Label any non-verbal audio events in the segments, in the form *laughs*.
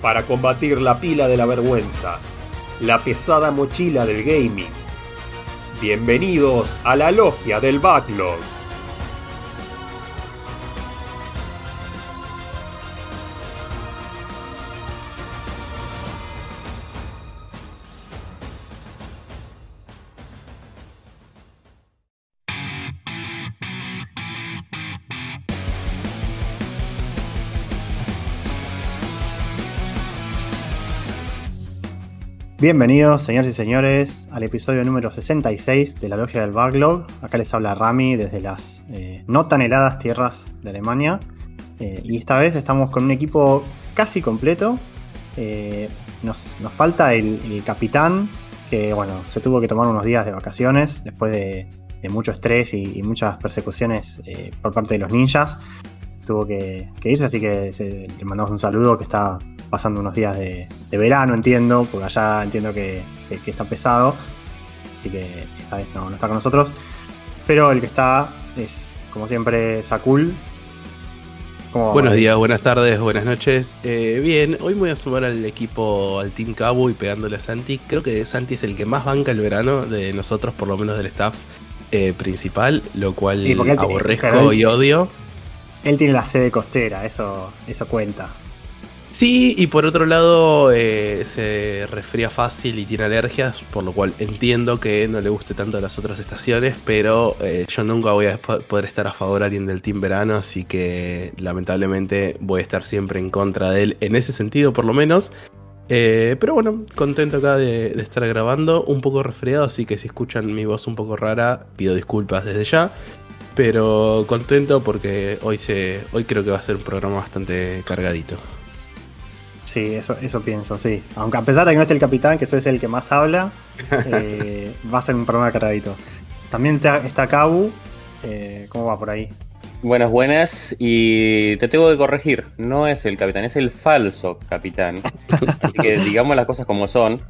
para combatir la pila de la vergüenza, la pesada mochila del gaming. Bienvenidos a la logia del backlog. Bienvenidos, señores y señores, al episodio número 66 de la Logia del Backlog. Acá les habla Rami desde las eh, no tan heladas tierras de Alemania. Eh, y esta vez estamos con un equipo casi completo. Eh, nos, nos, falta el, capitán, que bueno, se tuvo que tomar unos días de vacaciones después de, mucho estrés y muchas persecuciones por parte de los ninjas. Tuvo que, que irse, así que se, le mandamos un saludo que está pasando unos días de, de, verano, entiendo, porque allá entiendo que, que, que, está pesado. Así que esta vez no, no, está con nosotros. Pero el que está es, como siempre, Sakul. Buenos días, buenas tardes, buenas noches. Eh, bien, hoy me voy a sumar al equipo, al Team Cabo y pegándole a Santi. Creo que Santi es el que más banca el verano de nosotros, por lo menos del staff eh, principal, lo cual sí, aborrezco y odio. Él tiene la sede costera, eso, eso cuenta. Sí, y por otro lado eh, se resfría fácil y tiene alergias, por lo cual entiendo que no le guste tanto a las otras estaciones, pero eh, yo nunca voy a poder estar a favor de alguien del Team Verano, así que lamentablemente voy a estar siempre en contra de él, en ese sentido por lo menos. Eh, pero bueno, contento acá de, de, estar grabando, un poco resfriado, así que si escuchan mi voz un poco rara, pido disculpas desde ya. Pero contento porque hoy, se, hoy creo que va a ser un programa bastante cargadito. Sí, eso, eso pienso, sí. Aunque a pesar de que no esté el capitán, que suele ser el que más habla, *laughs* eh, va a ser un programa cargadito. También está Kabu. Eh, ¿Cómo va por ahí? Buenas, buenas. Y te tengo que corregir. No es el capitán, es el falso capitán. *laughs* Así que digamos las cosas como son.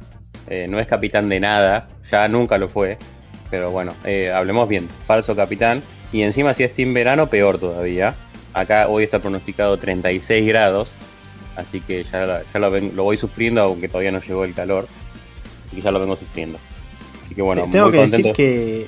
Eh, no es capitán de nada. Ya nunca lo fue. Pero bueno, eh, hablemos bien. Falso capitán. Y encima si es Team Verano, peor todavía. Acá hoy está pronosticado 36 grados. Así que ya, ya lo, ven, lo, voy sufriendo, aunque todavía no llegó el calor. Y ya lo vengo sufriendo. Así que bueno, tengo muy que contento. decir que,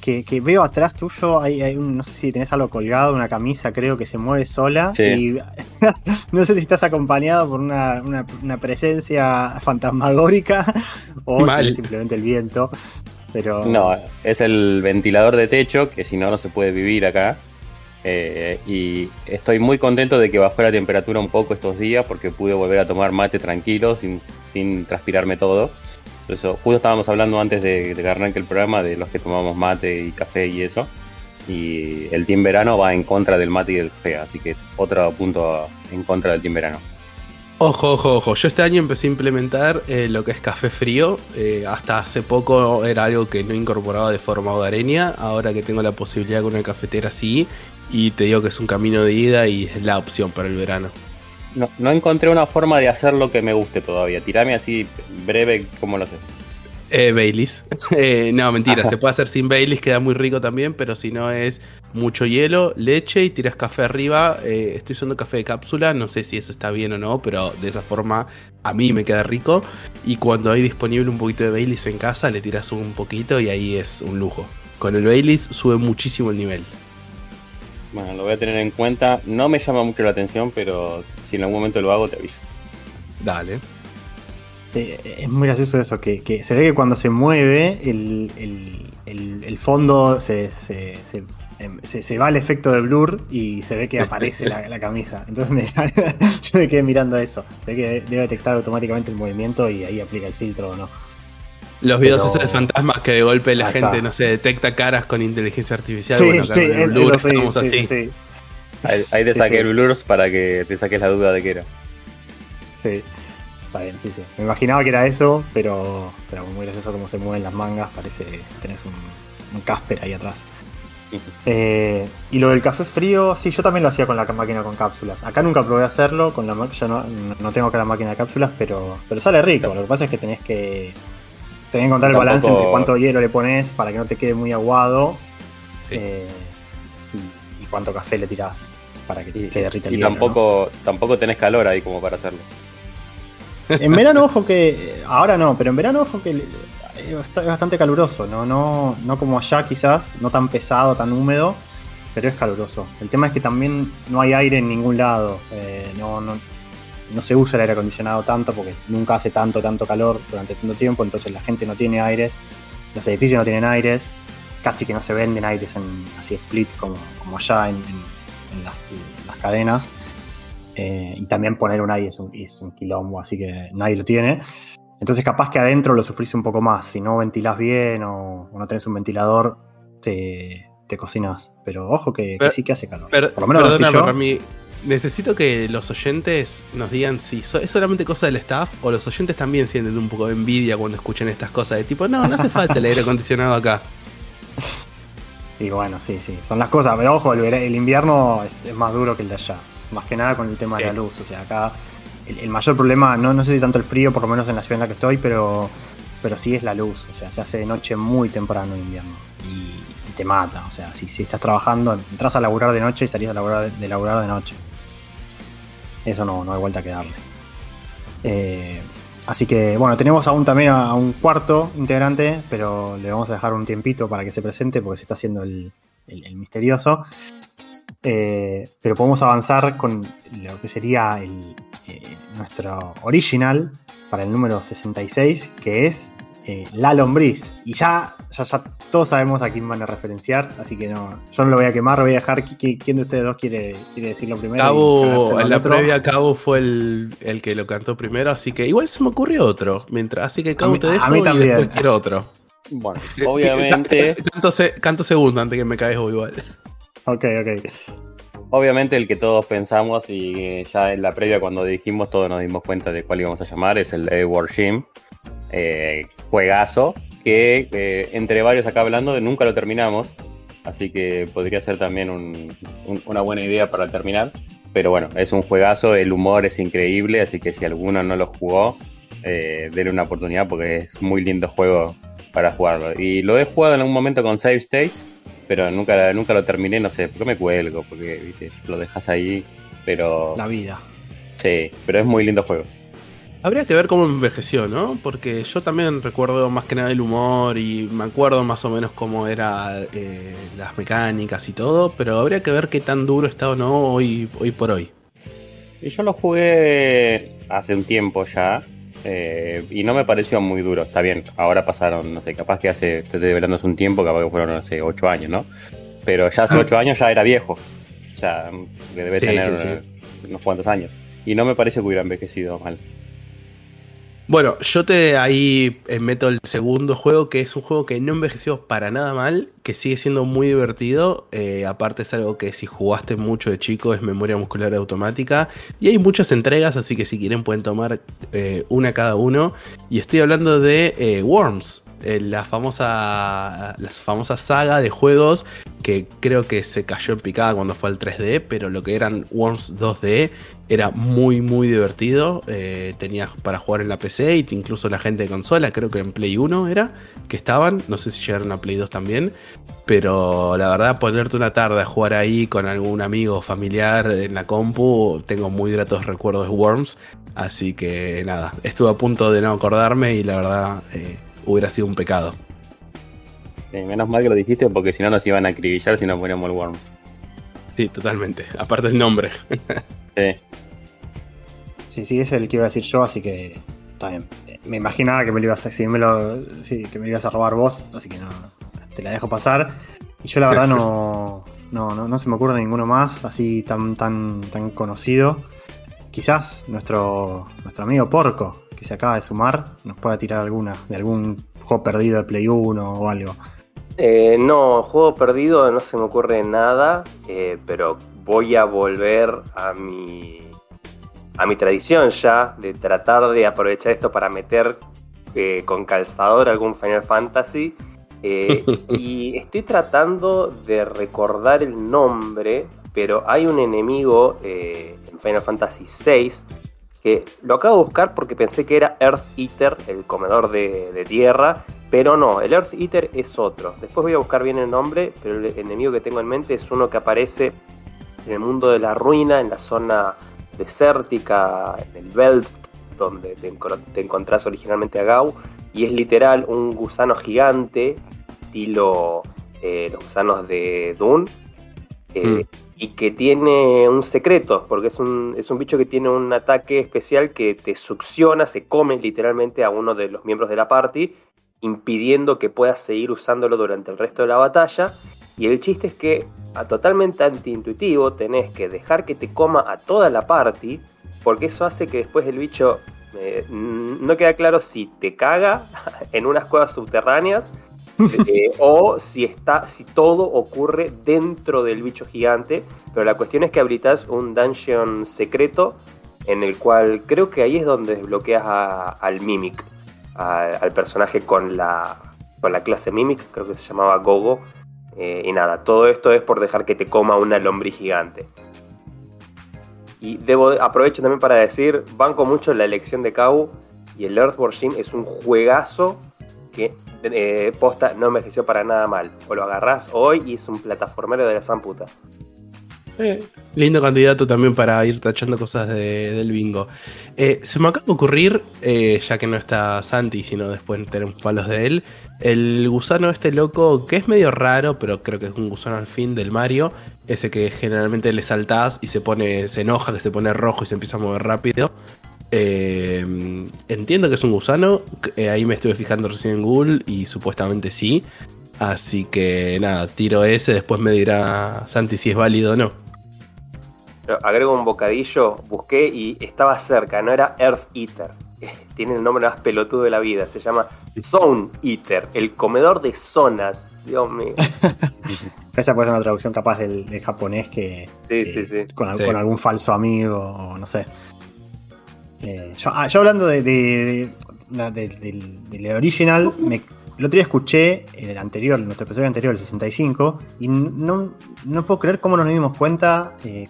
que, que, veo atrás tuyo, hay, hay un, no sé si tenés algo colgado, una camisa creo que se mueve sola. Sí. Y *laughs* no sé si estás acompañado por una, una, una presencia fantasmagórica o si simplemente el viento. Pero... No, es el ventilador de techo, que si no, no se puede vivir acá. Eh, y estoy muy contento de que bajó la temperatura un poco estos días porque pude volver a tomar mate tranquilo, sin, sin transpirarme todo. Eso, justo estábamos hablando antes de, de que arranque el programa de los que tomamos mate y café y eso. Y el team verano va en contra del mate y del café, así que otro punto en contra del team verano. Ojo, ojo, ojo. Yo este año empecé a implementar eh, lo que es café frío. Eh, hasta hace poco era algo que no incorporaba de forma hogareña. Ahora que tengo la posibilidad con una cafetera sí. Y te digo que es un camino de ida y es la opción para el verano. No, no encontré una forma de hacer lo que me guste todavía. Tirame así breve cómo lo haces. Eh, Baileys. *laughs* Eh, no, mentira, se puede hacer sin Baileys, queda muy rico también, pero si no es mucho hielo, leche y tiras café arriba. Eh, estoy usando café de cápsula, no sé si eso está bien o no, pero de esa forma a mí me queda rico. Y cuando hay disponible un poquito de Baileys en casa, le tiras un poquito y ahí es un lujo. Con el Baileys sube muchísimo el nivel. Bueno, lo voy a tener en cuenta. No me llama mucho la atención, pero si en algún momento lo hago, te aviso. Dale. Eh, es muy gracioso eso, que, que, se ve que cuando se mueve el, el, el, el fondo se, se, se, se, va el efecto de blur y se ve que *laughs* aparece la, la, camisa. Entonces me, *laughs* yo me quedé mirando eso. Se ve que debe detectar automáticamente el movimiento y ahí aplica el filtro o no. Los videos Pero... esos de fantasmas que de golpe la gente, está. no sé, detecta caras con inteligencia artificial. Sí, bueno, sí, es, blur, estamos sí, así. Sí, ahí, ahí, te saqué el blurs para que te saques la duda de qué era. Sí. Está bien, sí, sí. Me imaginaba que era eso, pero, pero muy gracioso cómo se mueven las mangas. Parece que tenés un, un Casper ahí atrás. *laughs* Eh, y lo del café frío, sí, yo también lo hacía con la máquina con cápsulas. Acá nunca probé hacerlo, con la yo no, no tengo acá la máquina de cápsulas, pero, pero sale rico. Lo que pasa es que tenés que, tenés que encontrar el balance entre cuánto hielo le pones para que no te quede muy aguado sí. eh, y, y, cuánto café le tirás para que se derrita el y hielo. tampoco, ¿no? tampoco tenés calor ahí como para hacerlo. En verano, ojo que. Ahora no, pero en verano, ojo que es bastante caluroso, ¿no? No, no como allá quizás, no tan pesado, tan húmedo, pero es caluroso. El tema es que también no hay aire en ningún lado. eh, no, no, no se usa el aire acondicionado tanto porque nunca hace tanto, tanto calor durante tanto tiempo, entonces la gente no tiene aires, los edificios no tienen aires, casi que no se venden aires en, así split como, como allá en, en- en las cadenas. Eh, y también poner un aire es un, es un quilombo, así que nadie lo tiene. Entonces capaz que adentro lo sufrís un poco más. Si no ventilás bien o, o no tenés un ventilador, te, te cocinas. Pero ojo que, que Pero- sí que hace calor. Por lo menos estoy yo. Rami, Necesito que los oyentes nos digan si so- es solamente cosa del staff o los oyentes también sienten un poco de envidia cuando escuchan estas cosas de tipo, no, no hace falta el aire acondicionado acá. *laughs* Y bueno, sí, sí, son las cosas. Pero ojo, el, invierno es, es más duro que el de allá. Más que nada con el tema de la luz. O sea, acá el, el mayor problema, no, no sé si tanto el frío, por lo menos en la ciudad en la que estoy, pero, pero sí es la luz. O sea, se hace de noche muy temprano en invierno. Y, y te mata. O sea, si, si estás trabajando, entras a laburar de noche y salís a laburar de, de laburar de noche. Eso no, no hay vuelta que darle. Eh, así que bueno, tenemos aún también a, a un cuarto integrante, pero le vamos a dejar un tiempito para que se presente porque se está haciendo el, el- el misterioso. Eh, pero podemos avanzar con lo que sería el, eh, nuestro original para el número 66, que es eh, La Lombriz. Y ya, ya, ya todos sabemos a quién van a referenciar, así que no, yo no lo voy a quemar, lo voy a dejar. qui- qui- ¿Quién de ustedes dos quiere, quiere decirlo primero? Cabo, en la otro? previa Cabo fue el, el que lo cantó primero, así que igual se me ocurrió otro. Mientras, así que Cabo mí- te a dejo mí y también. después quiero otro. Bueno, obviamente, Canto, se- canto segundo antes que me caes igual. Ok, ok. obviamente el que todos pensamos y ya en la previa cuando dijimos todos nos dimos cuenta de cuál íbamos a llamar es el de Gym. Eh, juegazo que eh, entre varios acá hablando nunca lo terminamos. Así que podría ser también un- un- una buena idea para terminar. Pero bueno, es un juegazo, el humor es increíble, así que si alguno no lo jugó, eh, denle una oportunidad porque es muy lindo juego para jugarlo. Y lo he jugado en algún momento con Save States, pero nunca, nunca lo terminé, no sé, por qué me cuelgo, porque ¿viste? lo dejas ahí, pero La vida. sí, pero es muy lindo juego. Habría que ver cómo envejeció, ¿no? Porque yo también recuerdo más que nada el humor y me acuerdo más o menos cómo era eh, las mecánicas y todo, pero habría que ver qué tan duro está o no hoy, hoy por hoy. Y yo lo jugué hace un tiempo ya. Eh, y no me pareció muy duro. Está bien, ahora pasaron, no sé, capaz que hace, estoy develando hace un tiempo, capaz que fueron, no sé, 8 años, ¿no? Pero ya hace Ah. 8 años ya era viejo. O sea, que debe Sí, tener sí, sí. unos cuantos años. Y no me pareció que hubiera envejecido mal. Bueno, yo te ahí eh, meto el segundo juego, que es un juego que no envejeció para nada mal, que sigue siendo muy divertido. eh, aparte es algo que si jugaste mucho de chico es memoria muscular automática. Y hay muchas entregas, así que si quieren pueden tomar eh, una cada uno. Y estoy hablando de Worms, la famosa, la famosa saga de juegos que creo que se cayó en picada cuando fue al 3D, pero lo que eran Worms 2D era muy muy divertido. eh, tenías para jugar en la PC e incluso la gente de consola, creo que en Play 1 era, que estaban, no sé si llegaron a Play 2 también, pero la verdad ponerte una tarde a jugar ahí con algún amigo familiar en la compu, tengo muy gratos recuerdos de Worms, así que nada, estuve a punto de no acordarme y la verdad eh, hubiera sido un pecado. Menos mal que lo dijiste porque si no nos iban a acribillar si no poníamos el Worm. Sí, totalmente, aparte el nombre. Sí. Sí, sí, ese es el que iba a decir yo, así que está bien. Me imaginaba que me lo ibas a, sí, me lo, sí, que me lo ibas a robar vos, así que no, te la dejo pasar. Y yo la verdad no, no, no, no se me ocurre ninguno más así tan, tan, tan conocido. Quizás nuestro, nuestro amigo Porco, que se acaba de sumar, nos pueda tirar alguna, de algún juego perdido de Play 1 o algo. Eh, no, juego perdido no se me ocurre nada, eh, pero voy a volver a mi, a mi tradición ya de tratar de aprovechar esto para meter eh, con calzador algún Final Fantasy. *laughs* y estoy tratando de recordar el nombre, pero hay un enemigo en Final Fantasy VI que lo acabo de buscar porque pensé que era Earth Eater, el comedor de, de tierra, pero no, el Earth Eater es otro. Después voy a buscar bien el nombre, pero el enemigo que tengo en mente es uno que aparece en el mundo de la ruina, en la zona desértica, en el Belt, donde te, encontrás originalmente a Gau, y es literal un gusano gigante, estilo eh, los gusanos de Dune, eh, Mm. y que tiene un secreto, porque es un, es un bicho que tiene un ataque especial que te succiona, se come literalmente a uno de los miembros de la party, impidiendo que puedas seguir usándolo durante el resto de la batalla. Y el chiste es que, a totalmente antiintuitivo, tenés que dejar que te coma a toda la party, porque eso hace que después el bicho eh, no queda claro si te caga *laughs* en unas cuevas subterráneas *laughs* eh, o si está si todo ocurre dentro del bicho gigante pero la cuestión es que habilitas un dungeon secreto en el cual creo que ahí es donde desbloqueas a- al mimic al personaje con la con la clase mimic creo que se llamaba Gogo Eh, y nada todo esto es por dejar que te coma una lombriz gigante y debo aprovecho también para decir banco mucho la elección de Kau y el Earthworm Jim es un juegazo que eh, posta no envejeció para nada mal. O lo agarrás hoy y es un plataformero de la san puta. Eh, lindo candidato también para ir tachando cosas de- del bingo. Eh, se me acaba de ocurrir, eh, ya que no está Santi, sino después tenemos palos de él, el gusano este loco, que es medio raro, pero creo que es un gusano al fin del Mario, ese que generalmente le saltás y se pone, se enoja, que se pone rojo y se empieza a mover rápido. Eh, entiendo que es un gusano, ahí me estuve fijando recién en Google y supuestamente sí. Así que nada, tiro ese, después me dirá Santi si es válido o no. Agrego un bocadillo, busqué y estaba cerca, no era Earth Eater. *laughs* Tiene el nombre más pelotudo de la vida, se llama Zone Eater, el comedor de zonas. Dios mío. *laughs* Esa puede ser una traducción capaz del, del japonés que, Sí, que- sí, sí. Con, al- Sí. con algún falso amigo o no sé. Eh, yo, ah, yo hablando de, de- de- la- de- del, original, me, el otro día escuché el anterior, nuestro episodio anterior, el 65, y no, no puedo creer cómo no nos dimos cuenta, eh,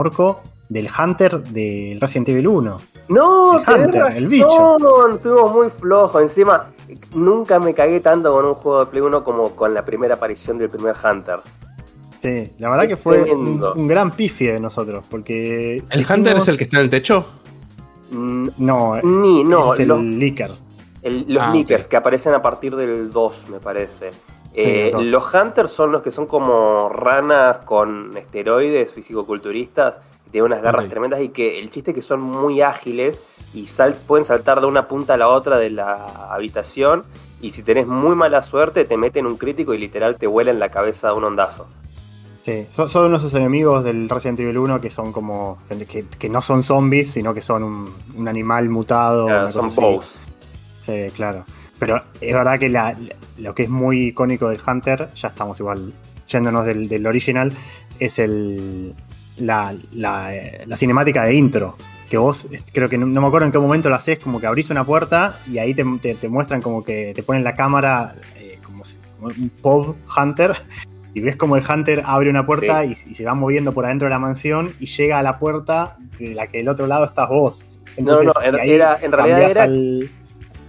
Porco, del Hunter del Resident Evil 1. No, El tenés Hunter, razón, el bicho. Estuvimos muy flojos. Encima, nunca me cagué tanto con un juego de Play 1 como con la primera aparición del primer Hunter. Sí, la verdad Es que fue un, gran pifie de nosotros, porque... ¿El dijimos- Hunter es el que está en el techo? Mm, No, Ni, no, ese es los, el Licker. el- los Ah, Lickers que aparecen a partir del 2, me parece. Eh, los Hunters son los que son como ranas con esteroides fisicoculturistas, que tienen unas garras tremendas y que el chiste es que son muy ágiles y sal- pueden saltar de una punta a la otra de la habitación. Y si tenés muy mala suerte, te meten un crítico y literal te vuela en la cabeza de un ondazo. Sí, son, son unos de esos enemigos del Resident Evil 1 que son como. que, que no son zombies, sino que son un, un animal mutado. Claro, son bows. Sí, claro. Pero es verdad que la- la- lo que es muy icónico del Hunter, ya estamos igual yéndonos del, del original, es el la, la, eh, la cinemática de intro. Que vos, creo que no, no me acuerdo en qué momento lo haces, como que abrís una puerta y ahí te, te- te muestran como que te ponen la cámara eh, como, un pub Hunter *laughs* y ves como el Hunter abre una puerta y, y se va moviendo por adentro de la mansión y llega a la puerta de la que del otro lado estás vos. no, en- y ahí era- en realidad era- al-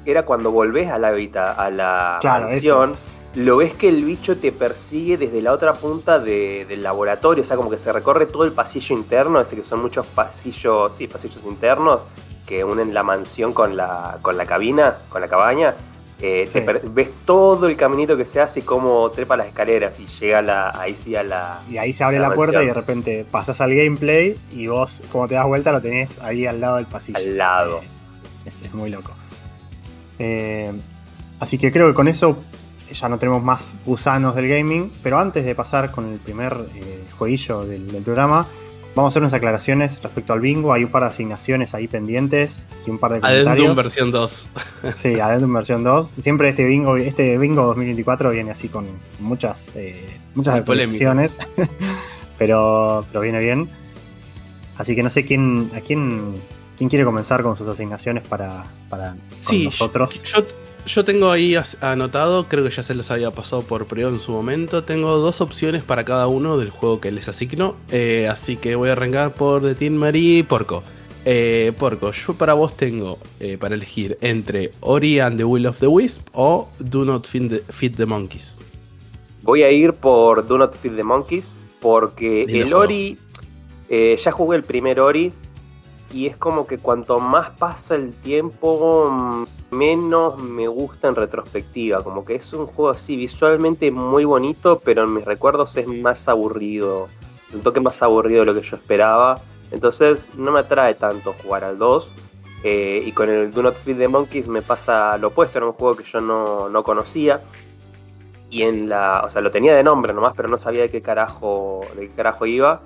Era cuando volvés a la habita, a la Claro, mansión, lo ves que el bicho te persigue desde la otra punta de- del laboratorio, o sea, como que se recorre todo el pasillo interno, ese que son muchos pasillos, sí, pasillos internos que unen la mansión con la, con la cabina, con la cabaña. Eh, te Sí. ves todo el caminito que se hace y cómo trepa las escaleras y llega a la, ahí sí a la... Y ahí se abre La la, puerta y de repente pasas al gameplay y vos, como te das vuelta, lo tenés ahí al lado del pasillo. Al lado. Eh, es, es muy loco. Eh, así que creo que con eso ya no tenemos más gusanos del gaming. Pero antes de pasar con el primer eh, jueguillo del, del programa, vamos a hacer unas aclaraciones respecto al bingo. Hay un par de asignaciones ahí pendientes y un par de Adendum comentarios. versión 2. Sí, Adendum versión 2. Siempre este bingo, este bingo 2024 viene así con muchas, eh, muchas Muy polémico. actualizaciones. *laughs* pero, pero viene bien. Así que no sé quién, a quién, quién quiere comenzar con sus asignaciones para, para con Sí, nosotros. Yo, yo tengo ahí anotado, creo que ya se los había pasado por privado en su momento. Tengo dos opciones para cada uno del juego que les asigno. eh, así que voy a arrancar por The Team Marie y Porco. Eh, Porco, yo para vos tengo eh, para elegir entre Ori and the Will of the Wisp o Do Not Feed the, Feed the Monkeys. Voy a ir por Do Not Feed the Monkeys porque Lindo el juego. Ori, eh, ya jugué el primer Ori y es como que cuanto más pasa el tiempo, menos me gusta en retrospectiva. Como que es un juego así visualmente muy bonito, pero en mis recuerdos es más aburrido. Un toque más aburrido de lo que yo esperaba. Entonces no me atrae tanto jugar al 2. Eh, y con el Do Not Feed the Monkeys me pasa lo opuesto, era un juego que yo no, no conocía. Y en la. O sea, lo tenía de nombre nomás, pero no sabía de qué carajo. de qué carajo iba.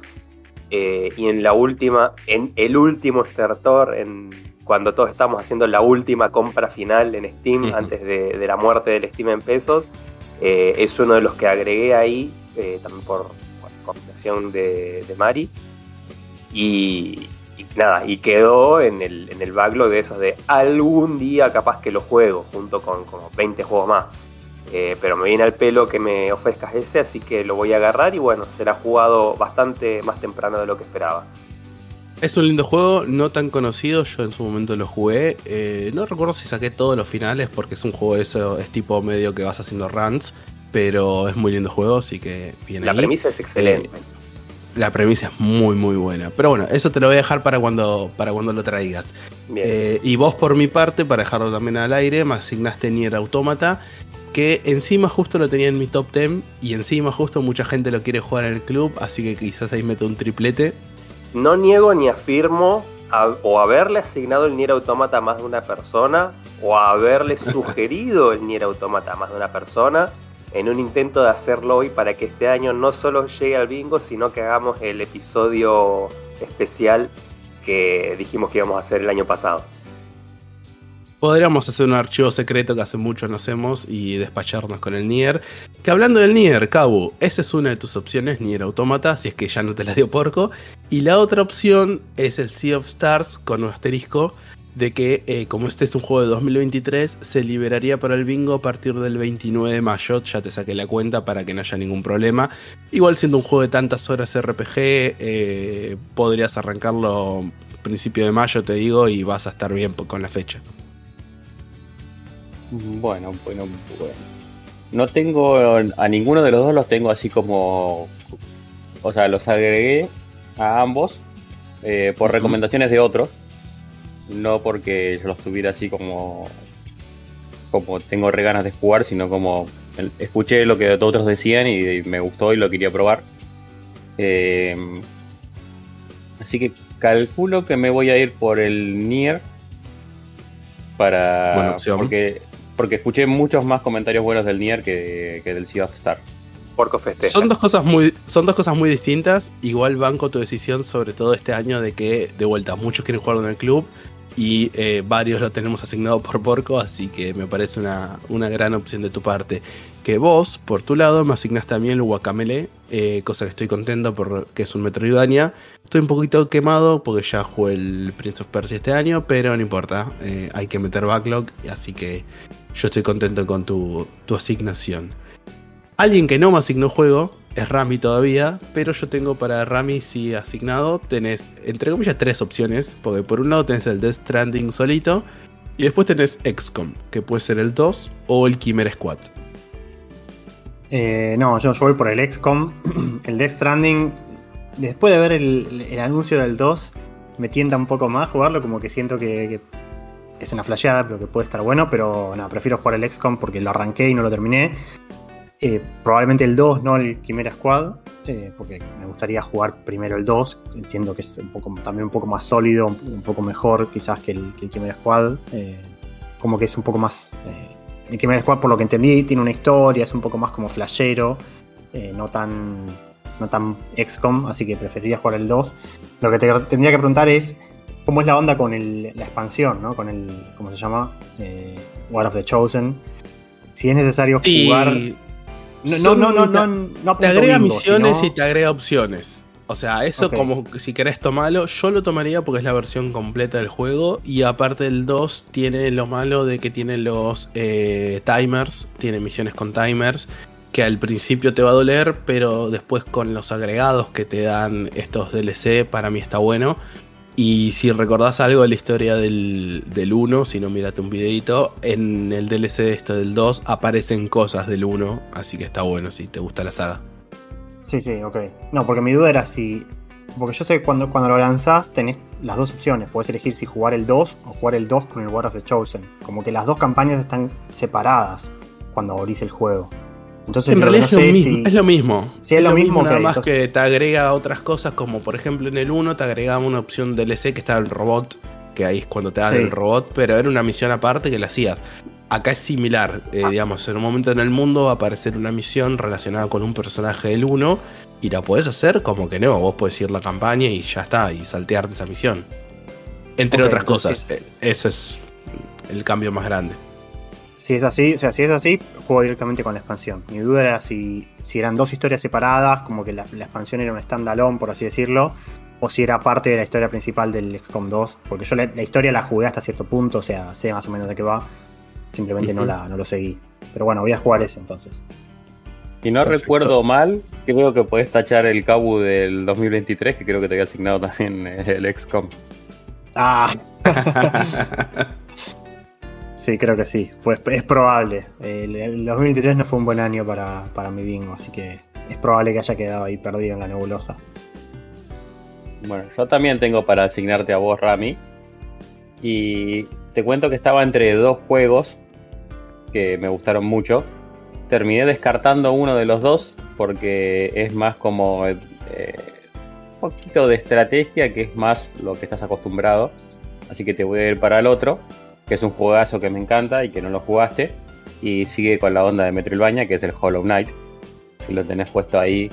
Eh, y en la última, en el último estertor, en, cuando todos estamos haciendo la última compra final en Steam, antes de, la muerte del Steam en pesos, eh, es uno de los que agregué ahí, eh, también por, combinación de, Mari. Y, nada, y quedó en el, en el backlog de esos de algún día capaz que lo juego, junto con como 20 juegos más. Eh, pero me viene al pelo que me ofrezcas ese, así que lo voy a agarrar y bueno, será jugado bastante más temprano de lo que esperaba. Es un lindo juego, no tan conocido, yo en su momento lo jugué. Eh, no recuerdo si saqué todos los finales porque es un juego eso, es tipo medio que vas haciendo runs, pero es muy lindo juego, así que viene La premisa es excelente. Eh, la premisa es muy muy buena. Pero bueno, eso te lo voy a dejar para cuando, para cuando lo traigas. y vos por mi parte, para dejarlo también al aire, me asignaste Nier Automata que encima justo lo tenía en mi top 10 y encima justo mucha gente lo quiere jugar en el club, así que quizás ahí meto un triplete. No niego ni afirmo o haberle asignado el Nier Automata a más de una persona o haberle *laughs* sugerido el Nier Automata a más de una persona en un intento de hacerlo hoy para que este año no solo llegue al bingo, sino que hagamos el episodio especial que dijimos que íbamos a hacer el año pasado. Podríamos hacer un archivo secreto que hace mucho no hacemos y despacharnos con el Nier. Que hablando del Nier, Kabu, esa es una de tus opciones, Nier Automata, si es que ya no te la dio porco. Y la otra opción es el Sea of Stars con un asterisco de que eh, como este es un juego de 2023, se liberaría para el bingo a partir del 29 de mayo. Ya te saqué la cuenta para que no haya ningún problema. Igual siendo un juego de tantas horas RPG, eh, podrías arrancarlo principio de mayo, te digo, y vas a estar bien con la fecha. Bueno, bueno, bueno. No tengo a ninguno de los dos, los tengo así como. O sea, los agregué a ambos eh, por recomendaciones de otros. No porque yo los tuviera así como. Como tengo re ganas de jugar, sino como escuché lo que otros decían y me gustó y lo quería probar. Eh, así que calculo que me voy a ir por el Nier para opción. porque porque escuché muchos más comentarios buenos del Nier que, del Sea of Star. Porco festeja. Son dos cosas muy, son dos cosas muy distintas. Igual banco tu decisión, sobre todo este año, de que de vuelta muchos quieren jugar en el club y eh, varios lo tenemos asignado por Porco, así que me parece una, una, gran opción de tu parte. Que vos, por tu lado, me asignaste también el Guacamele, eh, cosa que estoy contento porque es un Metroidvania. Estoy un poquito quemado porque ya jugué el Prince of Persia este año, pero no importa, eh, hay que meter backlog, así que yo estoy contento con tu, asignación. Alguien que no me asignó juego es Rami todavía, pero yo tengo para Rami sí asignado. Tenés, entre comillas, tres opciones. Porque por un lado tenés el Death Stranding solito. Y después tenés XCOM, que puede ser el 2 o el Chimera Squad. Eh, no, yo, voy por el XCOM. *clears throat* el Death Stranding, después de ver el, anuncio del 2, me tienta un poco más jugarlo. Como que siento que es una flasheada, pero que puede estar bueno, pero nada, prefiero jugar el XCOM porque lo arranqué y no lo terminé. Eh, probablemente el 2, no el Chimera Squad, eh, porque me gustaría jugar primero el 2, siendo que es también un poco más sólido, un, poco mejor quizás que el, que Chimera Squad. Eh, como que es un poco más... el Chimera Squad, por lo que entendí, tiene una historia, es un poco más como flashero, no tan no tan XCOM, así que preferiría jugar el 2. Lo que te tendría que preguntar es cómo es la onda con la expansión, ¿no? Con el, ¿cómo se llama? Eh, War of the Chosen. Si es necesario jugar... No, no, no, no, no, Te agrega misiones y te agrega opciones. O sea, eso como si querés tomarlo, yo lo tomaría porque es la versión completa del juego. Y aparte del 2 tiene lo malo de que tiene los eh, timers, tiene misiones con timers, que al principio te va a doler, pero después con los agregados que te dan estos DLC, para mí está bueno. Y si recordás algo de la historia del, 1, si no mirate un videito, en el DLC de esto del 2 aparecen cosas del 1, así que está bueno si te gusta la saga. Sí, sí, ok. No, porque mi duda era si. Porque yo sé que cuando, cuando lo lanzás tenés las dos opciones. Puedes elegir si jugar el 2 o jugar el 2 con el War of the Chosen. Como que las dos campañas están separadas cuando abrís el juego. Entonces, En realidad no es, lo mismo, si- es lo mismo. Sí, es lo mismo, nada más entonces- que te agrega otras cosas, como por ejemplo en el 1 te agregaba una opción DLC que estaba el robot, que ahí es cuando te dan Sí. el robot, pero era una misión aparte que la hacías. Acá es similar, eh, digamos, en un momento en el mundo va a aparecer una misión relacionada con un personaje del 1 y la podés hacer como que no, vos podés ir a la campaña y ya está, y saltearte esa misión. Entre otras entonces- cosas, eh, eso es el cambio más grande. Si es así, o sea, si es así, juego directamente con la expansión. Mi duda era si, si eran dos historias separadas, como que la, la expansión era un standalone, por así decirlo, o si era parte de la historia principal del XCOM 2. Porque yo la, la historia la jugué hasta cierto punto, o sea, sé más o menos de qué va. Simplemente no, la, no lo seguí. Pero bueno, voy a jugar ese entonces. Si no Perfecto. recuerdo mal, creo que podés tachar el Cabu del 2023, que creo que te había asignado también eh, el XCOM. Ah, *laughs* sí, creo que sí. Pues es probable. El, el 2023 no fue un buen año para, para mi bingo, así que es probable que haya quedado ahí perdido en la nebulosa. Bueno, yo también tengo para asignarte a vos, Rami. Y te cuento que estaba entre dos juegos que me gustaron mucho. Terminé descartando uno de los dos porque es más como eh, un poquito de estrategia, que es más lo que estás acostumbrado. Así que te voy a ir para el otro, que es un juegazo que me encanta y que no lo jugaste. Y sigue con la onda de Metroidvania, que es el Hollow Knight. Si lo tenés puesto ahí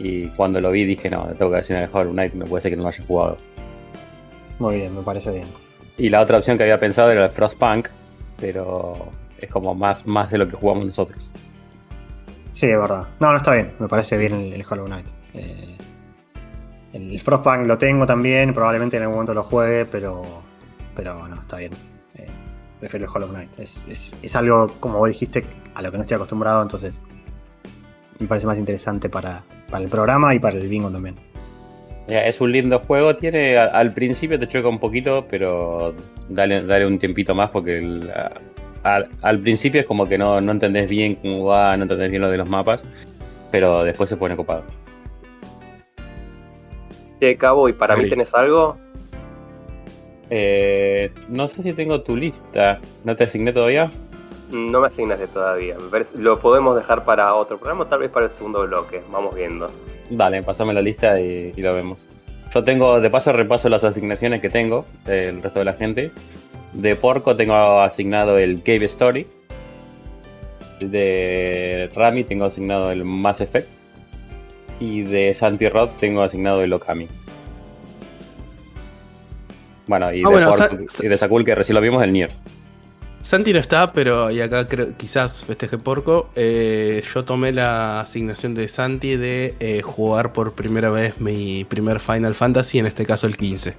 y cuando lo vi dije, no, tengo que decir el Hollow Knight, no puede ser que no lo haya jugado. Muy bien, me parece bien. Y la otra opción que había pensado era el Frostpunk, pero es como más, más de lo que jugamos nosotros. Sí, es verdad. No, no está bien. Me parece bien el, el Hollow Knight. Eh, el Frostpunk lo tengo también. Probablemente en algún momento lo juegue, pero, pero no, está bien. Prefiero el Hollow Knight. Es, es- es algo, como vos dijiste, a lo que no estoy acostumbrado. Entonces, me parece más interesante para, para el programa y para el bingo también. Ya, Es un lindo juego, tiene a- al principio te choca un poquito, pero dale, dale un tiempito más porque el- a- al, al principio es como que no, no entendés bien cómo va, no entendés bien lo de los mapas, pero después se pone copado. Che, Cabo, ¿y para mí tenés algo? Eh, no sé si tengo tu lista, ¿no te asigné todavía? No me asignaste todavía. Lo podemos dejar para otro programa, tal vez para el segundo bloque. Vamos viendo. Dale, pasame la lista y, y lo vemos. Yo tengo, de paso repaso las asignaciones que tengo del resto de la gente. De Porco tengo asignado el Cave Story. De Rami tengo asignado el Mass Effect. Y de Santi Rod tengo asignado el Okami. Bueno, y, Ah, de, bueno, y de Sakul que recién lo vimos, el Nier. Santi no está, pero y acá creo, quizás festeje porco. eh, yo tomé la asignación de Santi de eh, jugar por primera vez mi primer Final Fantasy, en este caso el 15.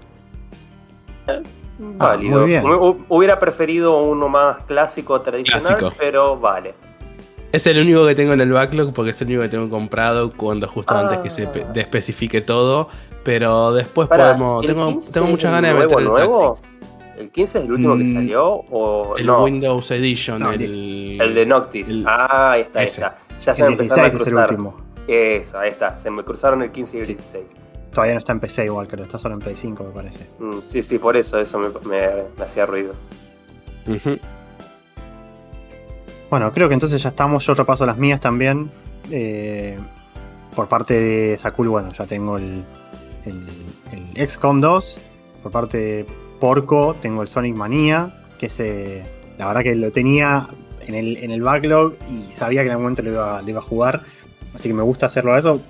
Válido. muy bien. Hu- Hubiera preferido uno más clásico, tradicional, Clásico. pero vale. Es el único que tengo en el backlog porque es el único que tengo comprado cuando justo Ah. antes que se especifique todo. Pero después Pará, podemos. ¿el Tengo, 15 tengo muchas ganas de nuevo, meter el nuevo? ¿El 15 es el último que Mm, salió? ¿O El no? Windows Edition, No, el, El de Noctis. el- ah, ahí está, ahí está. Ya se El me empezaron a 16 es el cruzar. último. Eso, ahí está. Se me cruzaron el 15 y el 16. Todavía no está en PC igual, creo. Está solo en Play 5, me parece. Mm, sí, sí, por eso, eso me, me- me hacía ruido. Ujú. Bueno, creo que entonces ya estamos. Yo repaso las mías también. Eh, por parte de Sakul, bueno, ya tengo el, el, el XCOM 2. Por parte de Porco, tengo el Sonic Mania. Que se, la verdad que lo tenía en el, en el backlog y sabía que en algún momento lo iba, lo iba a jugar. Así que me gusta hacerlo a eso.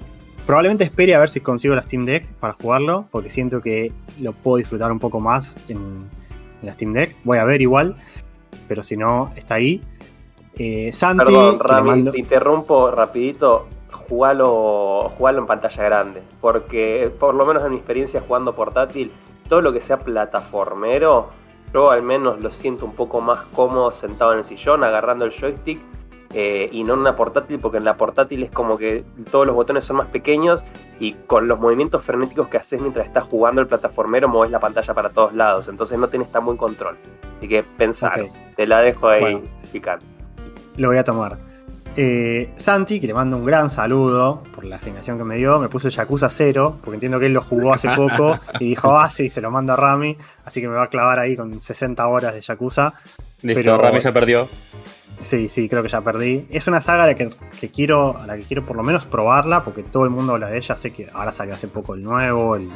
Probablemente espere a ver si consigo la Steam Deck para jugarlo, porque siento que lo puedo disfrutar un poco más en, en la Steam Deck. Voy a ver igual, pero si no, está ahí. Eh, Santi, Perdón, Rami, mando- te interrumpo rapidito. Jugalo, jugalo en pantalla grande. Porque, por lo menos en mi experiencia jugando portátil, todo lo que sea plataformero, yo al menos lo siento un poco más cómodo sentado en el sillón, agarrando el joystick. eh, y no en una portátil, porque en la portátil es como que todos los botones son más pequeños y con los movimientos frenéticos que haces mientras estás jugando el plataformero, mueves la pantalla para todos lados. Entonces no tenés tan buen control. Así que pensar, te la dejo ahí Bueno. lo voy a tomar. Eh, Santi, que le mando un gran saludo por la asignación que me dio, me puso Yakuza 0, porque entiendo que él lo jugó hace poco y dijo, *laughs* ah, sí, se lo mando a Rami, así que me va a clavar ahí con 60 horas de Yakuza. Listo, Pero- Rami se perdió. Sí, sí, creo que ya perdí. Es una saga a la que, que quiero, a la que quiero por lo menos probarla, porque todo el mundo habla de ella. Sé que ahora salió hace poco el nuevo, el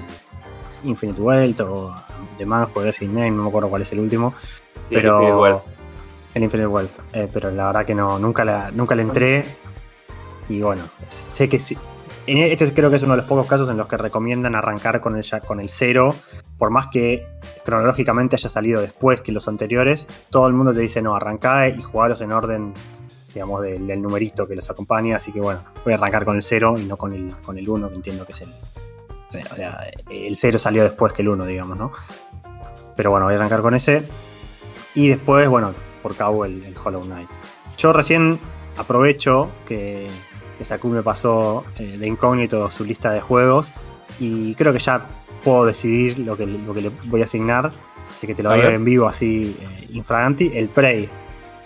Infinite Wealth o The Man Progressive Name, no me acuerdo cuál es el último. El pero El Infinite Wealth. Eh, pero la verdad que no, nunca la, nunca le entré. Y bueno, sé que sí. en Este creo que es uno de los pocos casos en los que recomiendan arrancar con el, con el cero. Por más que cronológicamente haya salido después que los anteriores, todo el mundo te dice no, arrancá y jugaros en orden, digamos, del, numerito que los acompaña. Así que bueno, voy a arrancar con el cero y no con el, con el uno, que entiendo que es el. O sea, el cero salió después que el uno, digamos, ¿no? Pero bueno, voy a arrancar con ese. Y después, bueno, por cabo el, el Hollow Knight. Yo recién aprovecho que, que Saku me pasó eh, de incógnito su lista de juegos y creo que ya puedo decidir lo que, lo que le voy a asignar. Así que te lo voy a ver. en vivo así, eh, infraganti. El Prey,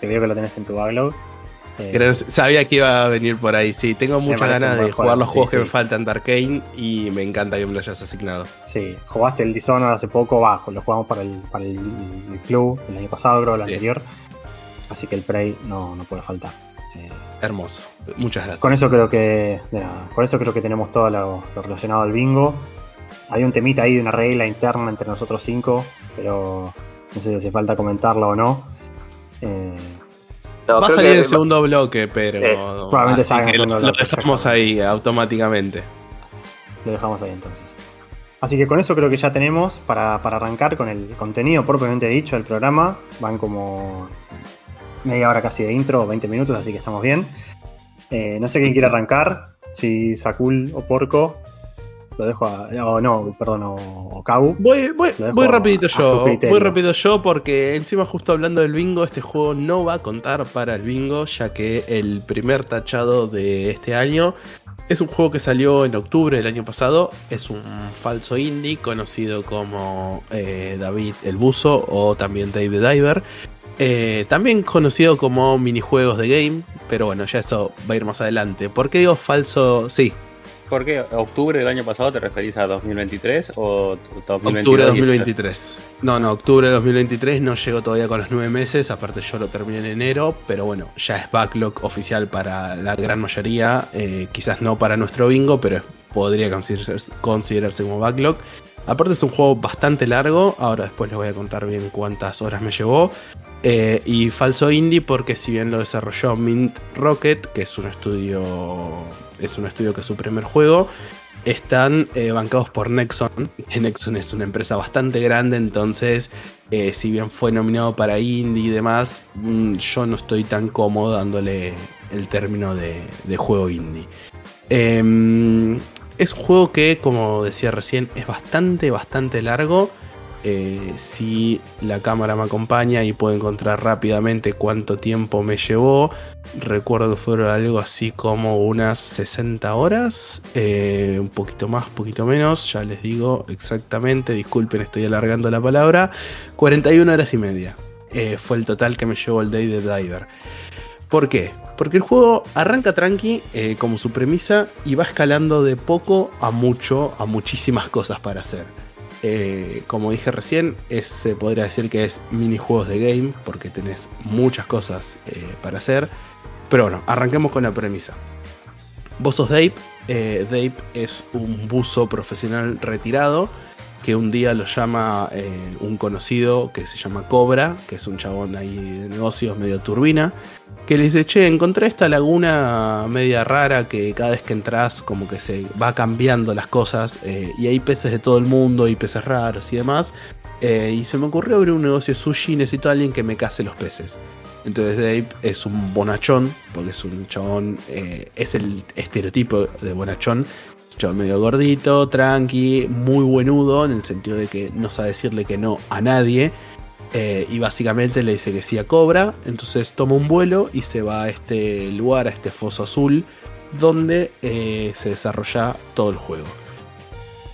que veo que lo tenés en tu backlog. Eh, Sabía que iba a venir por ahí, sí. Tengo muchas ganas de jugar los sí, juegos que me faltan de Arkane y me encanta que me lo hayas asignado. Sí, jugaste el Dishonored hace poco, bajo, lo jugamos para el, para el, el club el año pasado, creo, el Sí. anterior. Así que el Prey no, no puede faltar. Eh, Hermoso. Muchas gracias. Con eso creo que. de nada, con eso creo que tenemos todo lo, lo relacionado al bingo. Hay un temita ahí de una regla interna entre nosotros cinco, pero no sé si hace falta comentarla o no. Eh, No, Va a salir el segundo bloque, pero. Es, probablemente salga el lo, segundo lo bloque, dejamos ahí automáticamente. lo dejamos ahí entonces. Así que con eso creo que ya tenemos para, para arrancar con el contenido propiamente dicho del programa. Van como media hora casi de intro, 20 minutos, así que estamos bien. Eh, no sé quién quiere arrancar, si Sakul o Porco. Lo dejo a. O no, perdón, o, o Kau. Voy, voy, rapidito a yo, criterio. voy rápido yo porque encima justo hablando del bingo, este juego no va a contar para el bingo, ya que el primer tachado de este año es un juego que salió en octubre del año pasado, es un falso indie conocido como eh, David el Buzo o también Dave the Diver. Eh, también conocido como minijuegos de game, pero bueno, ya eso va a ir más adelante. ¿Por qué digo falso? Sí, ¿Por qué? ¿Octubre del año pasado te referís a 2023 o t- 2022? Octubre de 2023. No, no, octubre de 2023 no llegó todavía con los nueve meses. Aparte, yo lo terminé en enero, pero bueno, ya es backlog oficial para la gran mayoría. eh, quizás no para nuestro bingo, pero podría considerarse, considerarse como backlog. Aparte, es un juego bastante largo. Ahora, después les voy a contar bien cuántas horas me llevó. Eh, y falso indie, porque si bien lo desarrolló Mint Rocket, que es un estudio. Es un estudio que es su primer juego están eh, bancados por Nexon. Nexon es una empresa bastante grande, entonces, eh, si bien fue nominado para indie y demás, mm, yo no estoy tan cómodo dándole el término de, de juego indie. Em, es un juego que, como decía recién, es bastante, bastante largo. Eh, si la cámara me acompaña y puedo encontrar rápidamente cuánto tiempo me llevó, recuerdo que fueron algo así como unas 60 horas, eh, un poquito más, poquito menos, ya les digo exactamente, disculpen, estoy alargando la palabra, 41 horas y media. eh, fue el total que me llevó el Day the Diver. ¿Por qué? Porque el juego arranca tranqui, eh, como su premisa, y va escalando de poco a mucho, a muchísimas cosas para hacer. Eh, como dije recién, se podría decir que es minijuegos de game, porque tenés muchas cosas eh, para hacer. Pero bueno, arranquemos con la premisa. Vos sos Dave. eh, Dave es un buzo profesional retirado que un día lo llama un conocido que se llama Cobra, que es un chabón ahí de negocios medio turbina, que le dice, che, encontré esta laguna media rara que cada vez que entras como que se va cambiando las cosas eh, y hay peces de todo el mundo y peces raros y demás. eh, y se me ocurrió abrir un negocio de sushi y necesito a alguien que me case los peces. Entonces Dave es un bonachón, porque es un chabón, eh, es el estereotipo de bonachón. Chabón medio gordito, tranqui, muy buenudo, en el sentido de que no sabe decirle que no a nadie. Eh, y básicamente le dice que sí a Cobra. Entonces toma un vuelo y se va a este lugar, a este foso azul, donde eh, se desarrolla todo el juego.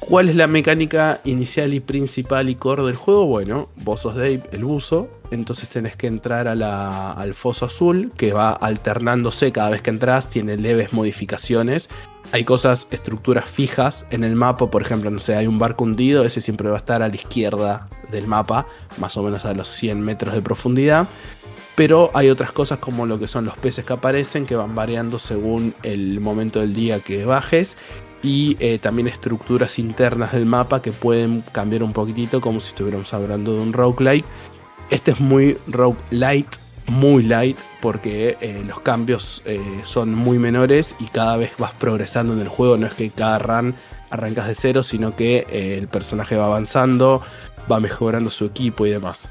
¿Cuál es la mecánica inicial y principal y core del juego? Bueno, vos sos Dave, el buzo, entonces tenés que entrar a la- al foso azul, que va alternándose cada vez que entras, tiene leves modificaciones. Hay cosas, estructuras fijas en el mapa, por ejemplo, no sé, hay un barco hundido, ese siempre va a estar a la izquierda del mapa, más o menos a los 100 metros de profundidad. Pero hay otras cosas como lo que son los peces que aparecen, que van variando según el momento del día que bajes. Y eh, también estructuras internas del mapa que pueden cambiar un poquitito, como si estuviéramos hablando de un roguelike. Este es muy roguelite, muy light, porque eh, los cambios eh, son muy menores y cada vez vas progresando en el juego. No es que cada run arrancas de cero, sino que eh, el personaje va avanzando, va mejorando su equipo y demás.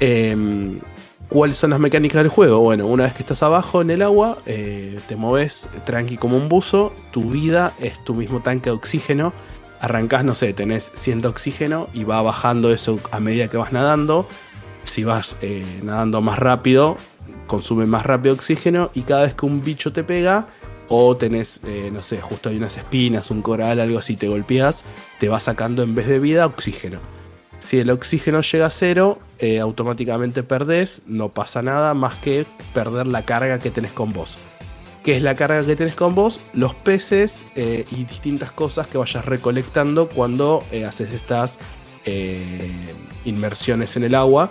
Em, ¿Cuáles son las mecánicas del juego? Bueno, una vez que estás abajo en el agua, te moves tranqui como un buzo, tu vida es tu mismo tanque de oxígeno. Arrancás, no sé, tenés 100 de oxígeno y va bajando eso a medida que vas nadando. Si vas eh, nadando más rápido, consume más rápido oxígeno y cada vez que un bicho te pega o tenés, eh, no sé, justo hay unas espinas, un coral, algo así, te golpeas, te va sacando en vez de vida oxígeno. Si el oxígeno llega a cero, eh, automáticamente perdés, no pasa nada más que perder la carga que tenés con vos. ¿Qué es la carga que tenés con vos? Los peces y distintas cosas que vayas recolectando cuando haces estas inmersiones en el agua.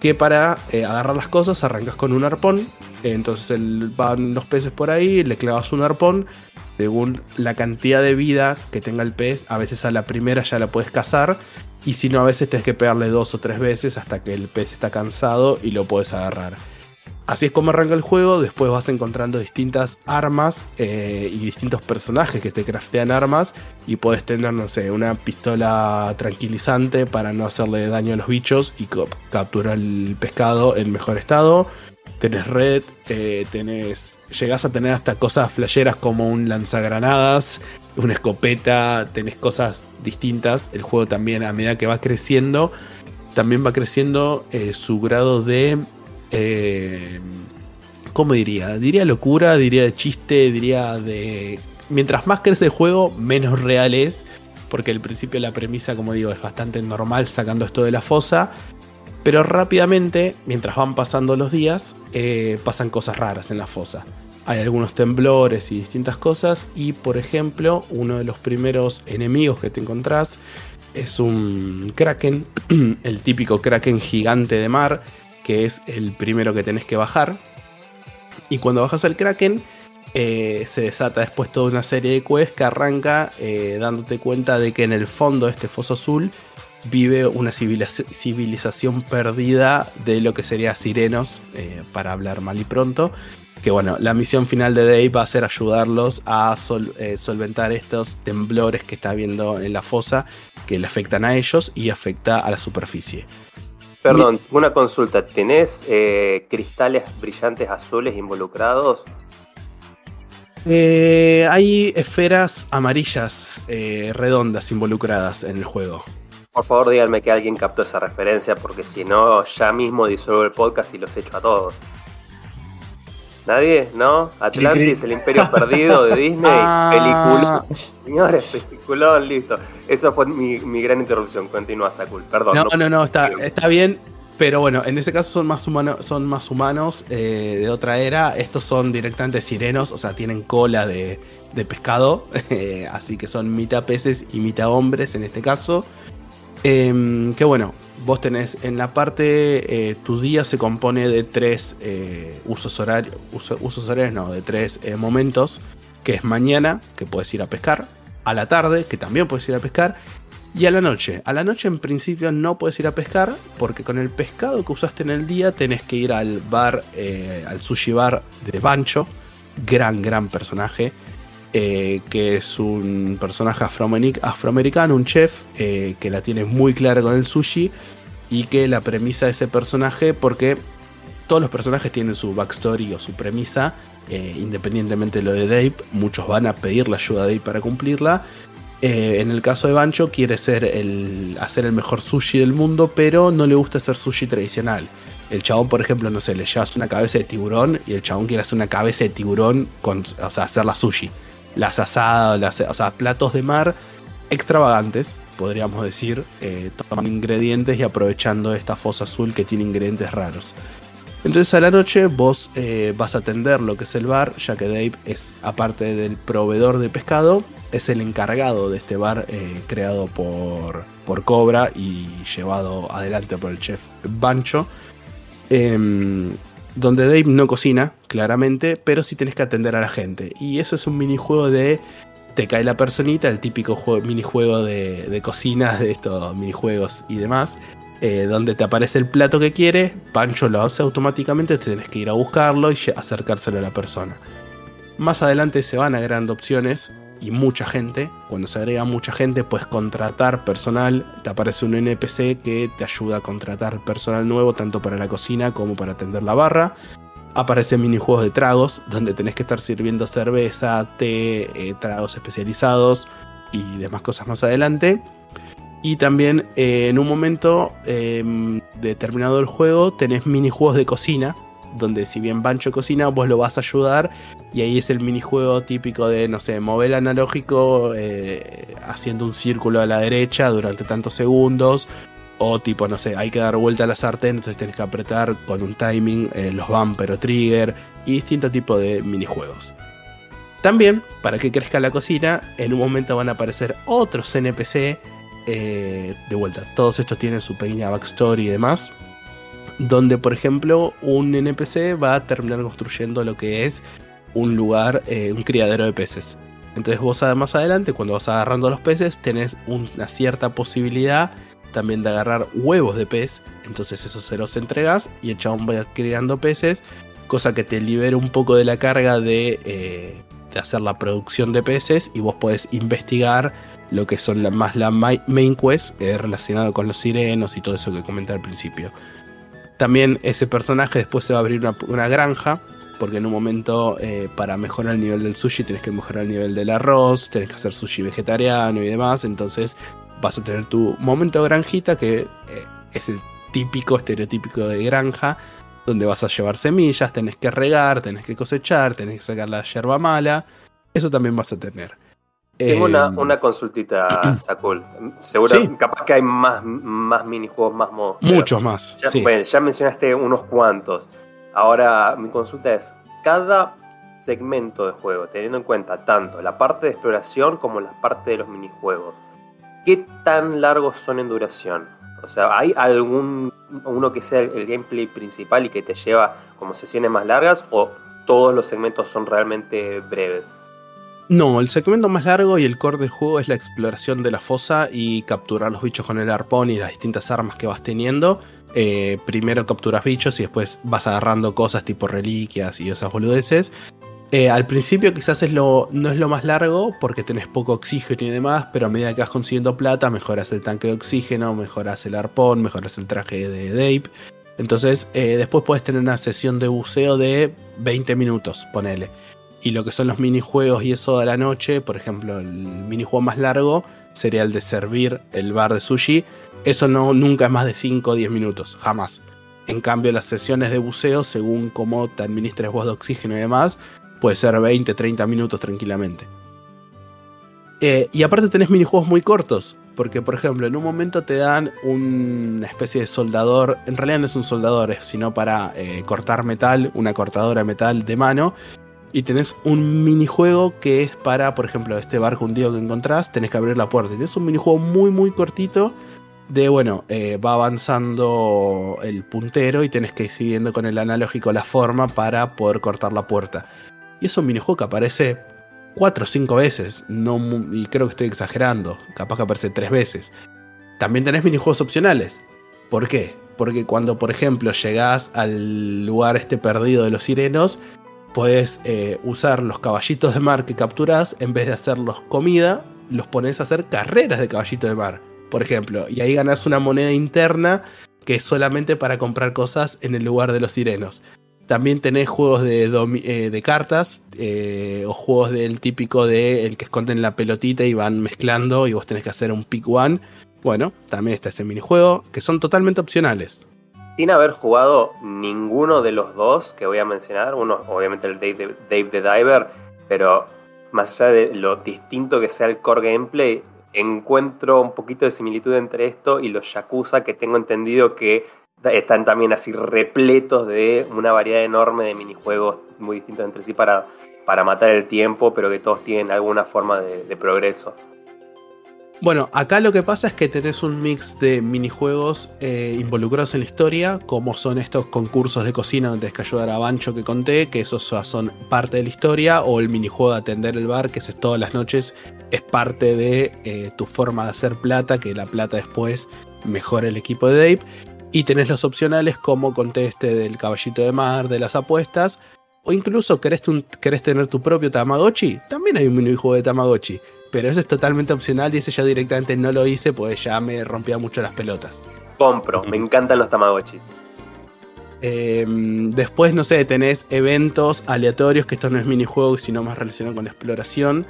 Que para eh, agarrar las cosas arrancas con un arpón. Entonces el- van los peces por ahí, le clavas un arpón. Según la cantidad de vida que tenga el pez, a veces a la primera ya la puedes cazar. Y si no, a veces tienes que pegarle dos o tres veces hasta que el pez está cansado y lo puedes agarrar. Así es como arranca el juego, después vas encontrando distintas armas eh, y distintos personajes que te craftean armas y puedes tener, no sé, una pistola tranquilizante para no hacerle daño a los bichos y capturar el pescado en mejor estado. Tenés red, eh, tenés. Llegás a tener hasta cosas flasheras como un lanzagranadas, una escopeta, tenés cosas distintas. El juego también, a medida que va creciendo, también va creciendo eh, su grado de. Eh, ¿Cómo diría? Diría locura, diría chiste, diría de. Mientras más crece el juego, menos real es. Porque al principio la premisa, como digo, es bastante normal sacando esto de la fosa. Pero rápidamente, mientras van pasando los días, eh, pasan cosas raras en la fosa. Hay algunos temblores y distintas cosas. Y por ejemplo, uno de los primeros enemigos que te encontrás es un kraken, *clears throat* el típico kraken gigante de mar, que es el primero que tenés que bajar. Y cuando bajas al kraken, eh, se desata después toda una serie de quests que arranca eh, dándote cuenta de que en el fondo de este foso azul vive una civiliz- civilización perdida de lo que sería Sirenos, eh, para hablar mal y pronto. Que bueno, la misión final de Dave va a ser ayudarlos a sol- solventar estos temblores que está viendo en la fosa, que le afectan a ellos y afecta a la superficie. Perdón, una consulta. ¿Tenés eh, cristales brillantes azules involucrados? Eh, hay esferas amarillas eh, redondas involucradas en el juego. Por favor, díganme que alguien captó esa referencia, porque si no, ya mismo disuelvo el podcast y los echo a todos. ¿Nadie? ¿No? Atlantis, el imperio perdido de Disney, *laughs* Ah. película. Señores, peliculón, listo. Eso fue mi, mi gran interrupción. Continúa, Sakul. Perdón. No, no, no, está, está bien. Pero bueno, en ese caso son más, humano- son más humanos eh, de otra era. Estos son directamente sirenos, o sea, tienen cola de, de pescado. *laughs* eh, así que son mitad peces y mitad hombres en este caso. Em, que bueno, vos tenés en la parte, eh, tu día se compone de tres eh, usos horarios, uso- usos horarios no, de tres eh, momentos, que es mañana, que puedes ir a pescar, a la tarde, que también puedes ir a pescar, y a la noche. A la noche en principio no puedes ir a pescar, porque con el pescado que usaste en el día tenés que ir al bar, eh, al sushi bar de Bancho, gran, gran personaje eh, que es un personaje afroameric- afroamericano, un chef, eh, que la tiene muy clara con el sushi y que la premisa de ese personaje, porque todos los personajes tienen su backstory o su premisa, eh, independientemente de lo de Dave, muchos van a pedir la ayuda de Dave para cumplirla. En el caso de Bancho quiere ser el, hacer el mejor sushi del mundo, pero no le gusta hacer sushi tradicional. El chabón, por ejemplo, no sé, le llevas una cabeza de tiburón y el chabón quiere hacer una cabeza de tiburón o sea, hacer la sushi las asadas, las, o sea, platos de mar extravagantes, podríamos decir, eh, tomando ingredientes y aprovechando esta fosa azul que tiene ingredientes raros. Entonces a la noche vos eh, vas a atender lo que es el bar, ya que Dave es, aparte del proveedor de pescado, es el encargado de este bar eh, creado por, por Cobra y llevado adelante por el chef Bancho. Em, donde Dave no cocina, claramente, pero sí tienes que atender a la gente. Y eso es un minijuego de te cae la personita, el típico minijuego de, de cocina, de estos minijuegos y demás. Eh, donde te aparece el plato que quiere, Pancho lo hace automáticamente, tienes que ir a buscarlo y acercárselo a la persona. Más adelante se van agregando opciones y mucha gente. Cuando se agrega mucha gente, puedes contratar personal. Te aparece un NPC que te ayuda a contratar personal nuevo, tanto para la cocina como para atender la barra. Aparecen minijuegos de tragos, donde tenés que estar sirviendo cerveza, té, eh, tragos especializados y demás cosas más adelante. Y también eh, en un momento em, determinado del juego tenés minijuegos de cocina, donde si bien Bancho cocina, vos lo vas a ayudar. Y ahí es el minijuego típico de, no sé, mover el analógico eh, haciendo un círculo a la derecha durante tantos segundos. O tipo, no sé, hay que dar vuelta a la sartén, entonces tenés que apretar con un timing eh, los bumper o trigger y distintos tipos de minijuegos. También, para que crezca la cocina, en un momento van a aparecer otros NPC eh, de vuelta, todos estos tienen su pequeña backstory y demás. Donde, por ejemplo, un NPC va a terminar construyendo lo que es un lugar, eh, un criadero de peces. Entonces vos más adelante, cuando vas agarrando los peces, tenés una cierta posibilidad también de agarrar huevos de pez. Entonces esos se los entregas y el chabón va criando peces. Cosa que te libera un poco de la carga de, eh, de hacer la producción de peces y vos podés investigar lo que son más la main quest eh, relacionado con los sirenos y todo eso que comenté al principio. También ese personaje después se va a abrir una, granja, porque en un momento eh, para mejorar el nivel del sushi tienes que mejorar el nivel del arroz, tienes que hacer sushi vegetariano y demás, entonces vas a tener tu momento granjita que eh, es el típico, estereotípico de granja, donde vas a llevar semillas, tenés que regar, tenés que cosechar, tenés que sacar la yerba mala, eso también vas a tener. Tengo una, em, una, consultita, *clears throat* Sakul. Seguro, capaz que hay más, más minijuegos, más modos. Muchos más. Ya, bueno, ya mencionaste unos cuantos. Ahora, mi consulta es: cada segmento de juego, teniendo en cuenta tanto la parte de exploración como la parte de los minijuegos, ¿qué tan largos son en duración? O sea, ¿hay algún uno que sea el gameplay principal y que te lleva como sesiones más largas o todos los segmentos son realmente breves? No, el segmento más largo y el core del juego es la exploración de la fosa y capturar los bichos con el arpón y las distintas armas que vas teniendo. Eh, primero capturas bichos y después vas agarrando cosas tipo reliquias y esas boludeces. Eh, al principio quizás es lo, no es lo más largo porque tenés poco oxígeno y demás, pero a medida que vas consiguiendo plata mejoras el tanque de oxígeno, mejoras el arpón, mejoras el traje de Dave. Entonces eh, después puedes tener una sesión de buceo de 20 minutos, ponele y lo que son los minijuegos y eso de la noche, por ejemplo, el minijuego más largo sería el de servir el bar de sushi. Eso no, nunca es más de 5 o 10 minutos, jamás. En cambio, las sesiones de buceo, según cómo te administres vos de oxígeno y demás, puede ser 20, 30 minutos tranquilamente. Eh, y aparte tenés minijuegos muy cortos, porque por ejemplo en un momento te dan una especie de soldador, en realidad no es un soldador, sino para eh, cortar metal, una cortadora de metal de mano, y tenés un minijuego que es para, por ejemplo, este barco hundido que encontrás, tenés que abrir la puerta. Y es un minijuego muy, muy cortito de, bueno, eh, va avanzando el puntero y tenés que ir siguiendo con el analógico la forma para poder cortar la puerta. Y es un minijuego que aparece cuatro o cinco veces, no, y creo que estoy exagerando, capaz que aparece tres veces. También tenés minijuegos opcionales. ¿Por qué? Porque cuando, por ejemplo, llegás al lugar este perdido de los sirenos, Puedes eh, usar los caballitos de mar que capturas, en vez de hacerlos comida, los pones a hacer carreras de caballitos de mar, por ejemplo. Y ahí ganas una moneda interna que es solamente para comprar cosas en el lugar de los sirenos. También tenés juegos de, eh, cartas eh, o juegos del típico de el que esconden la pelotita y van mezclando y vos tenés que hacer un pick one. Bueno, también está ese minijuego que son totalmente opcionales sin haber jugado ninguno de los dos que voy a mencionar, uno obviamente el Dave, the Diver, pero más allá de lo distinto que sea el core gameplay, encuentro un poquito de similitud entre esto y los Yakuza, que tengo entendido que están también así repletos de una variedad enorme de minijuegos muy distintos entre sí para, para matar el tiempo, pero que todos tienen alguna forma de, progreso. Bueno, acá lo que pasa es que tenés un mix de minijuegos eh, involucrados en la historia, como son estos concursos de cocina donde tienes que ayudar a Bancho que conté, que esos son parte de la historia, o el minijuego de atender el bar, que es todas las noches, es parte de eh, tu forma de hacer plata, que la plata después mejora el equipo de Dave. Y tenés los opcionales como conteste del caballito de mar, de las apuestas. O incluso querés, querés tener tu propio Tamagotchi. También hay un minijuego de Tamagotchi. Pero ese es totalmente opcional y ese ya directamente no lo hice pues ya me rompía mucho las pelotas. Compro, me encantan los Tamagotchi. Em, después, no sé, tenés eventos aleatorios, que esto no es minijuego, sino más relacionado con la exploración.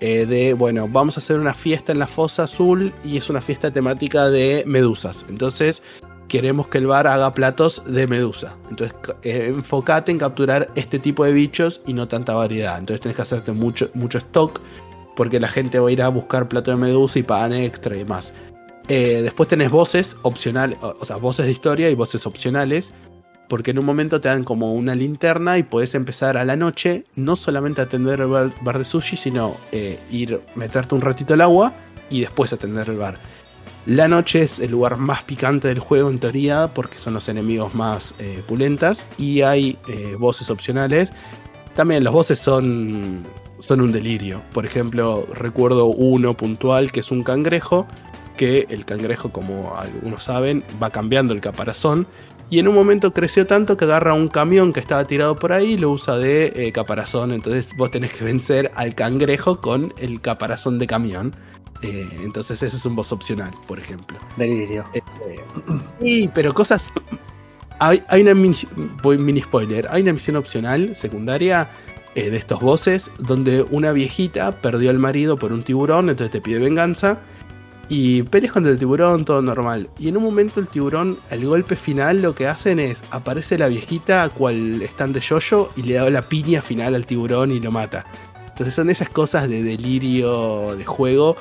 Eh, de, bueno, vamos a hacer una fiesta en la fosa azul y es una fiesta temática de medusas. Entonces, queremos que el bar haga platos de medusa. Entonces, eh, enfócate en capturar este tipo de bichos y no tanta variedad. Entonces, tenés que hacerte mucho, mucho stock porque la gente va a ir a buscar plato de medusa y pagan extra y demás. Eh, después tenés voces opcionales, o sea, voces de historia y voces opcionales. Porque en un momento te dan como una linterna y puedes empezar a la noche, no solamente a atender el bar, de sushi, sino eh, ir, meterte un ratito al agua y después atender el bar. La noche es el lugar más picante del juego en teoría porque son los enemigos más eh, pulentas y hay eh, voces opcionales. También los voces son, son un delirio. Por ejemplo, recuerdo uno puntual que es un cangrejo, que el cangrejo como algunos saben va cambiando el caparazón y en un momento creció tanto que agarra un camión que estaba tirado por ahí y lo usa de eh, caparazón. Entonces vos tenés que vencer al cangrejo con el caparazón de camión. Eh, entonces ese es un boss opcional, por ejemplo. Delirio. Eh, sí, pero cosas... Hay, una mini, mini, spoiler. Hay una misión opcional secundaria eh, de estos bosses donde una viejita perdió al marido por un tiburón, entonces te pide venganza. Y peleas contra el tiburón, todo normal. Y en un momento el tiburón, el golpe final, lo que hacen es, aparece la viejita cual están de yoyo y le da la piña final al tiburón y lo mata. Entonces son esas cosas de delirio de juego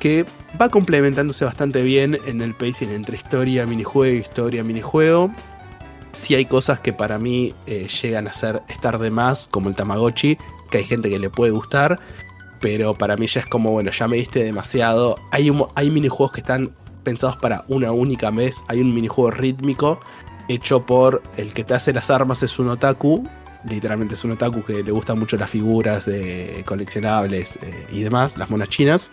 que va complementándose bastante bien en el pacing entre historia, minijuego, historia, minijuego. Si hay cosas que para mí eh, llegan a ser estar de más, como el Tamagotchi, que hay gente que le puede gustar, pero para mí ya es como, bueno, ya me diste demasiado. Hay, hay minijuegos que están pensados para una única vez. Hay un minijuego rítmico hecho por el que te hace las armas, es un otaku. Literalmente es un otaku que le gustan mucho las figuras de coleccionables eh, y demás, las monas chinas.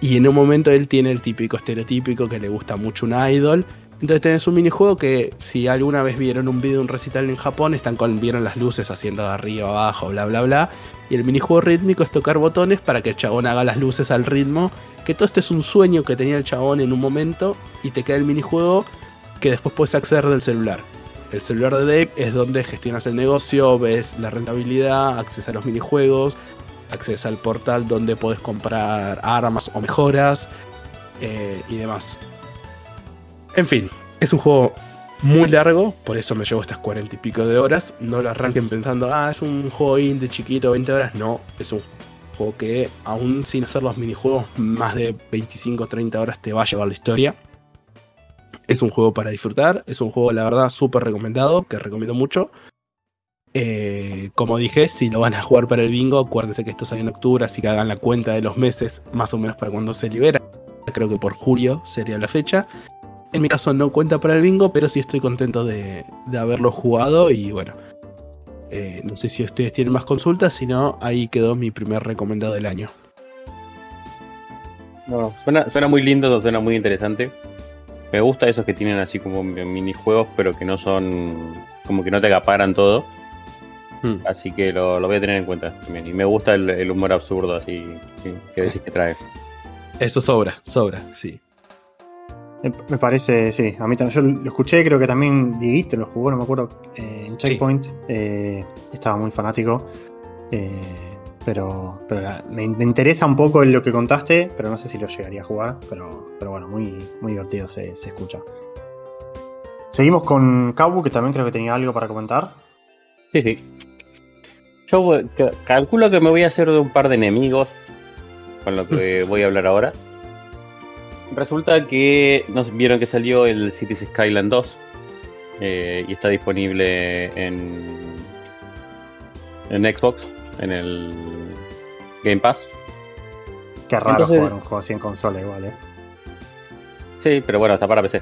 Y en un momento él tiene el típico estereotípico que le gusta mucho un idol. Entonces tenés un minijuego que si alguna vez vieron un video, un recital en Japón, están con, vieron las luces haciendo de arriba, abajo, bla, bla, bla. Y el minijuego rítmico es tocar botones para que el chabón haga las luces al ritmo. Que todo esto es un sueño que tenía el chabón en un momento y te queda el minijuego que después puedes acceder del celular. El celular de Dave es donde gestionas el negocio, ves la rentabilidad, accedes a los minijuegos, accedes al portal donde podés comprar armas o mejoras eh, y demás. En fin, es un juego muy largo, por eso me llevo estas cuarenta y pico de horas. No lo arranquen pensando, ah, es un juego de chiquito, 20 horas. No, es un juego que, aún sin hacer los minijuegos, más de 25 30 horas te va a llevar la historia. Es un juego para disfrutar, es un juego, la verdad, súper recomendado, que recomiendo mucho. Eh, como dije, si lo van a jugar para el bingo, acuérdense que esto sale en octubre, así que hagan la cuenta de los meses, más o menos para cuando se libera. Creo que por julio sería la fecha. En mi caso no cuenta para el bingo, pero sí estoy contento de, haberlo jugado y bueno. Eh, no sé si ustedes tienen más consultas, si no, ahí quedó mi primer recomendado del año. Suena muy lindo, suena muy interesante. Me gusta esos que tienen así como minijuegos, pero que no son. como que no te acaparan todo. Hmm. Así que lo, voy a tener en cuenta también. Y me gusta el, humor absurdo así que decís que trae. Eso sobra, sobra, sí. Me parece, sí. A mí también. Yo lo escuché, creo que también Dieguito lo jugó, no me acuerdo. Eh, en Checkpoint. Eh, estaba muy fanático. Eh, pero, me, interesa un poco lo que contaste, pero no sé si lo llegaría a jugar. Pero, pero bueno, muy, muy divertido se, se escucha. Seguimos con Kabu, que también creo que tenía algo para comentar. Sí, sí. Yo calculo que me voy a hacer de un par de enemigos con lo que *laughs* voy a hablar ahora. Resulta que nos vieron que salió el Cities Skyline 2 eh, y está disponible en, en Xbox, en el Game Pass. Qué raro Entonces- jugar un juego así en consola igual, eh. Sí, pero bueno, está para PC.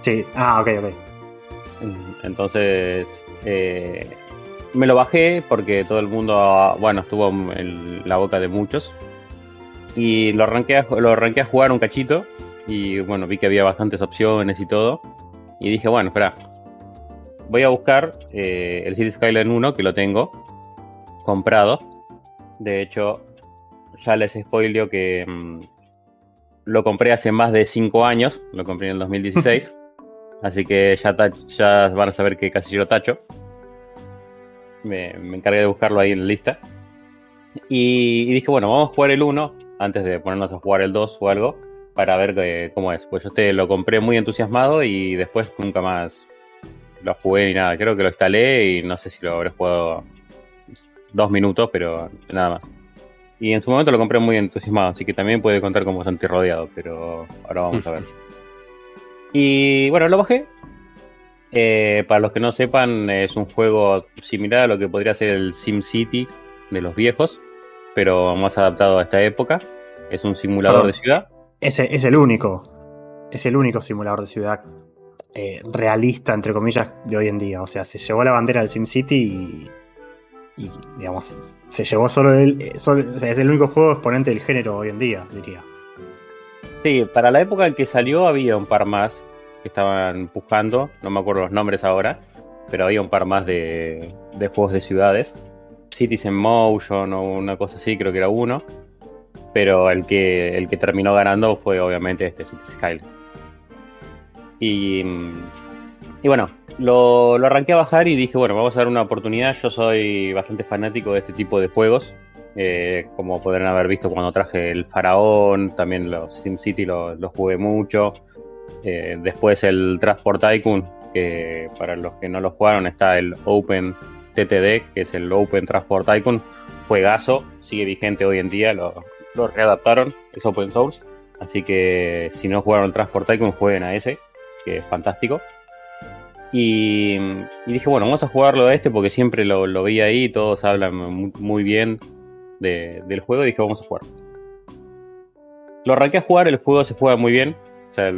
Sí, ah, ok, ok. Entonces, eh, me lo bajé porque todo el mundo, bueno, estuvo en la boca de muchos. Y lo arranqué a, lo arranqué a jugar un cachito. Y bueno, vi que había bastantes opciones y todo. Y dije, bueno, espera. Voy a buscar eh, el Cities Skyline 1, que lo tengo comprado. De hecho, ya les spoileo que mm, lo compré hace más de 5 años. Lo compré en el 2016. *laughs* Así que ya, ya van a saber que casi yo lo tacho. Me, me encargué de buscarlo ahí en la lista. Y, y dije, bueno, vamos a jugar el 1 antes de ponernos a jugar el 2 o algo. Para ver que- cómo es. Pues yo este lo compré muy entusiasmado y después nunca más lo jugué ni nada. Creo que lo instalé y no sé si lo habré jugado dos minutos, pero nada más. Y en su momento lo compré muy entusiasmado, así que también puede contar como Santi rodeado, pero ahora vamos a ver. *laughs* Y bueno, lo bajé. Eh, para los que no sepan, es un juego similar a lo que podría ser el SimCity de los viejos, pero más adaptado a esta época. Es un simulador Perdón. de ciudad. Ese es el único. Es el único simulador de ciudad eh, realista, entre comillas, de hoy en día. O sea, se llevó la bandera del SimCity y. Y, digamos, se llevó solo el. eh, solo- o sea, es el único juego exponente del género hoy en día, diría. Sí, para la época en que salió había un par más que estaban pujando, no me acuerdo los nombres ahora, pero había un par más de, de juegos de ciudades. Cities in Motion o una cosa así, creo que era uno. Pero el que, el que terminó ganando fue obviamente este Cities Skyline. Y, mm, y bueno, lo, lo arranqué a bajar y dije, bueno, vamos a dar una oportunidad. Yo soy bastante fanático de este tipo de juegos. Eh, como podrán haber visto cuando traje el Faraón, también los SimCity lo, lo jugué mucho. Eh, después el Transport Tycoon, que para los que no lo jugaron está el Open TTD, que es el Open Transport Tycoon. Juegazo, sigue vigente hoy en día, lo, readaptaron, es open source. Así que si no jugaron Transport Tycoon, jueguen a ese, que es fantástico. Y, dije, bueno, vamos a jugarlo a este porque siempre lo, lo vi ahí, todos hablan muy, bien de- del juego y dije, vamos a jugar. Lo arranqué a jugar, el juego se juega muy bien. O sea,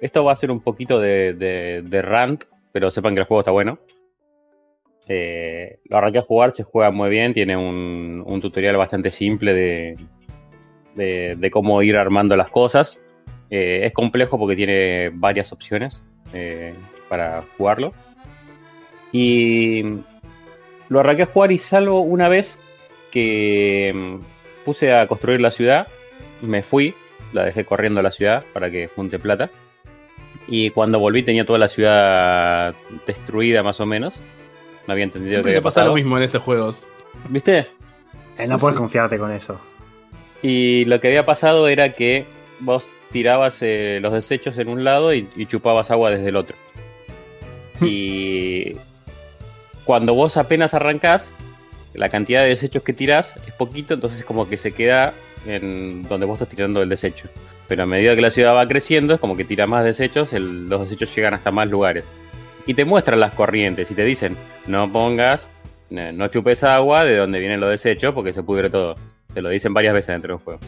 esto va a ser un poquito de rant, pero sepan que el juego está bueno. Eh, lo arranqué a jugar, se juega muy bien, tiene un, tutorial bastante simple de, de, de cómo ir armando las cosas. Eh, es complejo porque tiene varias opciones eh, para jugarlo. Y lo arranqué a jugar y salvo una vez que mm, puse a construir la ciudad, me fui, la dejé corriendo a la ciudad para que junte plata. Y cuando volví tenía toda la ciudad destruida más o menos. No había entendido Siempre que te pasa lo mismo en estos juegos. ¿Viste? Eh, no puedes confiarte con eso. Y lo que había pasado era que vos tirabas eh, los desechos en un lado y, y chupabas agua desde el otro. *laughs* Y cuando vos apenas arrancás, la cantidad de desechos que tirás es poquito, entonces es como que se queda en donde vos estás tirando el desecho. Pero a medida que la ciudad va creciendo, es como que tira más desechos, el- los desechos llegan hasta más lugares. Y te muestran las corrientes y te dicen, no pongas, no no chupes agua de donde vienen los desechos porque se pudre todo. Te lo dicen varias veces dentro del juego.